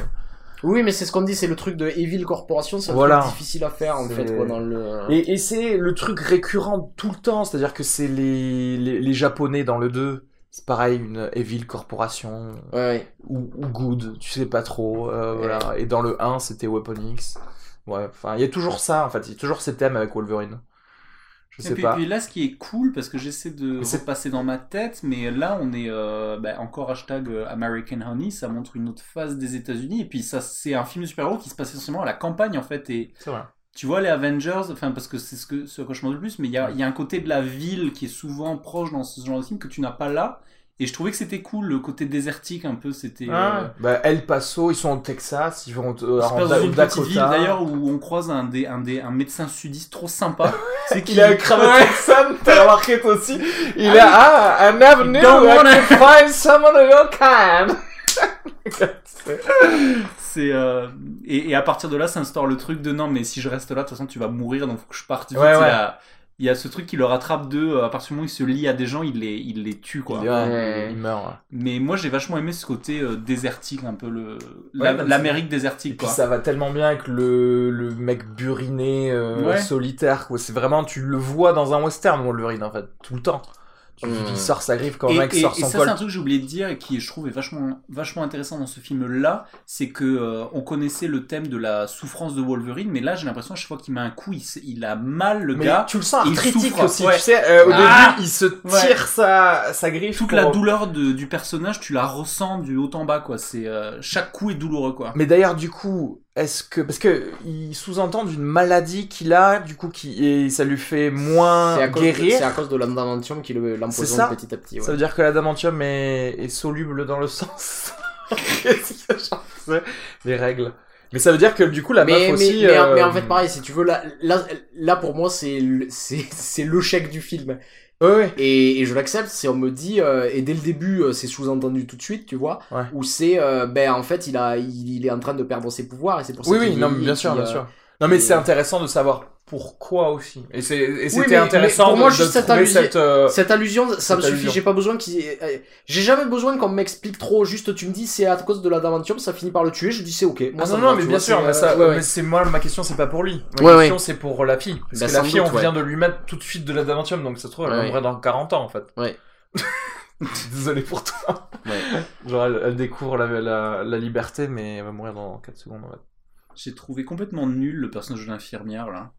Oui, mais c'est ce qu'on dit, c'est le truc de Evil Corporation, c'est Voilà. difficile à faire en fait, quoi, dans le. Et, et c'est le truc récurrent tout le temps, c'est-à-dire que c'est les, les les japonais dans le 2. C'est pareil, une Evil Corporation Ouais, ouais. ou, ou Good, tu sais pas trop. euh, voilà. Et dans le 1, c'était Weapon X. Ouais, enfin, il y a toujours ça en fait, il y a toujours ces thèmes avec Wolverine. Je Et puis, pas. puis là, ce qui est cool, parce que j'essaie de passer dans ma tête, mais là, on est euh, bah, encore hashtag euh, American Honey, ça montre une autre phase des États-Unis, et puis ça, c'est un film de super-héros qui se passe essentiellement à la campagne en fait, et vrai. tu vois les Avengers, enfin parce que c'est ce que ce quoi je pense le plus, mais il y a, il y a un côté de la ville qui est souvent proche dans ce genre de film que tu n'as pas là. Et je trouvais que c'était cool, le côté désertique un peu, c'était... Ah, euh, bah, El Paso, ils sont au Texas, ils vont euh, en au une Dakota. petite ville d'ailleurs où on croise un, des, un, des, un médecin sudiste trop sympa. *laughs* c'est Il a un cravate Texan, t'as remarqué toi aussi Il a, ah, an avenue, Don't I wanna- find someone of your kind *laughs* C'est euh, et, et à partir de là s'instaure le truc de non mais si je reste là de toute façon tu vas mourir donc faut que je parte vite. Ouais, il y a ce truc qui le rattrape de euh, à partir du moment où il se lie à des gens il les il les tue quoi. Ouais, Ouais. il meurt. ouais. Mais moi j'ai vachement aimé ce côté euh, désertique un peu le Ouais, l'Amérique Et désertique puis quoi. ça va tellement bien avec le, le mec buriné, euh, Ouais. solitaire, quoi. C'est vraiment, tu le vois dans un western, Wolverine, en fait, tout le temps. Tu. Il sort sa griffe quand Et, un mec et- sort et son ça col. c'est un truc que j'ai oublié de dire et qui je trouve est vachement vachement intéressant dans ce film là, c'est que euh, on connaissait le thème de la souffrance de Wolverine mais là j'ai l'impression à chaque fois qu'il met un coup il, il a mal le Mais gars. tu le sens il arthritique souffre, aussi, ouais. tu sais, euh, au Ah début, il se tire sa, sa griffe. toute pour- la douleur de- du personnage, tu la ressens du haut en bas, quoi. C'est euh, chaque coup est douloureux, quoi. Mais d'ailleurs, du coup, est-ce que parce que il sous-entend une maladie qu'il a, du coup, qui et ça lui fait moins C'est à, cause- guérir. c'est à cause de l'adamantium qui l'empoisonne petit à petit. Ça veut dire que l'adamantium est, est soluble dans le sens. *laughs* Les règles. Mais ça veut dire que du coup la mais, meuf mais, aussi. mais, euh, mais en fait, pareil, si tu veux, là, là, là pour moi, c'est c'est le chèque du film. Ouais. Et, et je l'accepte, c'est on me dit, euh, et dès le début, euh, c'est sous-entendu tout de suite, tu vois, Ouais. où c'est, euh, ben en fait, il, a, il, il est en train de perdre ses pouvoirs, et c'est pour ça Oui, oui, non, mais bien sûr, bien sûr. Non, mais c'est intéressant de savoir pourquoi aussi. Et c'est- et c'était intéressant pour de, moi, de juste cette trouver allusion- cette. euh, Cette allusion, ça Cette me suffit. J'ai pas besoin qu'il. euh, J'ai jamais besoin qu'on m'explique trop. Juste, tu me dis c'est à cause de l'adamantium, ça finit par le tuer. Je dis c'est ok. Moi, Ah ça non, non, mais bien vois, sûr, c'est, mais, ça, euh, ouais, ouais. mais c'est moi, ma question, c'est pas pour lui. Ma Ouais, question, ouais. c'est pour la fille. Parce Bah, que la fille, doute, on ouais. vient de lui mettre tout de suite de l'adamantium, donc ça se trouve, elle Ouais. va mourir dans 40 ans, en fait. Ouais. *laughs* Désolé pour toi. Ouais. Genre, elle, elle découvre la, la, la liberté, mais elle va mourir dans 4 secondes, en fait. J'ai trouvé complètement nul le personnage de l'infirmière, là.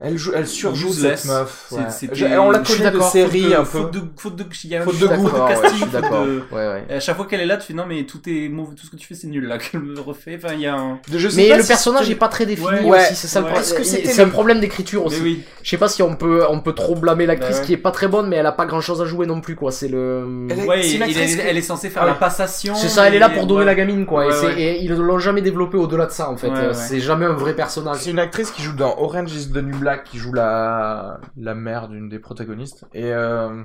Elle, joue, elle surjoue Useless. cette meuf. Ouais. c'était- Je- on la connaît de série faute de- un peu. Faute de, faute de, il y a un Faute de goût. Casting, de- Ouais, ouais. Et à chaque fois qu'elle est là, tu fais non, mais tout est mauvais, tout ce que tu fais c'est nul là, *laughs* qu'elle me refait. Enfin, il y a un. Je sais Mais pas le si personnage est pas très défini Ouais. aussi. C'est ça le Ouais. pro- Est-ce que c'était C'est un problème d'écriture aussi. Oui. Je sais pas si on peut, on peut trop blâmer l'actrice ouais. qui est pas très bonne, mais elle a pas grand chose à jouer non plus, quoi. C'est le. Elle est- censée faire Ah la passation. C'est ça, elle est là pour donner la gamine, quoi. Et, ils l'ont jamais développé au-delà de ça, en fait. Euh. C'est jamais un vrai personnage. C'est une actrice qui joue dans Orange is the New Black, qui joue la, la mère d'une des protagonistes. Et euh...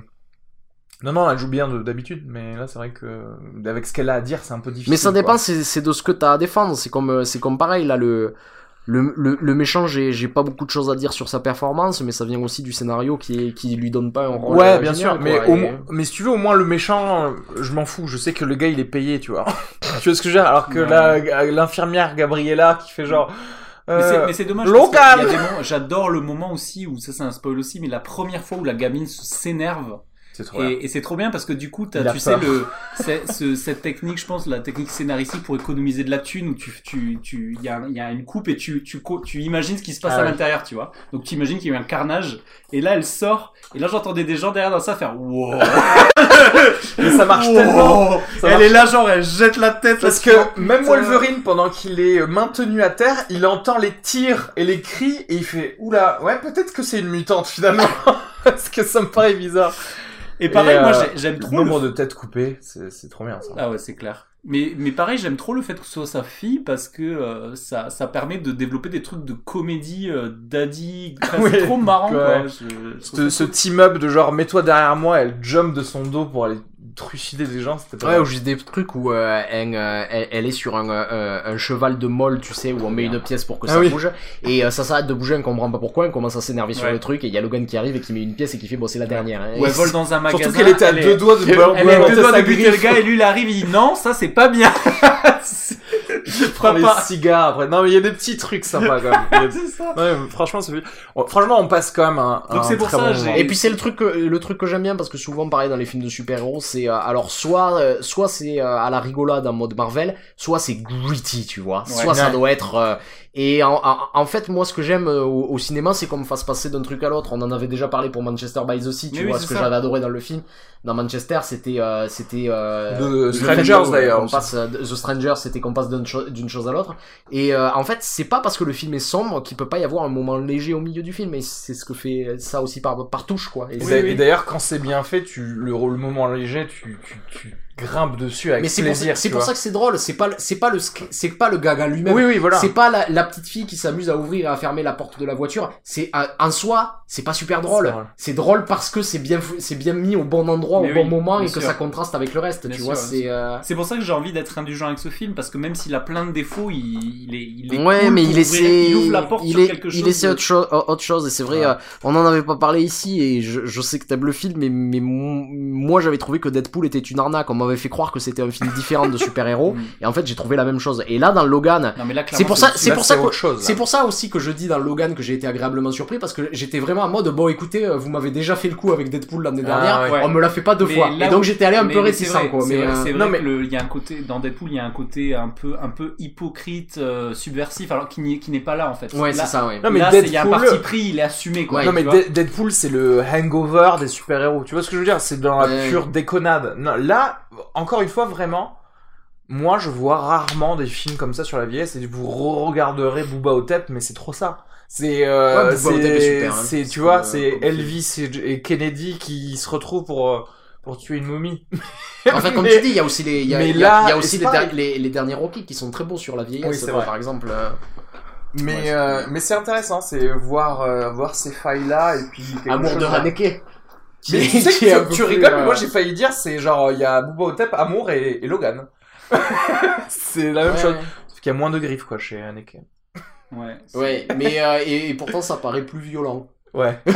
non, non, elle joue bien de- d'habitude, mais là, c'est vrai que avec ce qu'elle a à dire, c'est un peu difficile. Mais ça dépend, c'est de ce que t'as à défendre. C'est comme, euh, c'est comme pareil, là, le, le, le, le méchant, j'ai pas beaucoup de choses à dire sur sa performance, mais ça vient aussi du scénario qui, qui lui donne pas un rôle. Ouais, euh, bien sûr, mais, quoi, au et- mo- mais si tu veux, au moins le méchant, je m'en fous. Je sais que le gars, il est payé, tu vois. *laughs* tu vois ce que je veux dire? Alors que l'infirmière Gabriella qui fait genre. Mais c'est- euh, mais c'est dommage. Logan parce qu'il y a des moments- J'adore le moment aussi où ça c'est un spoil aussi, mais la première fois où la gamine s'énerve trop bien. et, et c'est trop bien parce que du coup t'as, Il a tu sais le ce- cette technique, je pense la technique scénaristique pour économiser de la thune où tu tu tu il y a y a une coupe et tu tu tu imagines ce qui se passe Ah à l'intérieur, tu vois. Donc tu imagines qu'il y a eu un carnage et là elle sort et là j'entendais des gens derrière dans ça faire wow. *laughs* Mais ça marche Wow. tellement. ça elle marche est là genre elle jette la tête Parce que même. Wolverine, pendant qu'il est maintenu à terre, il entend les tirs et les cris et il fait Oula, ouais, peut-être que c'est une mutante finalement. *laughs* Parce que ça me paraît bizarre. Et pareil, Et, moi euh, j'ai- j'aime trop le nombre de têtes coupées, c'est c'est trop bien ça. Ah ouais, c'est clair. Mais, mais pareil, j'aime trop le fait que ce soit sa fille parce que euh, ça, ça permet de développer des trucs de comédie, euh, daddy. *laughs* Enfin, c'est trop marrant, quoi. Je- je Ce, ce team-up de genre mets-toi derrière moi, elle jump de son dos pour aller trucider des gens, c'était pas Ouais, ou juste des trucs où euh, elle, euh, elle, elle est sur un, euh, un cheval de molle, tu sais, où on met une pièce pour que Ah ça oui. bouge. Et euh, ça s'arrête de bouger, on comprend pas pourquoi, on commence à s'énerver sur le truc, et il y a Logan qui arrive et qui met une pièce et qui fait, bon, c'est la dernière. hein. Ou elle vole dans un magasin. Surtout qu'elle était à est- deux doigts de Elle est à deux doigts de buter le gars et lui il arrive, il dit non, ça c'est pas bien. Je prends les pas. cigares après. Non, mais il y a des petits trucs sympas quand même. *laughs* C'est ça. Ouais, franchement, c'est- on- franchement, on passe quand même un. Donc un c'est pour très ça, bon j'ai-. Et puis c'est le truc que, le truc que j'aime bien parce que souvent pareil dans les films de super-héros c'est euh, alors soit euh, soit c'est euh, à la rigolade en mode Marvel soit c'est gritty tu vois Ouais. soit ça doit être euh, et en, en, en fait moi ce que j'aime au, au cinéma c'est qu'on me fasse passer d'un truc à l'autre on en avait déjà parlé pour Manchester by the Sea tu Mais vois ce que j'avais adoré dans le film dans Manchester c'était euh, c'était euh, fait Strangers, d'ailleurs, passe euh, The Strangers c'était qu'on passe cho- d'une chose à l'autre. Et euh, en fait, c'est pas parce que le film est sombre qu'il peut pas y avoir un moment léger au milieu du film. Et c'est ce que fait ça aussi par, par touche, quoi. Et d'a- et d'ailleurs, quand c'est bien fait, tu, le, le moment léger, tu, tu, tu grimpes dessus avec mais c'est pour, plaisir. ça- c'est pour ça que c'est drôle. C'est pas, le- c'est pas le, c'est pas le gaga lui-même. Oui, oui, voilà. C'est pas la, la petite fille qui s'amuse à ouvrir et à fermer la porte de la voiture. C'est en soi, c'est pas super drôle. C'est drôle. Parce que c'est bien, c'est bien mis au bon endroit, Mais au bon moment et que ça contraste avec le reste. Bien tu sûr, vois, c'est. euh, C'est pour ça que j'ai envie d'être indulgent avec ce film parce que même s'il a plein de défauts, il, il est, il est Ouais, cool mais il essaie, il ouvre la porte il, sur est- quelque chose. il essaie de- autre chose, autre chose, et c'est vrai, Ouais. euh, on en avait pas parlé ici, et je, je sais que t'aimes le film, mais, mais moi j'avais trouvé que Deadpool était une arnaque, on m'avait fait croire que c'était un film différent de super-héros, *laughs* Mm. et en fait j'ai trouvé la même chose. Et là, dans Logan, Non mais là, c'est pour ça, c'est pour ça c'est que, autre chose, là. c'est pour ça aussi que je dis dans Logan que j'ai été agréablement surpris, parce que j'étais vraiment en mode, bon écoutez, euh, vous m'avez déjà fait le coup avec Deadpool l'année Ah, dernière, ouais. on me l'a fait pas deux Mais fois. Et donc où- j'étais allé un Mais- peu réticent, vrai, quoi. C'est Mais, vrai, euh, c'est non, vrai mais- que le- il y a un côté dans Deadpool, il y a un côté un peu un peu hypocrite, euh, subversif, alors qui n'est pas là en fait. ouais, Là- c'est ça, ouais. Non, mais il y a un Deadpool- parti pris, il est assumé quoi. Non mais Deadpool c'est le hangover des super-héros. Tu vois ce que je veux dire? C'est dans la pure déconnade. Non, là, encore une fois, vraiment, moi je vois rarement des films comme ça sur la vieillesse et vous regarderez Booba Otep, mais c'est trop ça. C'est, euh, Ouais, c'est, hein. c'est- tu C'est vois, c'est euh, comme Elvis et, et Kennedy qui se retrouvent pour euh, pour tuer une momie. En fait, comme *laughs* Mais- tu dis, il y a aussi les, il y a, mais il y a- là, il y a aussi c'est les, pareil. der- les, les derniers Rocky qui sont très beaux sur la vieillesse. Oui, c'est. Par exemple, euh, Mais Ouais, c'est euh, mais c'est intéressant, c'est voir voir ces failles là et puis Amour de Haneke. Qui Mais est- tu sais qui que tu, rigoles, euh, mais moi j'ai failli dire, c'est genre, il y a Booba Otep, Amour et, et Logan. *laughs* c'est la même ouais, chose. Sauf qu'il y a moins de griffes, quoi, chez Haneke. Ouais. Ouais, mais euh, et, et pourtant ça paraît plus violent. Ouais. *laughs*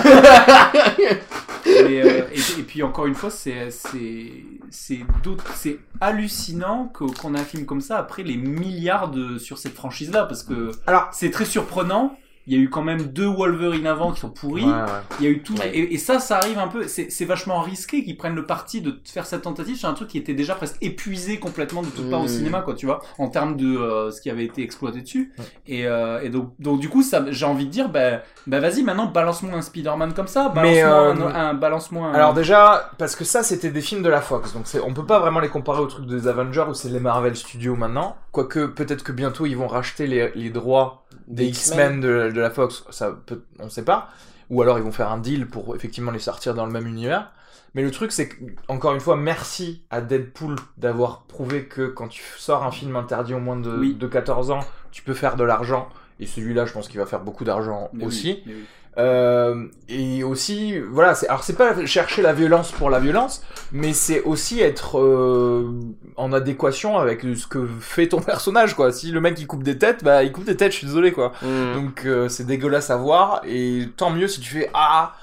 Mais, euh, et, et puis encore une fois, c'est c'est c'est d'autres- c'est hallucinant qu'on ait un film comme ça après les milliards de sur cette franchise là parce que Alors- c'est très surprenant. Il y a eu quand même deux Wolverine avant qui sont pourris. Ouais, ouais. Il y a eu tout Ouais. et, et ça, ça arrive un peu. C'est vachement risqué qu'ils prennent le parti de faire cette tentative sur un truc qui était déjà presque épuisé complètement de toute part au Mmh. cinéma, quoi, tu vois, en termes de euh, ce qui avait été exploité dessus. Ouais. Et, euh, et donc, donc du coup, ça, j'ai envie de dire, bah, bah vas-y, maintenant balance-moi un Spider-Man comme ça, balance-moi un, euh, un- balance-moi. Un... Alors déjà, parce que ça c'était des films de la Fox, donc on peut pas vraiment les comparer aux trucs des Avengers ou c'est les Marvel Studios maintenant. Quoique peut-être que bientôt ils vont racheter les, les droits des X-Men de, de la Fox, ça peut, on sait pas. Ou alors ils vont faire un deal pour effectivement les sortir dans le même univers. Mais le truc c'est encore une fois, merci à Deadpool d'avoir prouvé que quand tu sors un film interdit au moins de, Oui. de 14 ans, tu peux faire de l'argent. Et celui-là, je pense qu'il va faire beaucoup d'argent oui, aussi. oui. Euh, et aussi, voilà, c'est, alors c'est pas chercher la violence pour la violence, mais c'est aussi être euh, en adéquation avec ce que fait ton *laughs* personnage, quoi. Si le mec il coupe des têtes, bah il coupe des têtes, je suis désolé, quoi. Mm. Donc euh, c'est dégueulasse à voir, et tant mieux si tu fais ah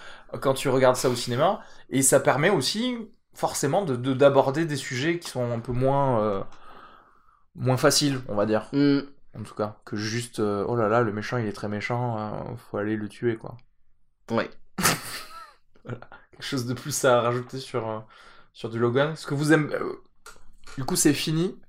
quand tu regardes ça au cinéma, et ça permet aussi forcément de, de- d'aborder des sujets qui sont un peu moins euh, moins faciles, on va dire, Mm. En tout cas, que juste euh, oh là là le méchant il est très méchant, euh, faut aller le tuer, quoi. Ouais. *laughs* quelque chose de plus à rajouter sur, euh, sur du Logan Est-ce que vous aimez... du coup, c'est fini,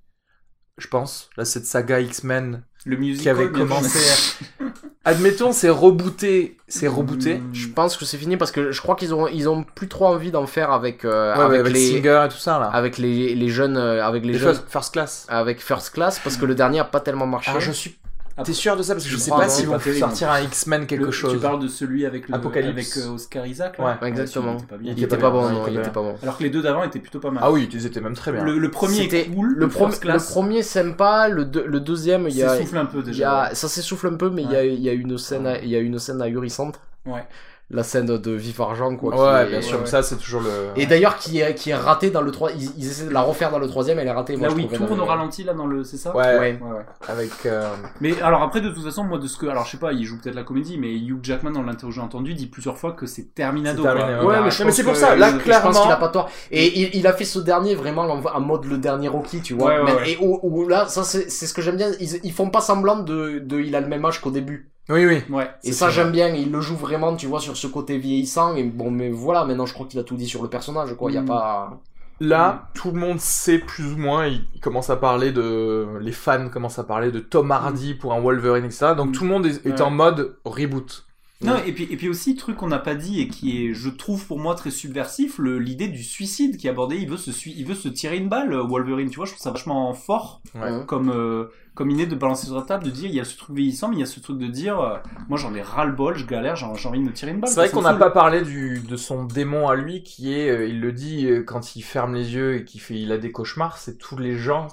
je pense. Là, cette saga X-Men Le musical qui avait commencé... *laughs* Admettons, c'est rebooté. C'est rebooté. Mm. Je pense que c'est fini parce que je crois qu'ils ont ils ont plus trop envie d'en faire avec euh, Ouais, avec, avec, les Singer et tout ça, là. avec les, les jeunes euh, avec les, Les jeunes first, first class. avec First Class parce que le dernier a pas tellement marché. Alors, je suis... T'es sûr de ça Parce que je Je sais pas s'ils vont sortir un X-Men quelque Le- chose. Tu parles de celui avec le Apocalypse. avec euh, Oscar Isaac là Ouais. Ouais, exactement. il était pas bien. il était était pas pas bien, bon, non, il il était était pas bon. Alors que les deux d'avant étaient plutôt pas mal. Ah oui, ils étaient même très bien. Le, le premier C'était est cool, le, Class, le premier sympa, le, deux- le deuxième il y a s'essouffle un peu y déjà. ça s'essouffle un peu mais il y a il y a une scène il y a une scène ahurissante. Ouais. La scène de Vif Argent quoi. qui Ouais, est- bien sûr. ouais. Ça, c'est toujours le... Et d'ailleurs qui est qui est ratée dans le 3 ils, ils essaient de la refaire dans le troisième elle est ratée. Moi, Là je trouvais tourne au le- ralenti là dans le c'est ça Ouais, Ouais. Ouais, ouais. avec... euh, Mais alors après de toute façon moi de ce que alors je sais pas il joue peut-être la comédie mais Hugh Jackman dans l'interview que j'ai entendu dit plusieurs fois que c'est Terminado. Ouais. Ouais, mais, c'est pour ça, là, je- clairement- Je pense qu'il a pas tort. Et il, il a fait ce dernier vraiment en, mode le dernier Rocky, tu vois. Ouais, ouais, Mais- ouais. Et où, où là, ça c'est c'est ce que j'aime bien. Ils, ils font pas semblant de, de il a le même âge qu'au début. Oui, oui. Ouais. Et ça j'aime bien. Il le joue vraiment, tu vois, sur ce côté vieillissant. Et bon, mais voilà, maintenant je crois qu'il a tout dit sur le personnage, quoi. Il y a Mm. pas. Là, tout le monde sait plus ou moins, ils commencent à parler de... Les fans commencent à parler de Tom Hardy pour un Wolverine, etc. Donc Mm. tout le monde est, est Ouais. en mode reboot. Non, et puis, et puis aussi, truc qu'on n'a pas dit et qui est, je trouve pour moi très subversif, l'idée du suicide qui est abordé. Il veut, se, il veut se tirer une balle, euh, Wolverine, tu vois, je trouve ça vachement fort Ouais. comme, euh, comme idée de balancer sur la table, de dire il y a ce truc vieillissant, mais il y a ce truc de dire euh, moi j'en ai ras le bol, je galère, j'ai envie de me tirer une balle. C'est vrai qu'on n'a pas parlé du, de son démon à lui qui est, euh, il le dit euh, quand il ferme les yeux et qu'il fait, il a des cauchemars, c'est tous les gens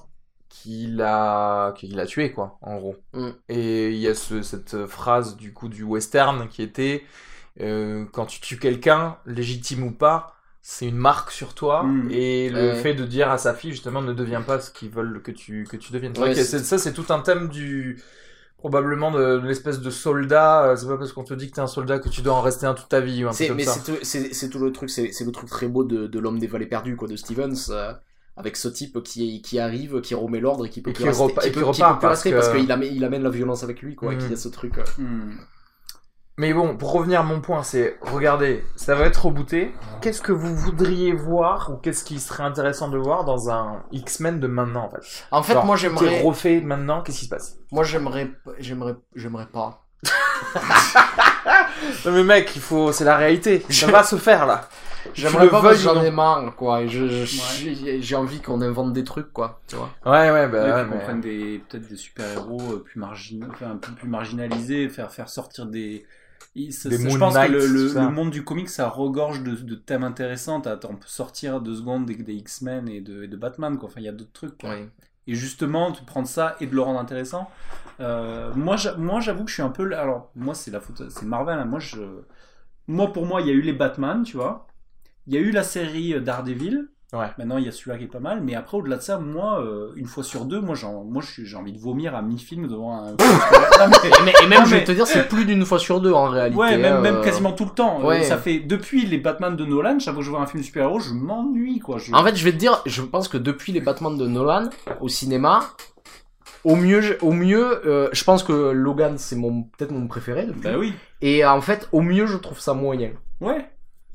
qu'il a, qu'il a tués quoi, en gros. Mm. Et il y a ce, cette phrase du coup du western qui était euh, quand tu tues quelqu'un, légitime ou pas, c'est une marque sur toi Mm. et le Ouais. fait de dire à sa fille justement ne deviens pas ce qu'ils veulent que tu que tu deviennes. Ouais, ça c'est tout un thème du probablement de, de l'espèce de soldat. euh, C'est pas parce qu'on te dit que t'es un soldat que tu dois en rester un toute ta vie ou un comme mais ça. c'est tout, c'est, c'est tout le truc, c'est, c'est le truc très beau de, de l'homme des vallées perdues, quoi, de Stevens, euh, avec ce type qui, qui arrive, qui remet l'ordre et qui peut Et plus qui rester, repa- qui et qui repart peut plus parce rester que- parce qu'il amène, il amène la violence avec lui, quoi, et Mm. qu'il y a ce truc. euh, Hmm. Mais bon, pour revenir à mon point, c'est regardez, ça va être rebooté. Qu'est-ce que vous voudriez voir ou qu'est-ce qui serait intéressant de voir dans un X-Men de maintenant en fait? En fait, Genre, moi j'aimerais, refait maintenant, qu'est-ce qui se passe? Moi j'aimerais, j'aimerais, j'aimerais pas. *laughs* Non mais mec, il faut, c'est la réalité. Ça va se faire là. J'aimerais pas parce que j'en ai marre, quoi. Et je, je- j'ai, envie qu'on invente des trucs, quoi. Tu vois. Ouais ouais bah Ouais, ouais, qu'on prenne des peut-être des super héros plus marginaux, enfin un peu plus marginalisés, faire faire sortir des il- ça- Des ça- Moon je pense Knight, que le, monde du comic ça regorge de, de thèmes intéressants. On peut sortir deux secondes des, des X-Men et de, et de Batman. Quoi. Enfin, il y a d'autres trucs. quoi. Et justement, tu prends ça et de le rendre intéressant. Euh, moi, j'a- moi, j'avoue que je suis un peu. Alors, moi, c'est la faute, c'est Marvel. hein. Moi, je, moi, pour moi, il y a eu les Batman, tu vois. Il y a eu la série euh, Daredevil. Ouais. Maintenant, il y a celui-là qui est pas mal. Mais après, au-delà de ça, moi, euh, une fois sur deux, moi, j'en- moi, j'ai envie de vomir à mi-film devant un. Non, *laughs* mais- Et, mais- et même, Non, je vais mais- te dire, c'est plus d'une fois sur deux en réalité. Ouais, même, même euh. quasiment tout le temps. Euh, ouais. Ça fait depuis les Batman de Nolan, chaque fois que je vois un film super-héros, je m'ennuie, quoi. Je... En fait, je vais te dire, je pense que depuis les Batman de Nolan au cinéma, au mieux, je- au mieux, euh, je pense que Logan c'est mon peut-être mon préféré depuis. bah oui. Et en fait, au mieux, je trouve ça moyen. Ouais,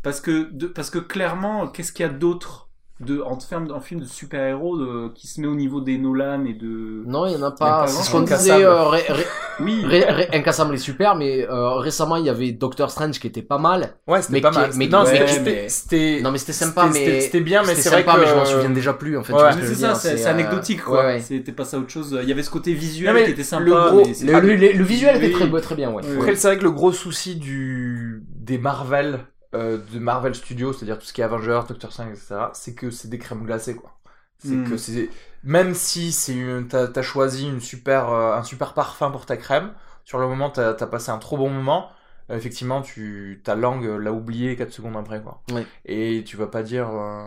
parce que, de, parce que clairement, qu'est-ce qu'il y a d'autre de, en, termes- en film de super-héros de- qui se met au niveau des Nolan et de... Non, il y en a pas. C'est ce qu'on disait. Incassable. euh, ré- ré- Oui, ré- ré- Incassable est super, mais euh, récemment il y avait Doctor Strange qui était pas mal. Ouais, c'était pas qui- mal. mais- non, ouais, c'était- mais- c'était Non, mais c'était sympa, c'était- mais c'était bien, mais c'était c'est vrai sympa, que mais je m'en souviens déjà plus en fait. Ouais. c'est ça, dire, c'est euh, anecdotique, quoi. ouais, ouais. C'était pas ça autre chose. Il y avait ce côté visuel Non, qui était sympa. le gros- mais c'est Le, le- le- le visuel était très très bien, ouais. Ouais. Après, c'est vrai que le gros souci du des Marvel, euh, de Marvel Studios, c'est-à-dire tout ce qui est Avengers, Doctor Strange, etc., c'est que c'est des crèmes glacées, quoi. C'est Mm. que c'est même si c'est une... t'as as choisi une super euh, un super parfum pour ta crème, sur le moment t'as as passé un trop bon moment. Euh, Effectivement, tu ta langue l'a oublié 4 secondes après quoi. Ouais. Et tu vas pas dire euh,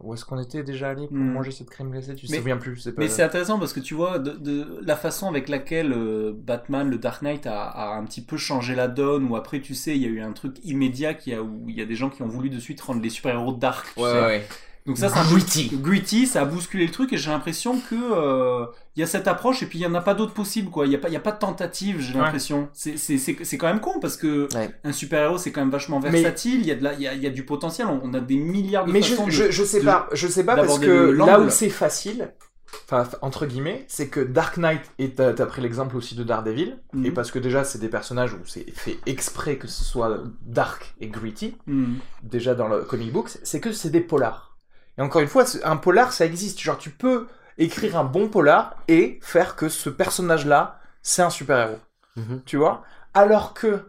où est-ce qu'on était déjà allé pour Mm. manger cette crème glacée, tu te Mais- souviens plus, c'est pas Mais c'est intéressant parce que tu vois de, de la façon avec laquelle euh, Batman, le Dark Knight a, a un petit peu changé la donne. Ou après, tu sais, il y a eu un truc immédiat qui a, où il y a des gens qui ont voulu de suite rendre les super-héros dark. tu Ouais, sais. ouais, ouais. Donc ça, c'est un Gritty. Gritty, ça a bousculé le truc et j'ai l'impression que euh, il y a cette approche et puis il y en a pas d'autres possibles quoi. Il y a pas, il y a pas de tentative, j'ai Ouais. l'impression. C'est c'est c'est c'est quand même con parce que Ouais. un super héros c'est quand même vachement versatile. Il y a de la, il y a, y a du potentiel. On, on a des milliards de Mais je, de- je, je sais de- pas, je sais pas parce que là où c'est facile, enfin entre guillemets, c'est que Dark Knight, et t'as t'as pris l'exemple aussi de Daredevil, Mhm. et parce que déjà c'est des personnages où c'est fait exprès que ce soit dark et gritty, Hmm. déjà dans le comic book, c'est que c'est des polars. Et encore une fois, un polar ça existe, genre tu peux écrire un bon polar et faire que ce personnage-là, c'est un super-héros, Mhm. tu vois? Alors que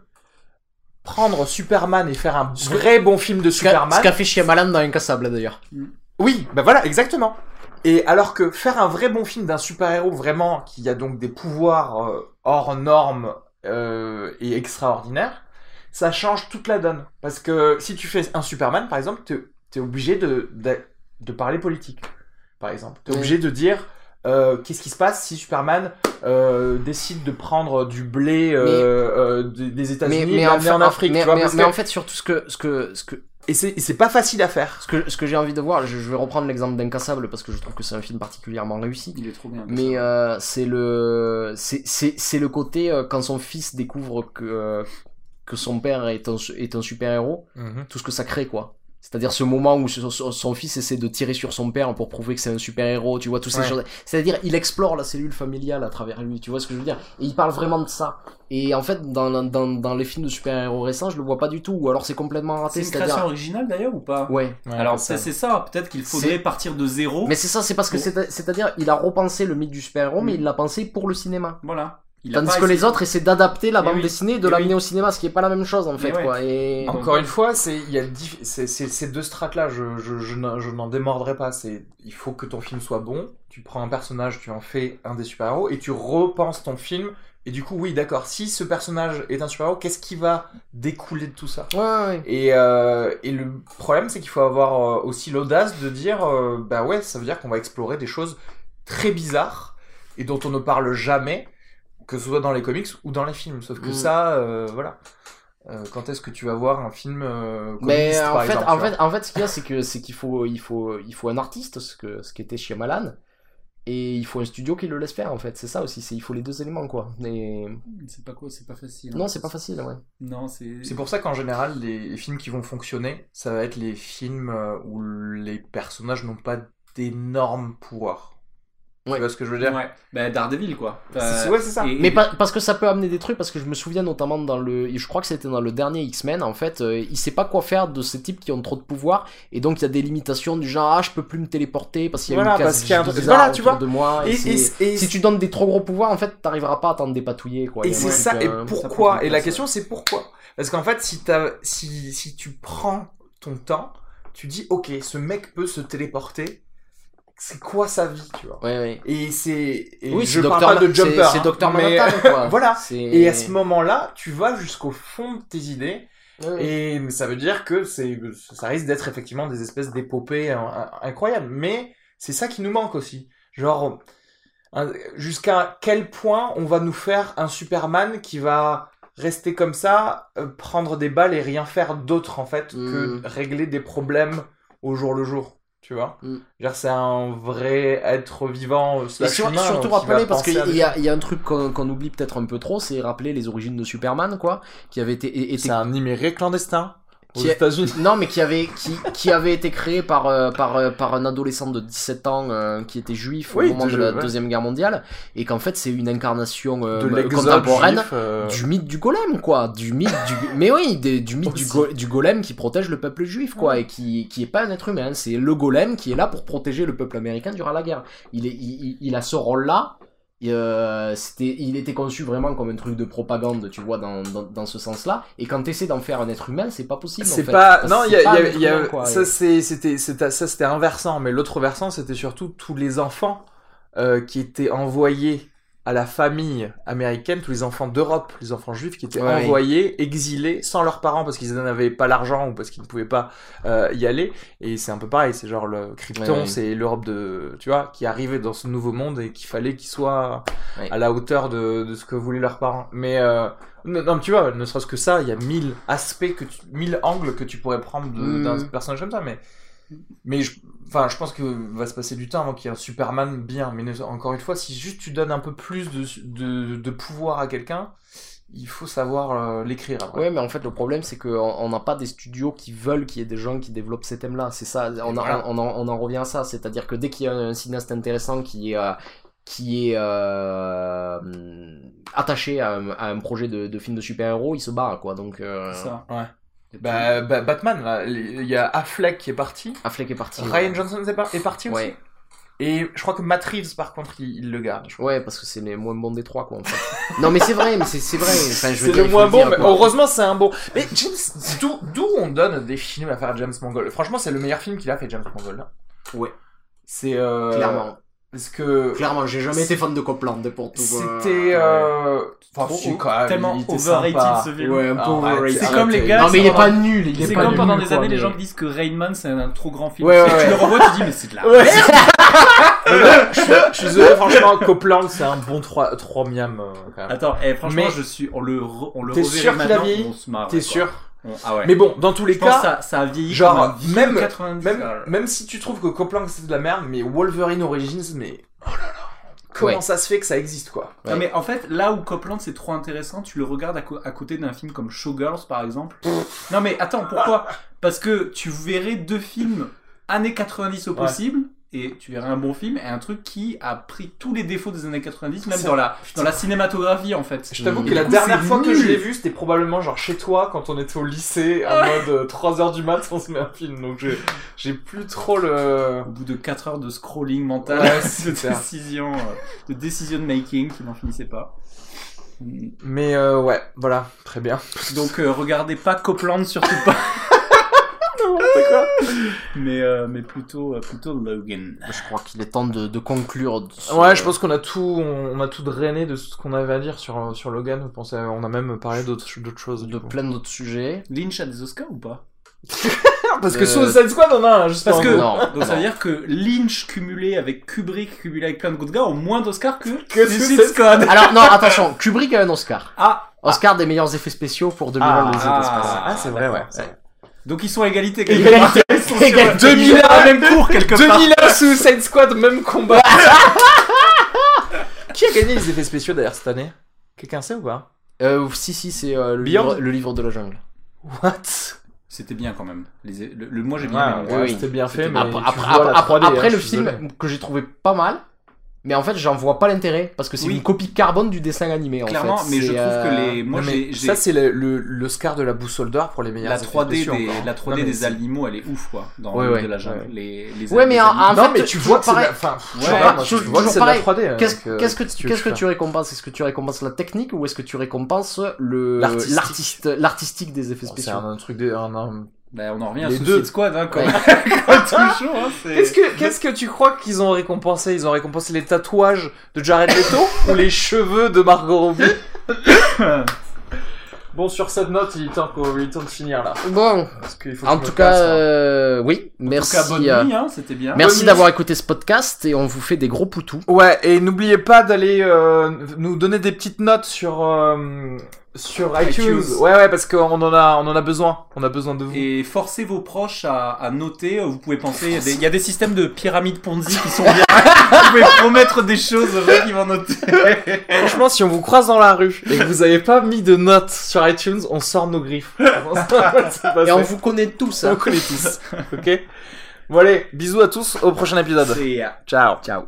prendre Superman et faire un vrai bon film de Superman... ce qu'a fait Shyamalan dans Incassable d'ailleurs. Oui, bah voilà, exactement. Et alors que faire un vrai bon film d'un super-héros vraiment qui a donc des pouvoirs euh, hors normes euh, et extraordinaires, ça change toute la donne. Parce que si tu fais un Superman, par exemple, t'es es obligé de, de, de parler politique, par exemple. T'es Oui. obligé de dire euh, qu'est-ce qui se passe si Superman euh, décide de prendre du blé euh, euh, des des États-Unis et de l'amener en, Afrique. mais, tu vois, mais- parce mais que- en fait, surtout ce que, ce que, ce que, Et c'est c'est pas facile à faire. ce que, ce que j'ai envie de voir, je, je vais reprendre l'exemple d'Incassable parce que je trouve que c'est un film particulièrement réussi. Il est trop bien. Mais euh, c'est le, c'est, c'est, c'est le côté euh, quand son fils découvre que, euh, que son père est un, est un super héros, tout ce que ça crée quoi. C'est-à-dire ce moment où son, fils essaie de tirer sur son père pour prouver que c'est un super-héros, tu vois, toutes ces Ouais. choses. C'est-à-dire, il explore la cellule familiale à travers lui, tu vois ce que je veux dire? Et il parle vraiment de ça. Et en fait, dans, dans, dans les films de super-héros récents, je le vois pas du tout, ou alors c'est complètement C'est raté. une création originale d'ailleurs ou pas? Ouais. Ouais, Alors c'est c'est ça. c'est ça, peut-être qu'il faudrait C'est- partir de zéro. Mais c'est ça, c'est parce que c'est- c'est-à-dire, il a repensé le mythe du super-héros, mais Mm. il l'a pensé pour le cinéma. Voilà. Il Tandis que les autres essaient d'adapter la Eh bande oui. dessinée et de Eh l'amener oui. au cinéma, ce qui est pas la même chose en Mais fait, ouais. quoi. Et... Encore une fois, c'est il y a dif- c'est- c'est- ces deux strates-là, je, je, je n'en- je n'en démordrai pas. C'est il faut que ton film soit bon. Tu prends un personnage, tu en fais un des super-héros et tu repenses ton film. Et du coup, oui, d'accord. Si ce personnage est un super-héros, qu'est-ce qui va découler de tout ça? Ouais, ouais, ouais. et, euh, et le problème, c'est qu'il faut avoir euh, aussi l'audace de dire, euh, bah ouais, ça veut dire qu'on va explorer des choses très bizarres et dont on ne parle jamais, que ce soit dans les comics ou dans les films. Sauf que Mm. ça, euh, voilà. Euh, quand est-ce que tu vas voir un film euh, Mais en par fait, exemple, en fait, en fait, ce qu'il y a, c'est que c'est qu'il faut, il faut, il faut un artiste, ce que, ce qu'était Shyamalan, et il faut un studio qui le laisse faire. En fait, c'est ça aussi. C'est, il faut les deux éléments, quoi. Et... C'est pas quoi, c'est pas facile. Non, c'est pas facile, ouais. Non, c'est. C'est pour ça qu'en général, les, les films qui vont fonctionner, ça va être les films où les personnages n'ont pas d'énormes pouvoirs. Ouais. Tu vois ce que je veux dire Ouais. Bah Daredevil quoi. Ouais, c'est ça. et- Mais pas- parce que ça peut amener des trucs, parce que je me souviens notamment dans le, je crois que c'était dans le dernier X-Men, en fait, euh, il sait pas quoi faire de ces types qui ont trop de pouvoir, et donc il y a des limitations du genre, ah, je peux plus me téléporter parce qu'il y a Voilà, une case parce qu'il y a un voilà, tu autour vois. de moi. Et, Et, c'est- et- et- si tu donnes des trop gros pouvoirs, en fait, t'arriveras pas à t'en dépatouiller, quoi. Et c'est ça, et euh, pourquoi Et la question c'est pourquoi Parce qu'en fait, si, t'as- si, si tu prends ton temps, tu dis ok, ce mec peut se téléporter, c'est quoi sa vie, tu vois Ouais, ouais. Et c'est. Oui, je parle pas de Jumper. c'est- hein, Docteur mais- Manhattan, quoi. *laughs* voilà. Et à ce moment-là, tu vas jusqu'au fond de tes idées, et ça veut dire que c'est, ça risque d'être effectivement des espèces d'épopées hein, incroyables. Mais c'est ça qui nous manque aussi. Genre, jusqu'à quel point on va nous faire un Superman qui va rester comme ça, euh, prendre des balles et rien faire d'autre en fait que Mm. régler des problèmes au jour le jour. Tu vois. Mm. C'est un vrai être vivant Et slash sur- humain, surtout rappeler, parce qu'il y, y a un truc qu'on oublie peut-être un peu trop, c'est rappeler les origines de Superman, quoi, qui avait été, été C'est un immigré clandestin aux États-Unis. *laughs* Non, mais qui avait, qui, qui avait été créé par, euh, par, euh, par un adolescent de 17 ans euh, qui était juif Oui, au moment de- la ouais. Deuxième Guerre mondiale, et qu'en fait c'est une incarnation euh, de l'exode contemporaine juif, euh, du mythe du golem, quoi. Du mythe du... Mais oui, des- du mythe du, Aussi. go- du golem qui protège le peuple juif, quoi, et qui, qui est pas un être humain. C'est le golem qui est là pour protéger le peuple américain durant la guerre. Il, est, il, il- il a ce rôle-là. Et, euh, c'était, il était conçu vraiment comme un truc de propagande, tu vois, dans, dans, dans ce sens-là. Et quand t'essaies d'en faire un être humain, c'est pas possible. en C'est fait. pas. Non, il y a, y a- y a- humain, quoi. ça c'était ça c'était un versant, mais l'autre versant c'était surtout tous les enfants euh, qui étaient envoyés à la famille américaine, tous les enfants d'Europe, les enfants juifs qui étaient Ouais. envoyés, exilés, sans leurs parents parce qu'ils n'avaient pas l'argent ou parce qu'ils ne pouvaient pas euh, y aller. Et c'est un peu pareil, c'est genre le Krypton, Ouais, c'est l'Europe de, tu vois, qui arrivait dans ce nouveau monde et qu'il fallait qu'ils soient Ouais. à la hauteur de, de ce que voulaient leurs parents. Mais euh, non, tu vois, ne serait-ce que ça, il y a mille aspects que tu, mille angles que tu pourrais prendre Mm. d'un personnage comme ça. Mais, mais je, enfin, je pense que va se passer du temps avant qu'il y ait un Superman bien. Mais ne- encore une fois, si juste tu donnes un peu plus de, de, de pouvoir à quelqu'un, il faut savoir euh, l'écrire. après. Ouais, mais en fait, le problème, c'est qu'on on n'a pas des studios qui veulent qu'il y ait des gens qui développent ces thèmes-là. C'est ça, on, a- voilà. on, en, on en revient à ça. C'est-à-dire que dès qu'il y a un cinéaste intéressant qui est, euh, qui est euh, attaché à un, à un projet de, de film de super-héros, il se barre, quoi. Donc, euh, Ça. Ouais. Bah, bah, Batman, là, il y a Affleck qui est parti. Affleck est parti. Ryan ouais. Johnson est, par- est parti aussi. Ouais. Et je crois que Matt Reeves, par contre, il, il le garde. Ouais, parce que c'est les moins bons des trois, quoi, en fait. non, mais c'est vrai, mais c'est vrai. Enfin, C'est le moins bon, mais quoi. heureusement c'est un bon. Mais James, d'où on donne des films à faire James Mangold? Franchement, c'est le meilleur film qu'il a fait, James Mangold. là. Ouais. C'est euh, Clairement. Parce que Clairement, j'ai jamais été fan de Copland, pour tout. euh, c'était. Euh... Enfin, Trop- quand même, tellement overrated sympa. ce film. Ouais, un peu overrated. C'est comme les gars Non, mais il est pas nul. Il est C'est pas comme nul, pendant des quoi, années, les gens qui disent que Rain Man c'est un trop grand film. Ouais, Tu ouais, le revois, tu dis, mais c'est de la Ouais. *laughs* je, suis, je suis désolé, franchement, Copland, c'est un bon 3, 3 miam euh, quand même. Attends, eh, franchement, Mais- je suis, on le, re- on le T'es reverrait sûr qu'il a maintenant, vieilli. T'es sûr Ah ouais. Mais bon, dans tous les je cas, ça, ça a vieilli genre, même- 90. même, alors. même si tu trouves que Copland c'est de la merde, mais Wolverine Origins, mais. Oh là là comment Ouais. ça se fait que ça existe, quoi? Non, mais en fait, là où Copland c'est trop intéressant, tu le regardes à, côté d'un film comme Showgirls par exemple. non mais attends, pourquoi? Parce que tu verrais deux films années 90 au Ouais. Et tu verrais un bon film et un truc qui a pris tous les défauts des années 90, même dans la, dans la cinématographie en fait. Je t'avoue que la coup, dernière fois que je l'ai vu, c'était probablement genre chez toi quand on était au lycée, en mode 3h du mat, on se met un film. Donc j'ai- j'ai plus trop le. Au bout de 4 heures de scrolling mental, Ouais, *laughs* de c'est ça. décision, euh, de decision making qui n'en finissait pas. Mais euh, ouais, voilà, très bien. Donc euh, regardez pas Copland surtout pas. *laughs* *laughs* mais euh, mais plutôt euh, plutôt Logan. Je crois qu'il est temps de, de conclure. sur- Ouais, je pense qu'on a tout, on a tout drainé de ce qu'on avait à dire sur, sur Logan. Vous pensez, on a même parlé d'autres d'autres choses. de coup. plein d'autres sujets. Lynch a des Oscars ou pas? *laughs* Parce que Euh, Suicide Squad en a un, juste Parce que. Non, donc ça non. veut dire que Lynch cumulé avec Kubrick cumulé avec plein d'autres gars ont moins d'Oscars que, Que Suicide Squad. *laughs* Alors non, attention, Kubrick a un Oscar. Ah Oscar des meilleurs effets spéciaux pour 2001 Ah, de l'espace. Ah, c'est vrai, ouais. Donc ils sont à égalité quelque Égalité. part. Ils sont sur- Égalité. ils gèrent la même cours quelque part. 2001 Suicide Squad, même combat. *laughs* Qui a gagné les effets spéciaux d'ailleurs cette année? Quelqu'un sait ou pas? Euh, si si, c'est euh, le, livre, le livre de la jungle. What? C'était bien quand même. Les, le, le- moi j'ai bien Ouais, aimé. ouais, oui. c'était bien fait, mais Après, après, vois après- 3D, hein, après le film désolé. que j'ai trouvé pas mal, mais en fait j'en vois pas l'intérêt parce que c'est Oui. une copie carbone du dessin animé en Clairement, fait. mais je C'est, trouve que euh, les. Moi Non, mais j'ai. j'ai- ça c'est le, le, l'Oscar de la boussole d'or pour les meilleurs la effets 3D, spéciaux des, encore. la 3D Non, mais des c'est- animaux, elle est ouf quoi. Dans Ouais, le ouais, de la jungle. ouais. Les, les Ouais, mais en- animaux. en Non fait, mais tu vois que c'est de pareil. la... Enfin, tu vois que c'est de la pareil. 3D. hein, Qu'est-ce euh, qu'est-ce que, tu qu'est-ce que tu récompenses? Est-ce que tu récompenses la technique ou est-ce que tu récompenses le L'artistique. l'artiste l'artistique des effets C'est spéciaux? un, un truc de... Bah, on en revient à Les Suicide deux. Squad, hein, comme, Ouais. *laughs* toujours. *laughs* Hein, Qu'est-ce que, qu'est-ce que tu crois qu'ils ont récompensé? Ils ont récompensé les tatouages de Jared Leto *laughs* ou les cheveux de Margot Robbie? Bon, sur cette note, il est temps, qu'on- il est temps de finir là. Bon, Parce qu'il faut en tout cas, là. euh, oui, En tout merci. cas, bonne euh, nuit, hein, c'était bien. Merci d'avoir écouté ce podcast et on vous fait des gros poutous. Ouais, et n'oubliez pas d'aller euh, nous donner des petites notes sur euh, sur iTunes. iTunes. Ouais, ouais, parce qu'on en a on en a besoin. On a besoin de vous. Et forcez vos proches à, à noter. Vous pouvez penser, il y a des- il y, a des systèmes de pyramide Ponzi qui sont bien. *laughs* vous pouvez promettre des choses aux gens qui vont noter. *laughs* Franchement, si on vous croise dans la rue et que vous avez pas mis de notes sur iTunes, on sort nos griffes. *laughs* Et on vous connaît tous. on Hein. connaît tous. ok. Bon allez, bisous à tous. Au prochain épisode. Ciao. Ciao.